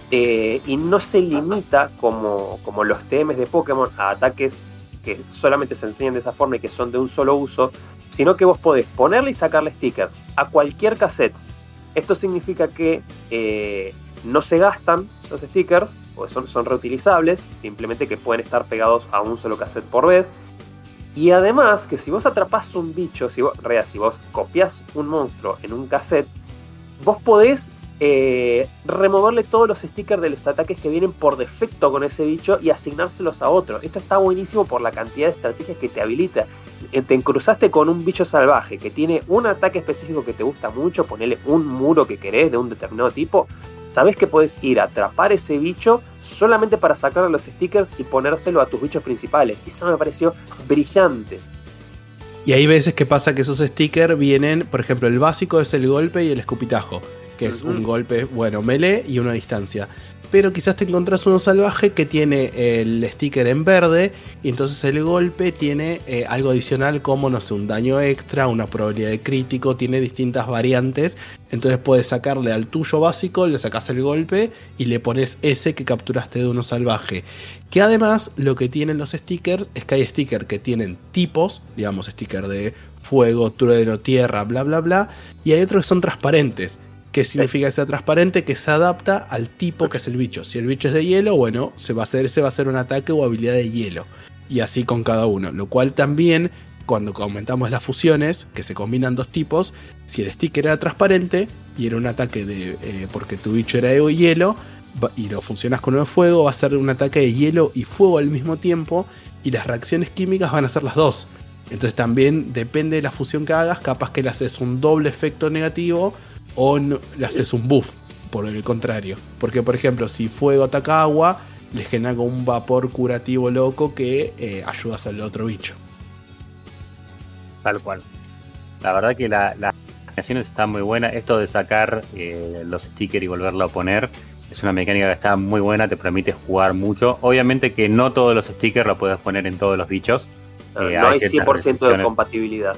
Eh, y no se limita como, como los TMs de Pokémon a ataques que solamente se enseñan de esa forma y que son de un solo uso, sino que vos podés ponerle y sacarle stickers a cualquier cassette. Esto significa que eh, no se gastan los stickers, porque son, son reutilizables, simplemente que pueden estar pegados a un solo cassette por vez. Y además que si vos atrapás un bicho, si vos, rea, si vos copias un monstruo en un cassette, vos podés eh, removerle todos los stickers de los ataques que vienen por defecto con ese bicho y asignárselos a otro. Esto está buenísimo por la cantidad de estrategias que te habilita. Eh, Te encruzaste con un bicho salvaje que tiene un ataque específico que te gusta mucho, ponele un muro que querés de un determinado tipo. Sabés que podés ir a atrapar ese bicho solamente para sacarle los stickers y ponérselo a tus bichos principales. Eso me pareció brillante. Y hay veces que pasa que esos stickers vienen, por ejemplo, el básico es el golpe y el escupitajo, que es un golpe, bueno, melee y uno a distancia. Pero quizás te encontrás uno salvaje que tiene el sticker en verde y entonces el golpe tiene eh, algo adicional como, no sé, un daño extra, una probabilidad de crítico, tiene distintas variantes. Entonces puedes sacarle al tuyo básico, le sacas el golpe y le pones ese que capturaste de uno salvaje. Que además lo que tienen los stickers es que hay stickers que tienen tipos, digamos sticker de fuego, trueno, tierra, bla, bla, bla. Y hay otros que son transparentes. ¿Qué significa que sea transparente? Que se adapta al tipo que es el bicho. Si el bicho es de hielo, bueno, se va a hacer, ese va a ser un ataque o habilidad de hielo. Y así con cada uno. Lo cual también, cuando aumentamos las fusiones, que se combinan dos tipos, si el sticker era transparente y era un ataque de. eh, porque tu bicho era de hielo, y lo funcionas con el fuego, va a ser un ataque de hielo y fuego al mismo tiempo. Y las reacciones químicas van a ser las dos. Entonces también depende de la fusión que hagas, capaz que le haces un doble efecto negativo o no- le haces un buff, por el contrario. Porque por ejemplo, si fuego ataca agua, le genera como un vapor curativo loco que eh, ayudas al otro bicho. Tal cual. La verdad que la- las animaciones están muy buenas. Esto de sacar eh, los stickers y volverlo a poner es una mecánica que está muy buena, te permite jugar mucho. Obviamente que no todos los stickers lo puedes poner en todos los bichos. Eh, no hay ciertas 100% de compatibilidad.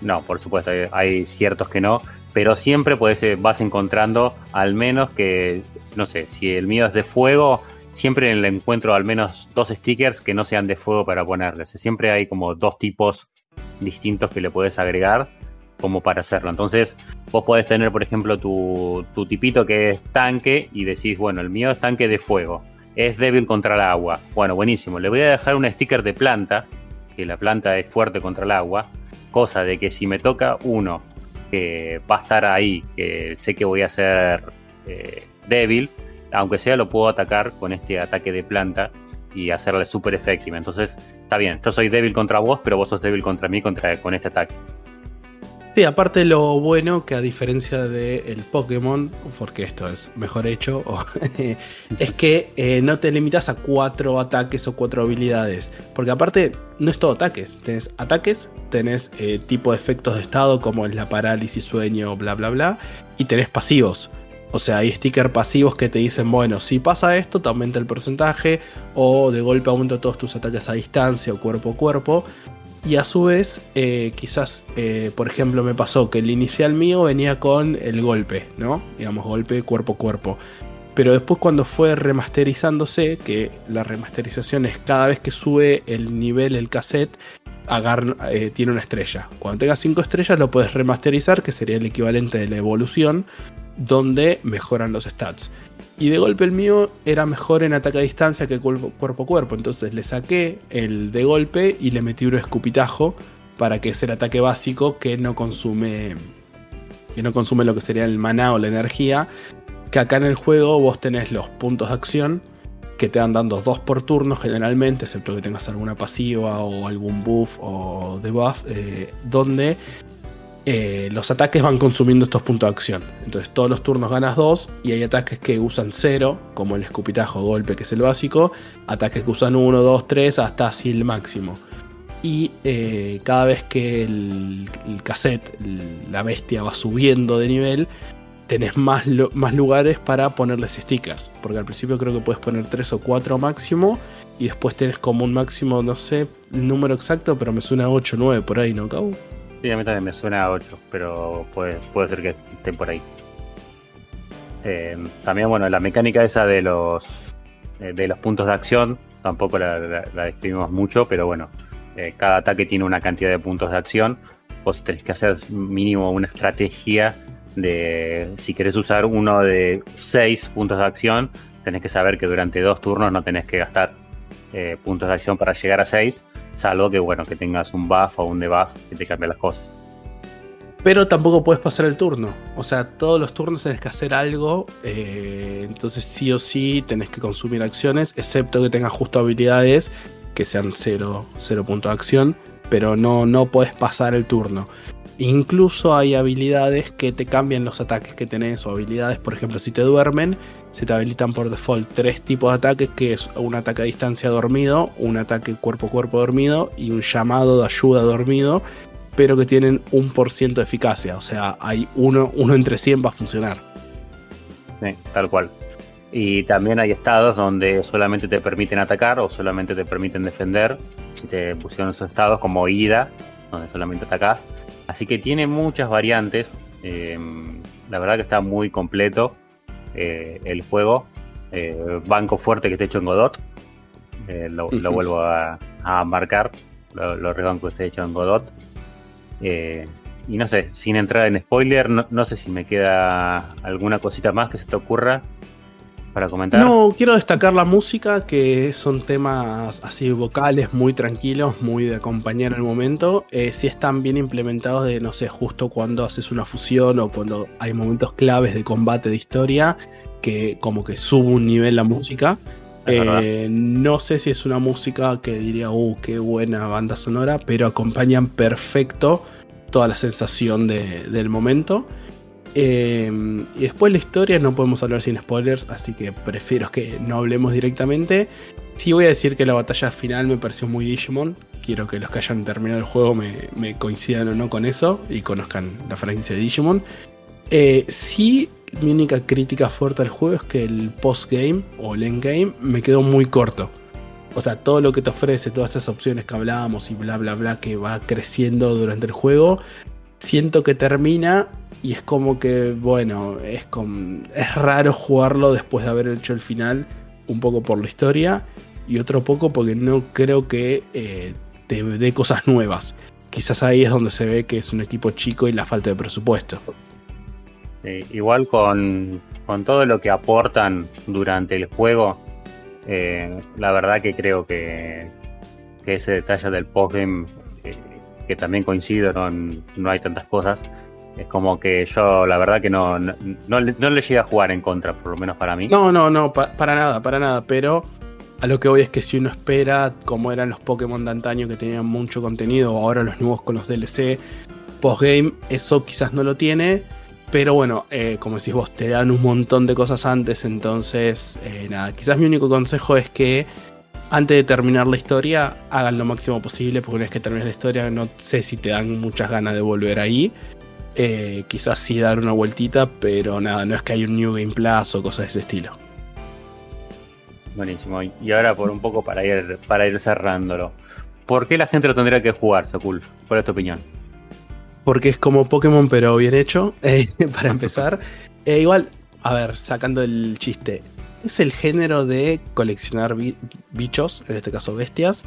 No, por supuesto, hay, hay ciertos que no, pero siempre puedes, eh, vas encontrando al menos que, no sé, si el mío es de fuego, siempre le encuentro al menos dos stickers que no sean de fuego para ponerles. Siempre hay como dos tipos distintos que le puedes agregar como para hacerlo. Entonces, vos podés tener, por ejemplo, tu, tu tipito que es tanque y decís, bueno, el mío es tanque de fuego, es débil contra el agua. Bueno, buenísimo, le voy a dejar un sticker de planta, que la planta es fuerte contra el agua, cosa de que si me toca uno que va a estar ahí, que sé que voy a ser eh, débil, aunque sea lo puedo atacar con este ataque de planta y hacerle super efectiva. Entonces, está bien, yo soy débil contra vos, pero vos sos débil contra mí contra, con este ataque. Sí, aparte lo bueno que a diferencia del Pokémon, porque esto es mejor hecho, *laughs* es que eh, no te limitas a cuatro ataques o cuatro habilidades. Porque aparte no es todo ataques. Tenés ataques, tenés eh, tipo de efectos de estado como es la parálisis, sueño, bla, bla, bla. Y tenés pasivos. O sea, hay stickers pasivos que te dicen, bueno, si pasa esto, te aumenta el porcentaje. O de golpe aumenta todos tus ataques a distancia o cuerpo a cuerpo. Y a su vez, eh, quizás, eh, por ejemplo, me pasó que el inicial mío venía con el golpe, ¿no? Digamos, golpe cuerpo a cuerpo. Pero después cuando fue remasterizándose, que la remasterización es cada vez que sube el nivel el cassette, eh, tiene una estrella. Cuando tenga 5 estrellas lo puedes remasterizar, que sería el equivalente de la evolución, donde mejoran los stats. Y de golpe el mío era mejor en ataque a distancia que cuerpo a cuerpo. Entonces le saqué el de golpe y le metí un escupitajo para que sea el ataque básico que no consume. Que no consume lo que sería el maná o la energía. Que acá en el juego vos tenés los puntos de acción. Que te van dando dos por turno generalmente. Excepto que tengas alguna pasiva o algún buff o debuff. eh, donde eh, los ataques van consumiendo estos puntos de acción. Entonces todos los turnos ganas 2 y hay ataques que usan 0, como el escupitajo golpe que es el básico, ataques que usan 1, 2, 3 hasta así el máximo. Y eh, cada vez que el, el cassette, el- la bestia va subiendo de nivel, tenés más, lu- más lugares para ponerles stickers. Porque al principio creo que puedes poner 3 o 4 máximo. Y después tenés como un máximo, no sé número exacto, pero me suena 8 o 9 por ahí, ¿no, Cau? Sí, a mí también me suena a 8, pero puede, puede ser que estén por ahí. Eh, también, bueno, la mecánica esa de los eh, de los puntos de acción, tampoco la, describimos mucho, pero bueno, eh, cada ataque tiene una cantidad de puntos de acción. Vos tenés que hacer mínimo una estrategia de si querés usar uno de 6 puntos de acción, tenés que saber que durante dos turnos no tenés que gastar puntos de acción para llegar a 6, salvo que bueno, que tengas un buff o un debuff que te cambie las cosas. Pero tampoco puedes pasar el turno. O sea, todos los turnos tenés que hacer algo. eh, entonces sí o sí tenés que consumir acciones. Excepto que tengas justo habilidades que sean cero, cero punto de acción. Pero no, no puedes pasar el turno. Incluso hay habilidades que te cambian los ataques que tenés. O habilidades, por ejemplo, si te duermen, se te habilitan por default tres tipos de ataques. Que es un ataque a distancia dormido, un ataque cuerpo a cuerpo dormido y un llamado de ayuda dormido pero que tienen un por ciento de eficacia. O sea, hay uno, uno entre 100 va a funcionar. Sí, tal cual. Y también hay estados donde solamente te permiten atacar o solamente te permiten defender. Te pusieron esos estados como ida, donde solamente atacás. Así que tiene muchas variantes. Eh, la verdad que está muy completo eh, el juego. Eh, banco fuerte que esté hecho en Godot. Eh, lo, vuelvo a, a marcar. Lo, lo rebanco que esté hecho en Godot. Y no sé, sin entrar en spoiler, no, no sé si me queda alguna cosita más que se te ocurra para comentar. No, quiero destacar la música, que son temas así vocales muy tranquilos, muy de acompañar el momento. Eh, si están bien implementados de, no sé, justo cuando haces una fusión o cuando hay momentos claves de combate de historia, que como que sube un nivel la música. Eh, no sé si es una música que diría, uh, qué buena banda sonora, pero acompañan perfecto toda la sensación de, del momento. Eh, y después la historia no podemos hablar sin spoilers, así que prefiero que no hablemos directamente. Sí voy a decir que la batalla final me pareció muy Digimon. Quiero que los que hayan terminado el juego me, coincidan o no con eso y conozcan la franquicia de Digimon. Eh, sí, mi única crítica fuerte al juego es que el postgame o el endgame me quedó muy corto. O sea, todo lo que te ofrece, todas estas opciones que hablábamos y bla bla bla que va creciendo durante el juego, siento que termina y es como que, bueno, es, es raro jugarlo después de haber hecho el final, un poco por la historia y otro poco porque no creo que eh, te dé cosas nuevas. Quizás ahí es donde se ve que es un equipo chico y la falta de presupuesto. igual con, todo lo que aportan durante el juego, eh, la verdad que creo que, ese detalle del postgame, que también coincido, no, no hay tantas cosas, es como que yo, la verdad que no, no, le, no llegué a jugar en contra, por lo menos para mí. No, no, no, para nada, para nada. Pero a lo que voy es que si uno espera, como eran los Pokémon de antaño que tenían mucho contenido, ahora los nuevos con los DLC, postgame, eso quizás no lo tiene. Pero bueno, eh, como decís vos, te dan un montón de cosas antes, entonces, eh, nada, quizás mi único consejo es que antes de terminar la historia, hagan lo máximo posible, porque una vez que termines la historia, no sé si te dan muchas ganas de volver ahí. Eh, quizás sí dar una vueltita, pero nada, no es que hay un New Game Plus o cosas de ese estilo. Buenísimo. Y ahora por un poco para ir, para ir cerrándolo. ¿Por qué la gente lo tendría que jugar, Sokul? ¿Cuál es tu opinión? Porque es como Pokémon, pero bien hecho, *laughs* eh, para empezar. *laughs* Eh, igual, a ver, sacando el chiste. Es el género de coleccionar bichos, en este caso bestias,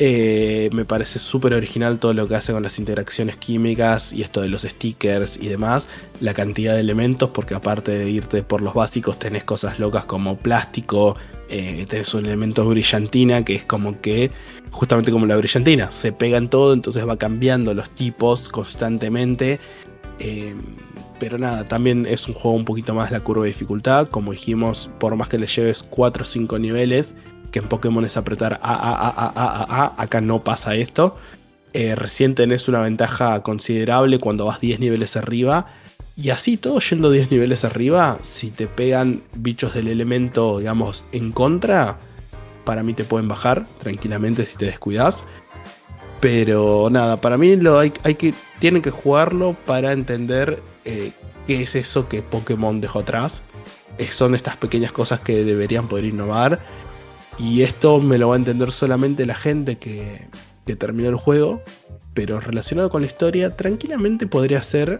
eh, me parece súper original todo lo que hace con las interacciones químicas y esto de los stickers y demás. La cantidad de elementos, porque aparte de irte por los básicos, tenés cosas locas como plástico, eh, tenés un elemento brillantina que es como que, justamente como la brillantina, se pega en todo, entonces va cambiando los tipos constantemente. Eh, pero nada, también es un juego un poquito más la curva de dificultad. Como dijimos, por más que le lleves 4 o 5 niveles, que en Pokémon es apretar A, A, A, A, A, A, acá no pasa esto. Eh, recién tenés una ventaja considerable cuando vas 10 niveles arriba. Y así todo yendo 10 niveles arriba, si te pegan bichos del elemento, digamos, en contra, para mí te pueden bajar tranquilamente si te descuidas. Pero nada, para mí lo hay, hay que, tienen que jugarlo para entender eh, qué es eso que Pokémon dejó atrás. Eh, son estas pequeñas cosas que deberían poder innovar y esto me lo va a entender solamente la gente que, que terminó el juego. Pero relacionado con la historia, tranquilamente podría ser.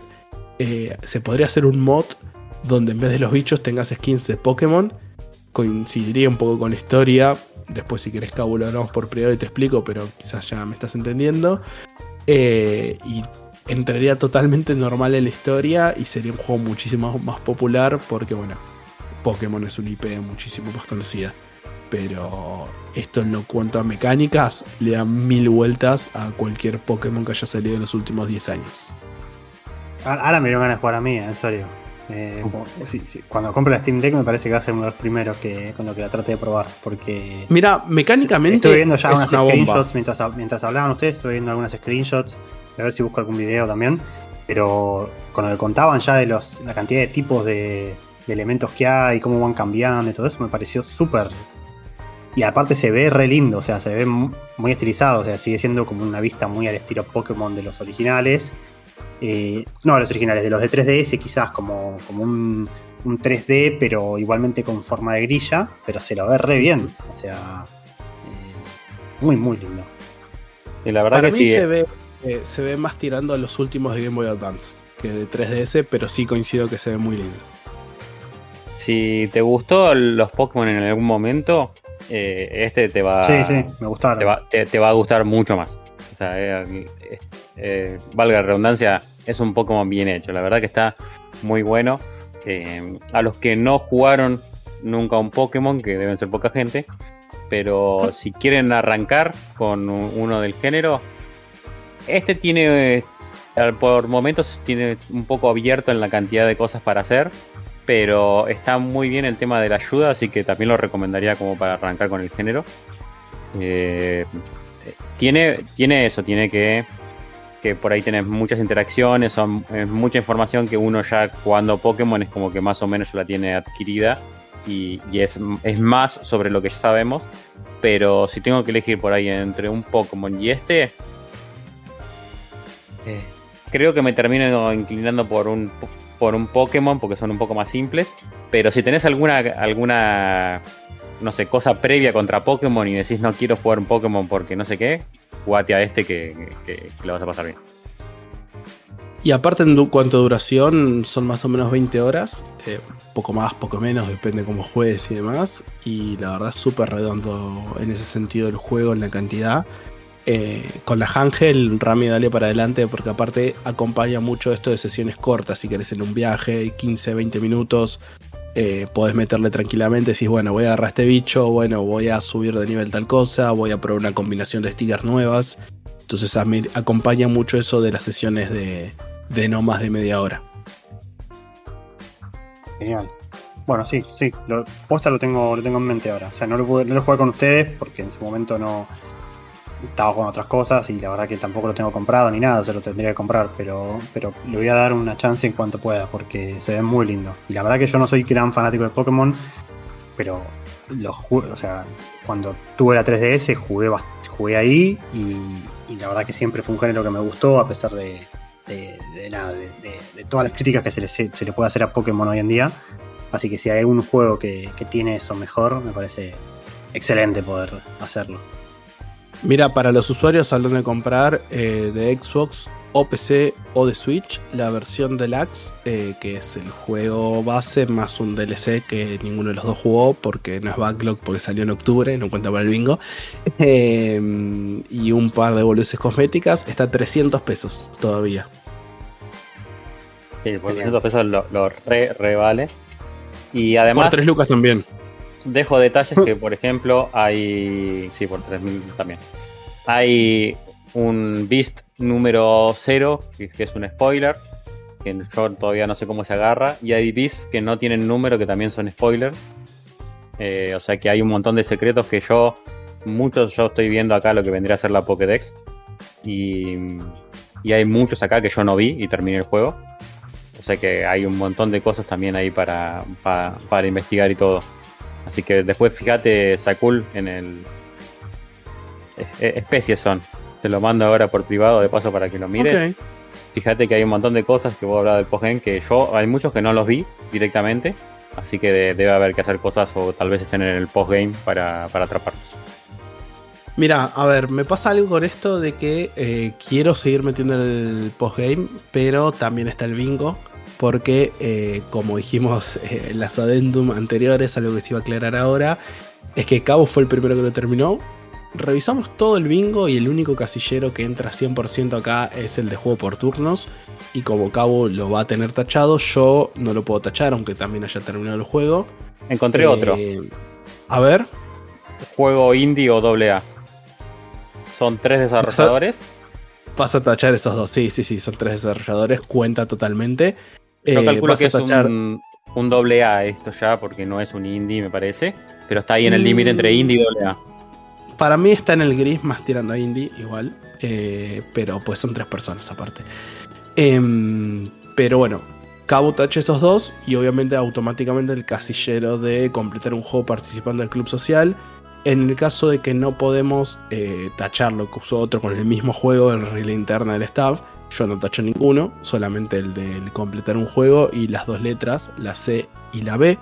Eh, se podría hacer un mod donde en vez de los bichos tengas skins de Pokémon. Coincidiría un poco con la historia. Después, si querés, Cabo, lo por privado y te explico, pero quizás ya me estás entendiendo. Eh, y entraría totalmente normal en la historia y sería un juego muchísimo más popular porque, bueno, Pokémon es una IP muchísimo más conocida pero esto en lo cuanto a mecánicas le da mil vueltas a cualquier Pokémon que haya salido en los últimos 10 años. Ahora me dieron ganas de jugar a mí, en serio. Eh, cuando compre la Steam Deck me parece que va a ser uno de los primeros que, con lo que la trate de probar. Porque. Mira, mecánicamente. Estoy viendo ya unas screenshots mientras, mientras hablaban ustedes, estoy viendo algunas screenshots. A ver si busco algún video también. Pero con lo que contaban ya de los, la cantidad de tipos de, de elementos que hay, cómo van cambiando y todo eso, me pareció súper y aparte se ve re lindo, o sea, se ve muy estilizado, o sea, sigue siendo como una vista muy al estilo Pokémon de los originales. Eh, no, los originales, de los de 3DS quizás como, como un, 3D, pero igualmente con forma de grilla, pero se lo ve re bien, o sea, eh, muy, muy lindo. Y la verdad Para que mí se, ve, eh, se ve más tirando a los últimos de Game Boy Advance que de 3DS, pero sí coincido que se ve muy lindo. Si te gustó los Pokémon en algún momento, eh, este te va, sí, sí, me te va, te, va, a gustar mucho más. Eh, eh, eh, valga la redundancia, es un Pokémon bien hecho. La verdad que está muy bueno. A los que no jugaron nunca un Pokémon, que deben ser poca gente, pero *laughs* si quieren arrancar con uno del género, este tiene, por momentos, tiene un poco abierto en la cantidad de cosas para hacer, pero está muy bien el tema de la ayuda, así que también lo recomendaría como para arrancar con el género. Eh, tiene, tiene eso, tiene que, que por ahí tenés muchas interacciones, son, es mucha información que uno ya jugando Pokémon es como que más o menos la tiene adquirida y, y es, es más sobre lo que ya sabemos. Pero si tengo que elegir por ahí entre un Pokémon y este, eh, creo que me termino inclinando por un, por un Pokémon porque son un poco más simples. Pero si tenés alguna, alguna no sé, cosa previa contra Pokémon y decís no quiero jugar un Pokémon porque no sé qué, jugate a este que, lo vas a pasar bien. Y aparte en cuanto a duración, son más o menos 20 horas. eh, poco más, poco menos, depende cómo juegues y demás. Y la verdad es súper redondo en ese sentido el juego, en la cantidad. Eh, con la Hangel, Rami, dale para adelante, porque aparte acompaña mucho esto de sesiones cortas. Si querés en un viaje, 15, 20 minutos, eh, podés meterle tranquilamente. Decís, bueno, voy a agarrar este bicho, bueno, voy a subir de nivel tal cosa, voy a probar una combinación de stickers nuevas. Entonces a acompaña mucho eso de las sesiones de, de no más de media hora. Genial. Bueno, sí, sí. Lo, posta lo tengo, lo tengo en mente ahora. O sea, no lo, pude, no lo con ustedes porque en su momento no estaba con otras cosas y la verdad que tampoco lo tengo comprado ni nada, se lo tendría que comprar, pero, pero le voy a dar una chance en cuanto pueda porque se ve muy lindo. Y la verdad que yo no soy gran fanático de Pokémon, pero los o sea, cuando tuve la 3DS jugué, jugué ahí y, la verdad que siempre fue un género que me gustó a pesar de, de, de nada, de- de todas las críticas que se le, se le puede hacer a Pokémon hoy en día. Así que si hay un juego que, que tiene eso mejor, me parece excelente poder hacerlo. Mira, para los usuarios hablando de comprar eh, de Xbox o PC o de Switch, la versión deluxe, eh, que es el juego base más un DLC que ninguno de los dos jugó porque no es backlog porque salió en octubre, no cuenta para el bingo, *laughs* eh, y un par de boludeces cosméticas, está a 300 pesos todavía. Sí, por Genial. 300 pesos lo, lo re, re vale. Y además, Por 3 lucas también. Dejo detalles que, por ejemplo, hay. Sí, por 3000 también. Hay un Beast número 0, que, es un spoiler, que yo todavía no sé cómo se agarra. Y hay Beasts que no tienen número, que también son spoiler. Eh, o sea que hay un montón de secretos que yo. Muchos yo estoy viendo acá lo que vendría a ser la Pokédex. Y, y hay muchos acá que yo no vi y terminé el juego. O sea que hay un montón de cosas también ahí para, pa- para investigar y todo. Así que después fíjate, Sakul, en el. eh, eh, especies son. Te lo mando ahora por privado de paso para que lo mires. Ok. Fíjate que hay un montón de cosas que vos hablabas del postgame que yo, hay muchos que no los vi directamente. Así que de- debe haber que hacer cosas o tal vez estén en el postgame para, para atraparlos. Mira, a ver, me pasa algo con esto de que eh, quiero seguir metiendo el postgame, pero también está el bingo, porque eh, como dijimos *laughs* eh, en las adendum anteriores, algo que se iba a aclarar ahora, es que Cabo fue el primero que lo terminó. Revisamos todo el bingo y el único casillero que entra 100% acá es el de juego por turnos. Y como Cabo lo va a tener tachado, yo no lo puedo tachar, aunque también haya terminado el juego. Encontré Eh, otro. A ver, Juego indie o AA. Son tres desarrolladores. Vas a tachar esos dos, sí, sí, sí, son tres desarrolladores, cuenta totalmente. Yo Eh, calculo que es tachar- un, un doble A esto ya, porque no es un indie, me parece. Pero está ahí en el Mm. límite entre indie y doble A. Para mí está en el gris más tirando a indie, igual. eh, pero pues son tres personas aparte. Em, pero bueno, Cabo tacha esos dos y obviamente automáticamente el casillero de completar un juego participando del club social. En el caso de que no podemos eh, tachar lo que usó otro con el mismo juego, el regla interna del staff, yo no tacho ninguno, solamente el del completar un juego y las dos letras, la C y la B.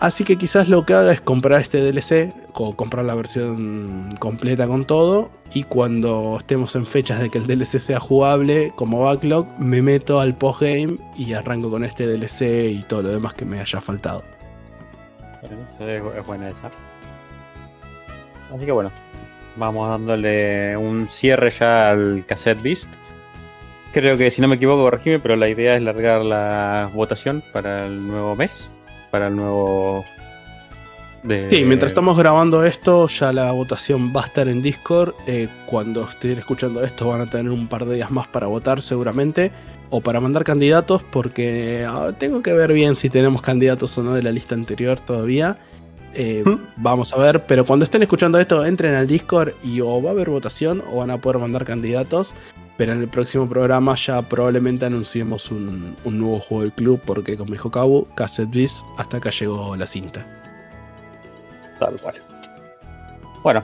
Así que quizás lo que haga es comprar este DLC o comprar la versión completa con todo. Y cuando estemos en fechas de que el DLC sea jugable como backlog, me meto al postgame y arranco con este DLC y todo lo demás que me haya faltado. Es buena esa. Así que bueno. vamos dándole un cierre ya al cassette Beast. Creo que si no me equivoco, corregime, pero la idea es largar la votación para el nuevo mes, para el nuevo. De... Sí, mientras estamos grabando esto, ya la votación va a estar en Discord. Eh, cuando estén escuchando esto, van a tener un par de días más para votar, seguramente. O para mandar candidatos, porque ah, tengo que ver bien si tenemos candidatos o no de la lista anterior todavía. Eh, vamos a ver, pero cuando estén escuchando esto, entren al Discord y o va a haber votación o van a poder mandar candidatos. Pero en el próximo programa ya probablemente anunciemos un, nuevo juego del club, porque como dijo Kabu, Cassette Beast, hasta acá llegó la cinta. Tal cual. Bueno,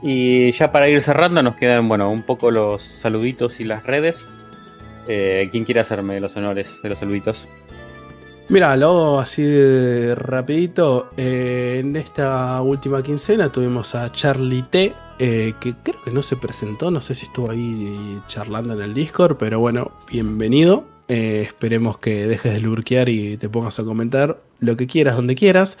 y ya para ir cerrando, nos quedan, bueno, un poco los saluditos y las redes. Eh, ¿Quién quiere hacerme los honores de los saluditos? Mira, lo hago así de rapidito. Eh, en esta última quincena tuvimos a Charlie T, eh, que creo que no se presentó, no sé si estuvo ahí charlando en el Discord, pero bueno, bienvenido. Eh, esperemos que dejes de lurkear y te pongas a comentar lo que quieras, donde quieras.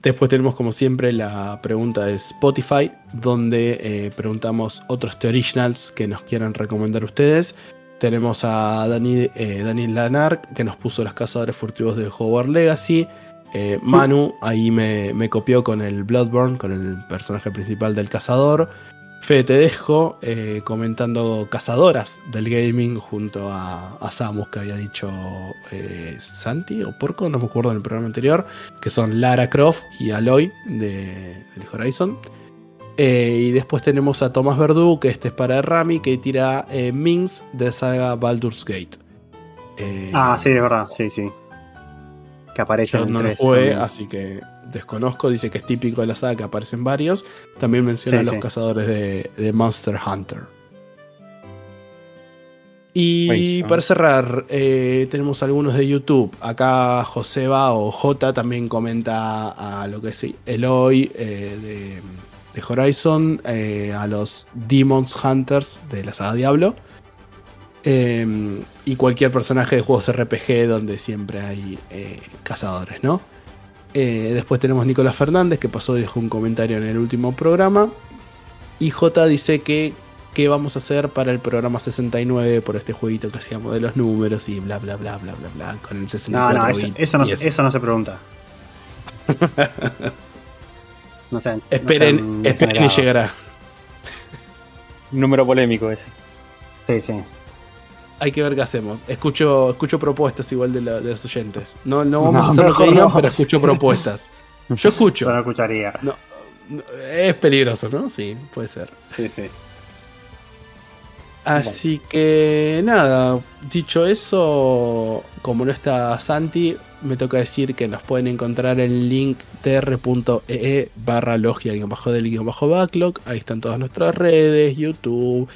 Después tenemos como siempre la pregunta de Spotify, donde preguntamos otros The Originals que nos quieran recomendar ustedes. Tenemos a Dani, eh, Daniel Lanark, que nos puso los cazadores furtivos del Hogwarts Legacy. Eh, Manu ahí me, me copió con el Bloodborne, con el personaje principal del cazador. Fede Tedesco eh, comentando cazadoras del gaming junto a, a Samus que había dicho eh, Santi o Porco, no me acuerdo en el programa anterior, que son Lara Croft y Aloy de, del Horizon. Eh, y después tenemos a Tomás Verdú, que este es para Rami, que tira eh, Minx de saga Baldur's Gate. Eh, Ah, sí, es verdad, sí, sí. Que aparece en no tres también. así que desconozco. Dice que es típico de la saga que aparecen varios. También menciona Sí, a los sí. cazadores de, de Monster Hunter. Y para cerrar, eh, tenemos algunos de YouTube. Acá Joseba o J también comenta a lo que es Eloy de, de Horizon, eh, a los Demons Hunters de la saga Diablo. Eh, y cualquier personaje de juegos RPG donde siempre hay eh, cazadores, ¿no? Eh, después tenemos Nicolás Fernández que pasó y dejó un comentario en el último programa. Y J dice que qué vamos a hacer para el programa 69 por este jueguito que hacíamos de los números y bla bla bla bla bla bla con el No, 64 no, eso, no, eso no se pregunta. *laughs* no sean, no Esperen, sean esperen y llegará. Número polémico ese. Sí, sí. Hay que ver qué hacemos. Escucho, escucho propuestas igual de, la- de los oyentes. No, no vamos No, a hacer lo que digan, pero escucho propuestas. *laughs* Yo escucho. Yo no escucharía. No, no, es peligroso, ¿no? Sí, puede ser. Sí, sí. Así que nada, dicho eso, como no está Santi, me toca decir que nos pueden encontrar en link tr.ee barra logia guion bajo del guion bajo backlog. Ahí están todas nuestras redes, YouTube,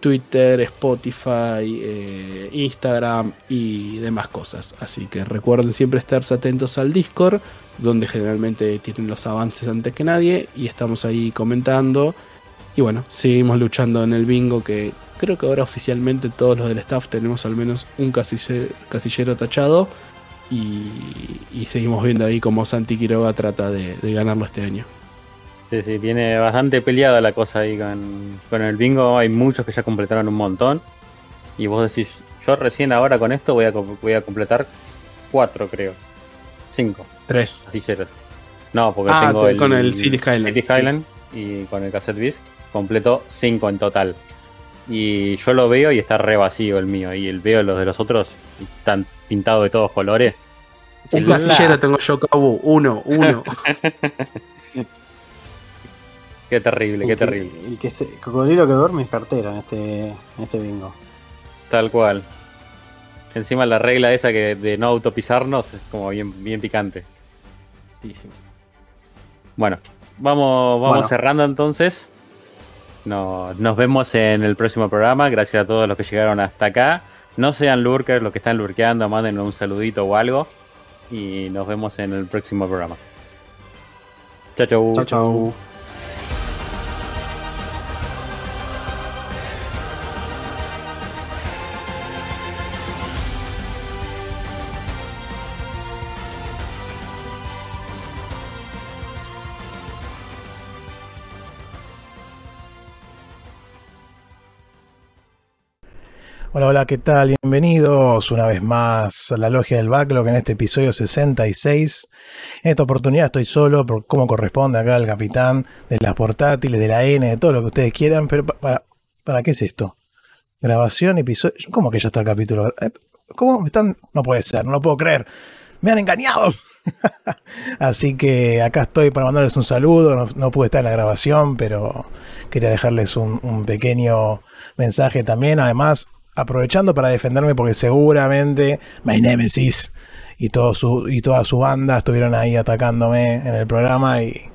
Twitter, Spotify, eh, Instagram y demás cosas. Así que recuerden siempre estarse atentos al Discord, donde generalmente tienen los avances antes que nadie y estamos ahí comentando. Y bueno, seguimos luchando en el bingo que creo que ahora oficialmente todos los del staff tenemos al menos un casille- casillero tachado. Y, y seguimos viendo ahí cómo Santi Quiroga trata de, de ganarlo este año. Sí, sí, tiene bastante peleada la cosa ahí con, con el bingo. Hay muchos que ya completaron un montón. Y vos decís, yo recién ahora con esto voy a, voy a completar cuatro, creo. Cinco Tres. casilleros. No, porque Ah, tengo el, con el City Skyline, City sí. Y con el Cassette Beast completo cinco en total. Y yo lo veo y está re vacío el mío. Y el veo los de los otros y están pintados de todos colores. Un Sí, la- casillero tengo yo, Cabu. Uno, uno. *laughs* *laughs* Qué terrible, El qué que- terrible. El que se, cocodrilo que duerme es cartera en este, en este bingo. Tal cual. Encima la regla esa que de no autopizarnos es como bien, bien picante. Bueno, vamos, vamos Bueno. cerrando entonces. No- nos vemos en el próximo programa. Gracias a todos los que llegaron hasta acá. No sean lurkers, los que están lurkeando, manden un saludito o algo. Y nos vemos en el próximo programa. Chao, chau. Chau, chau. Hola, hola, ¿qué tal? Bienvenidos una vez más a la Logia del Backlog en este episodio 66. En esta oportunidad estoy solo, por como corresponde acá al capitán de las portátiles, de la N, de todo lo que ustedes quieran, pero para, ¿para qué es esto? Grabación, episodio... ¿Cómo que ya está el capítulo? Eh, ¿Cómo están? No puede ser, no lo puedo creer. Me han engañado. *laughs* Así que acá estoy para mandarles un saludo. No, pude estar en la grabación, pero quería dejarles un, un pequeño mensaje también. Además, aprovechando para defenderme porque seguramente My Nemesis y, todo su, y toda su banda estuvieron ahí atacándome en el programa y,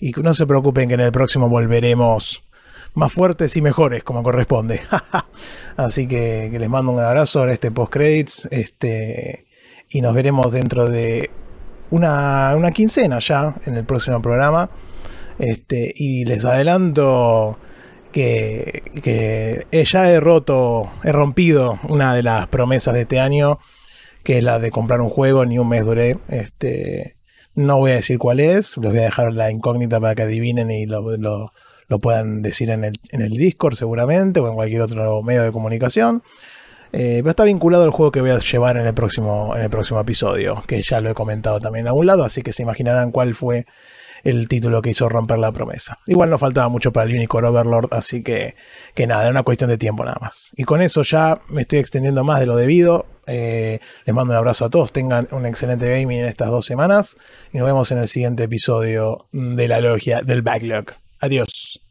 y no se preocupen que en el próximo volveremos más fuertes y mejores como corresponde. *laughs* Así que, les mando un abrazo en este post credits este, y nos veremos dentro de una, una quincena ya en el próximo programa. Este, y les adelanto que, ya he roto, he rompido una de las promesas de este año, que es la de comprar un juego, ni un mes duré. Este, no voy a decir cuál es, les voy a dejar la incógnita para que adivinen y lo, puedan decir en el, en el, Discord seguramente o en cualquier otro medio de comunicación. Eh, pero está vinculado al juego que voy a llevar en el, próximo, en el próximo episodio, que ya lo he comentado también a un lado, así que se imaginarán cuál fue el título que hizo romper la promesa. Igual no faltaba mucho para el Unicorn Overlord, así que, que nada, era una cuestión de tiempo nada más. Y con eso ya me estoy extendiendo más de lo debido. Eh, les mando un abrazo a todos, tengan un excelente gaming en estas dos semanas y nos vemos en el siguiente episodio de la logia del Backlog. Adiós.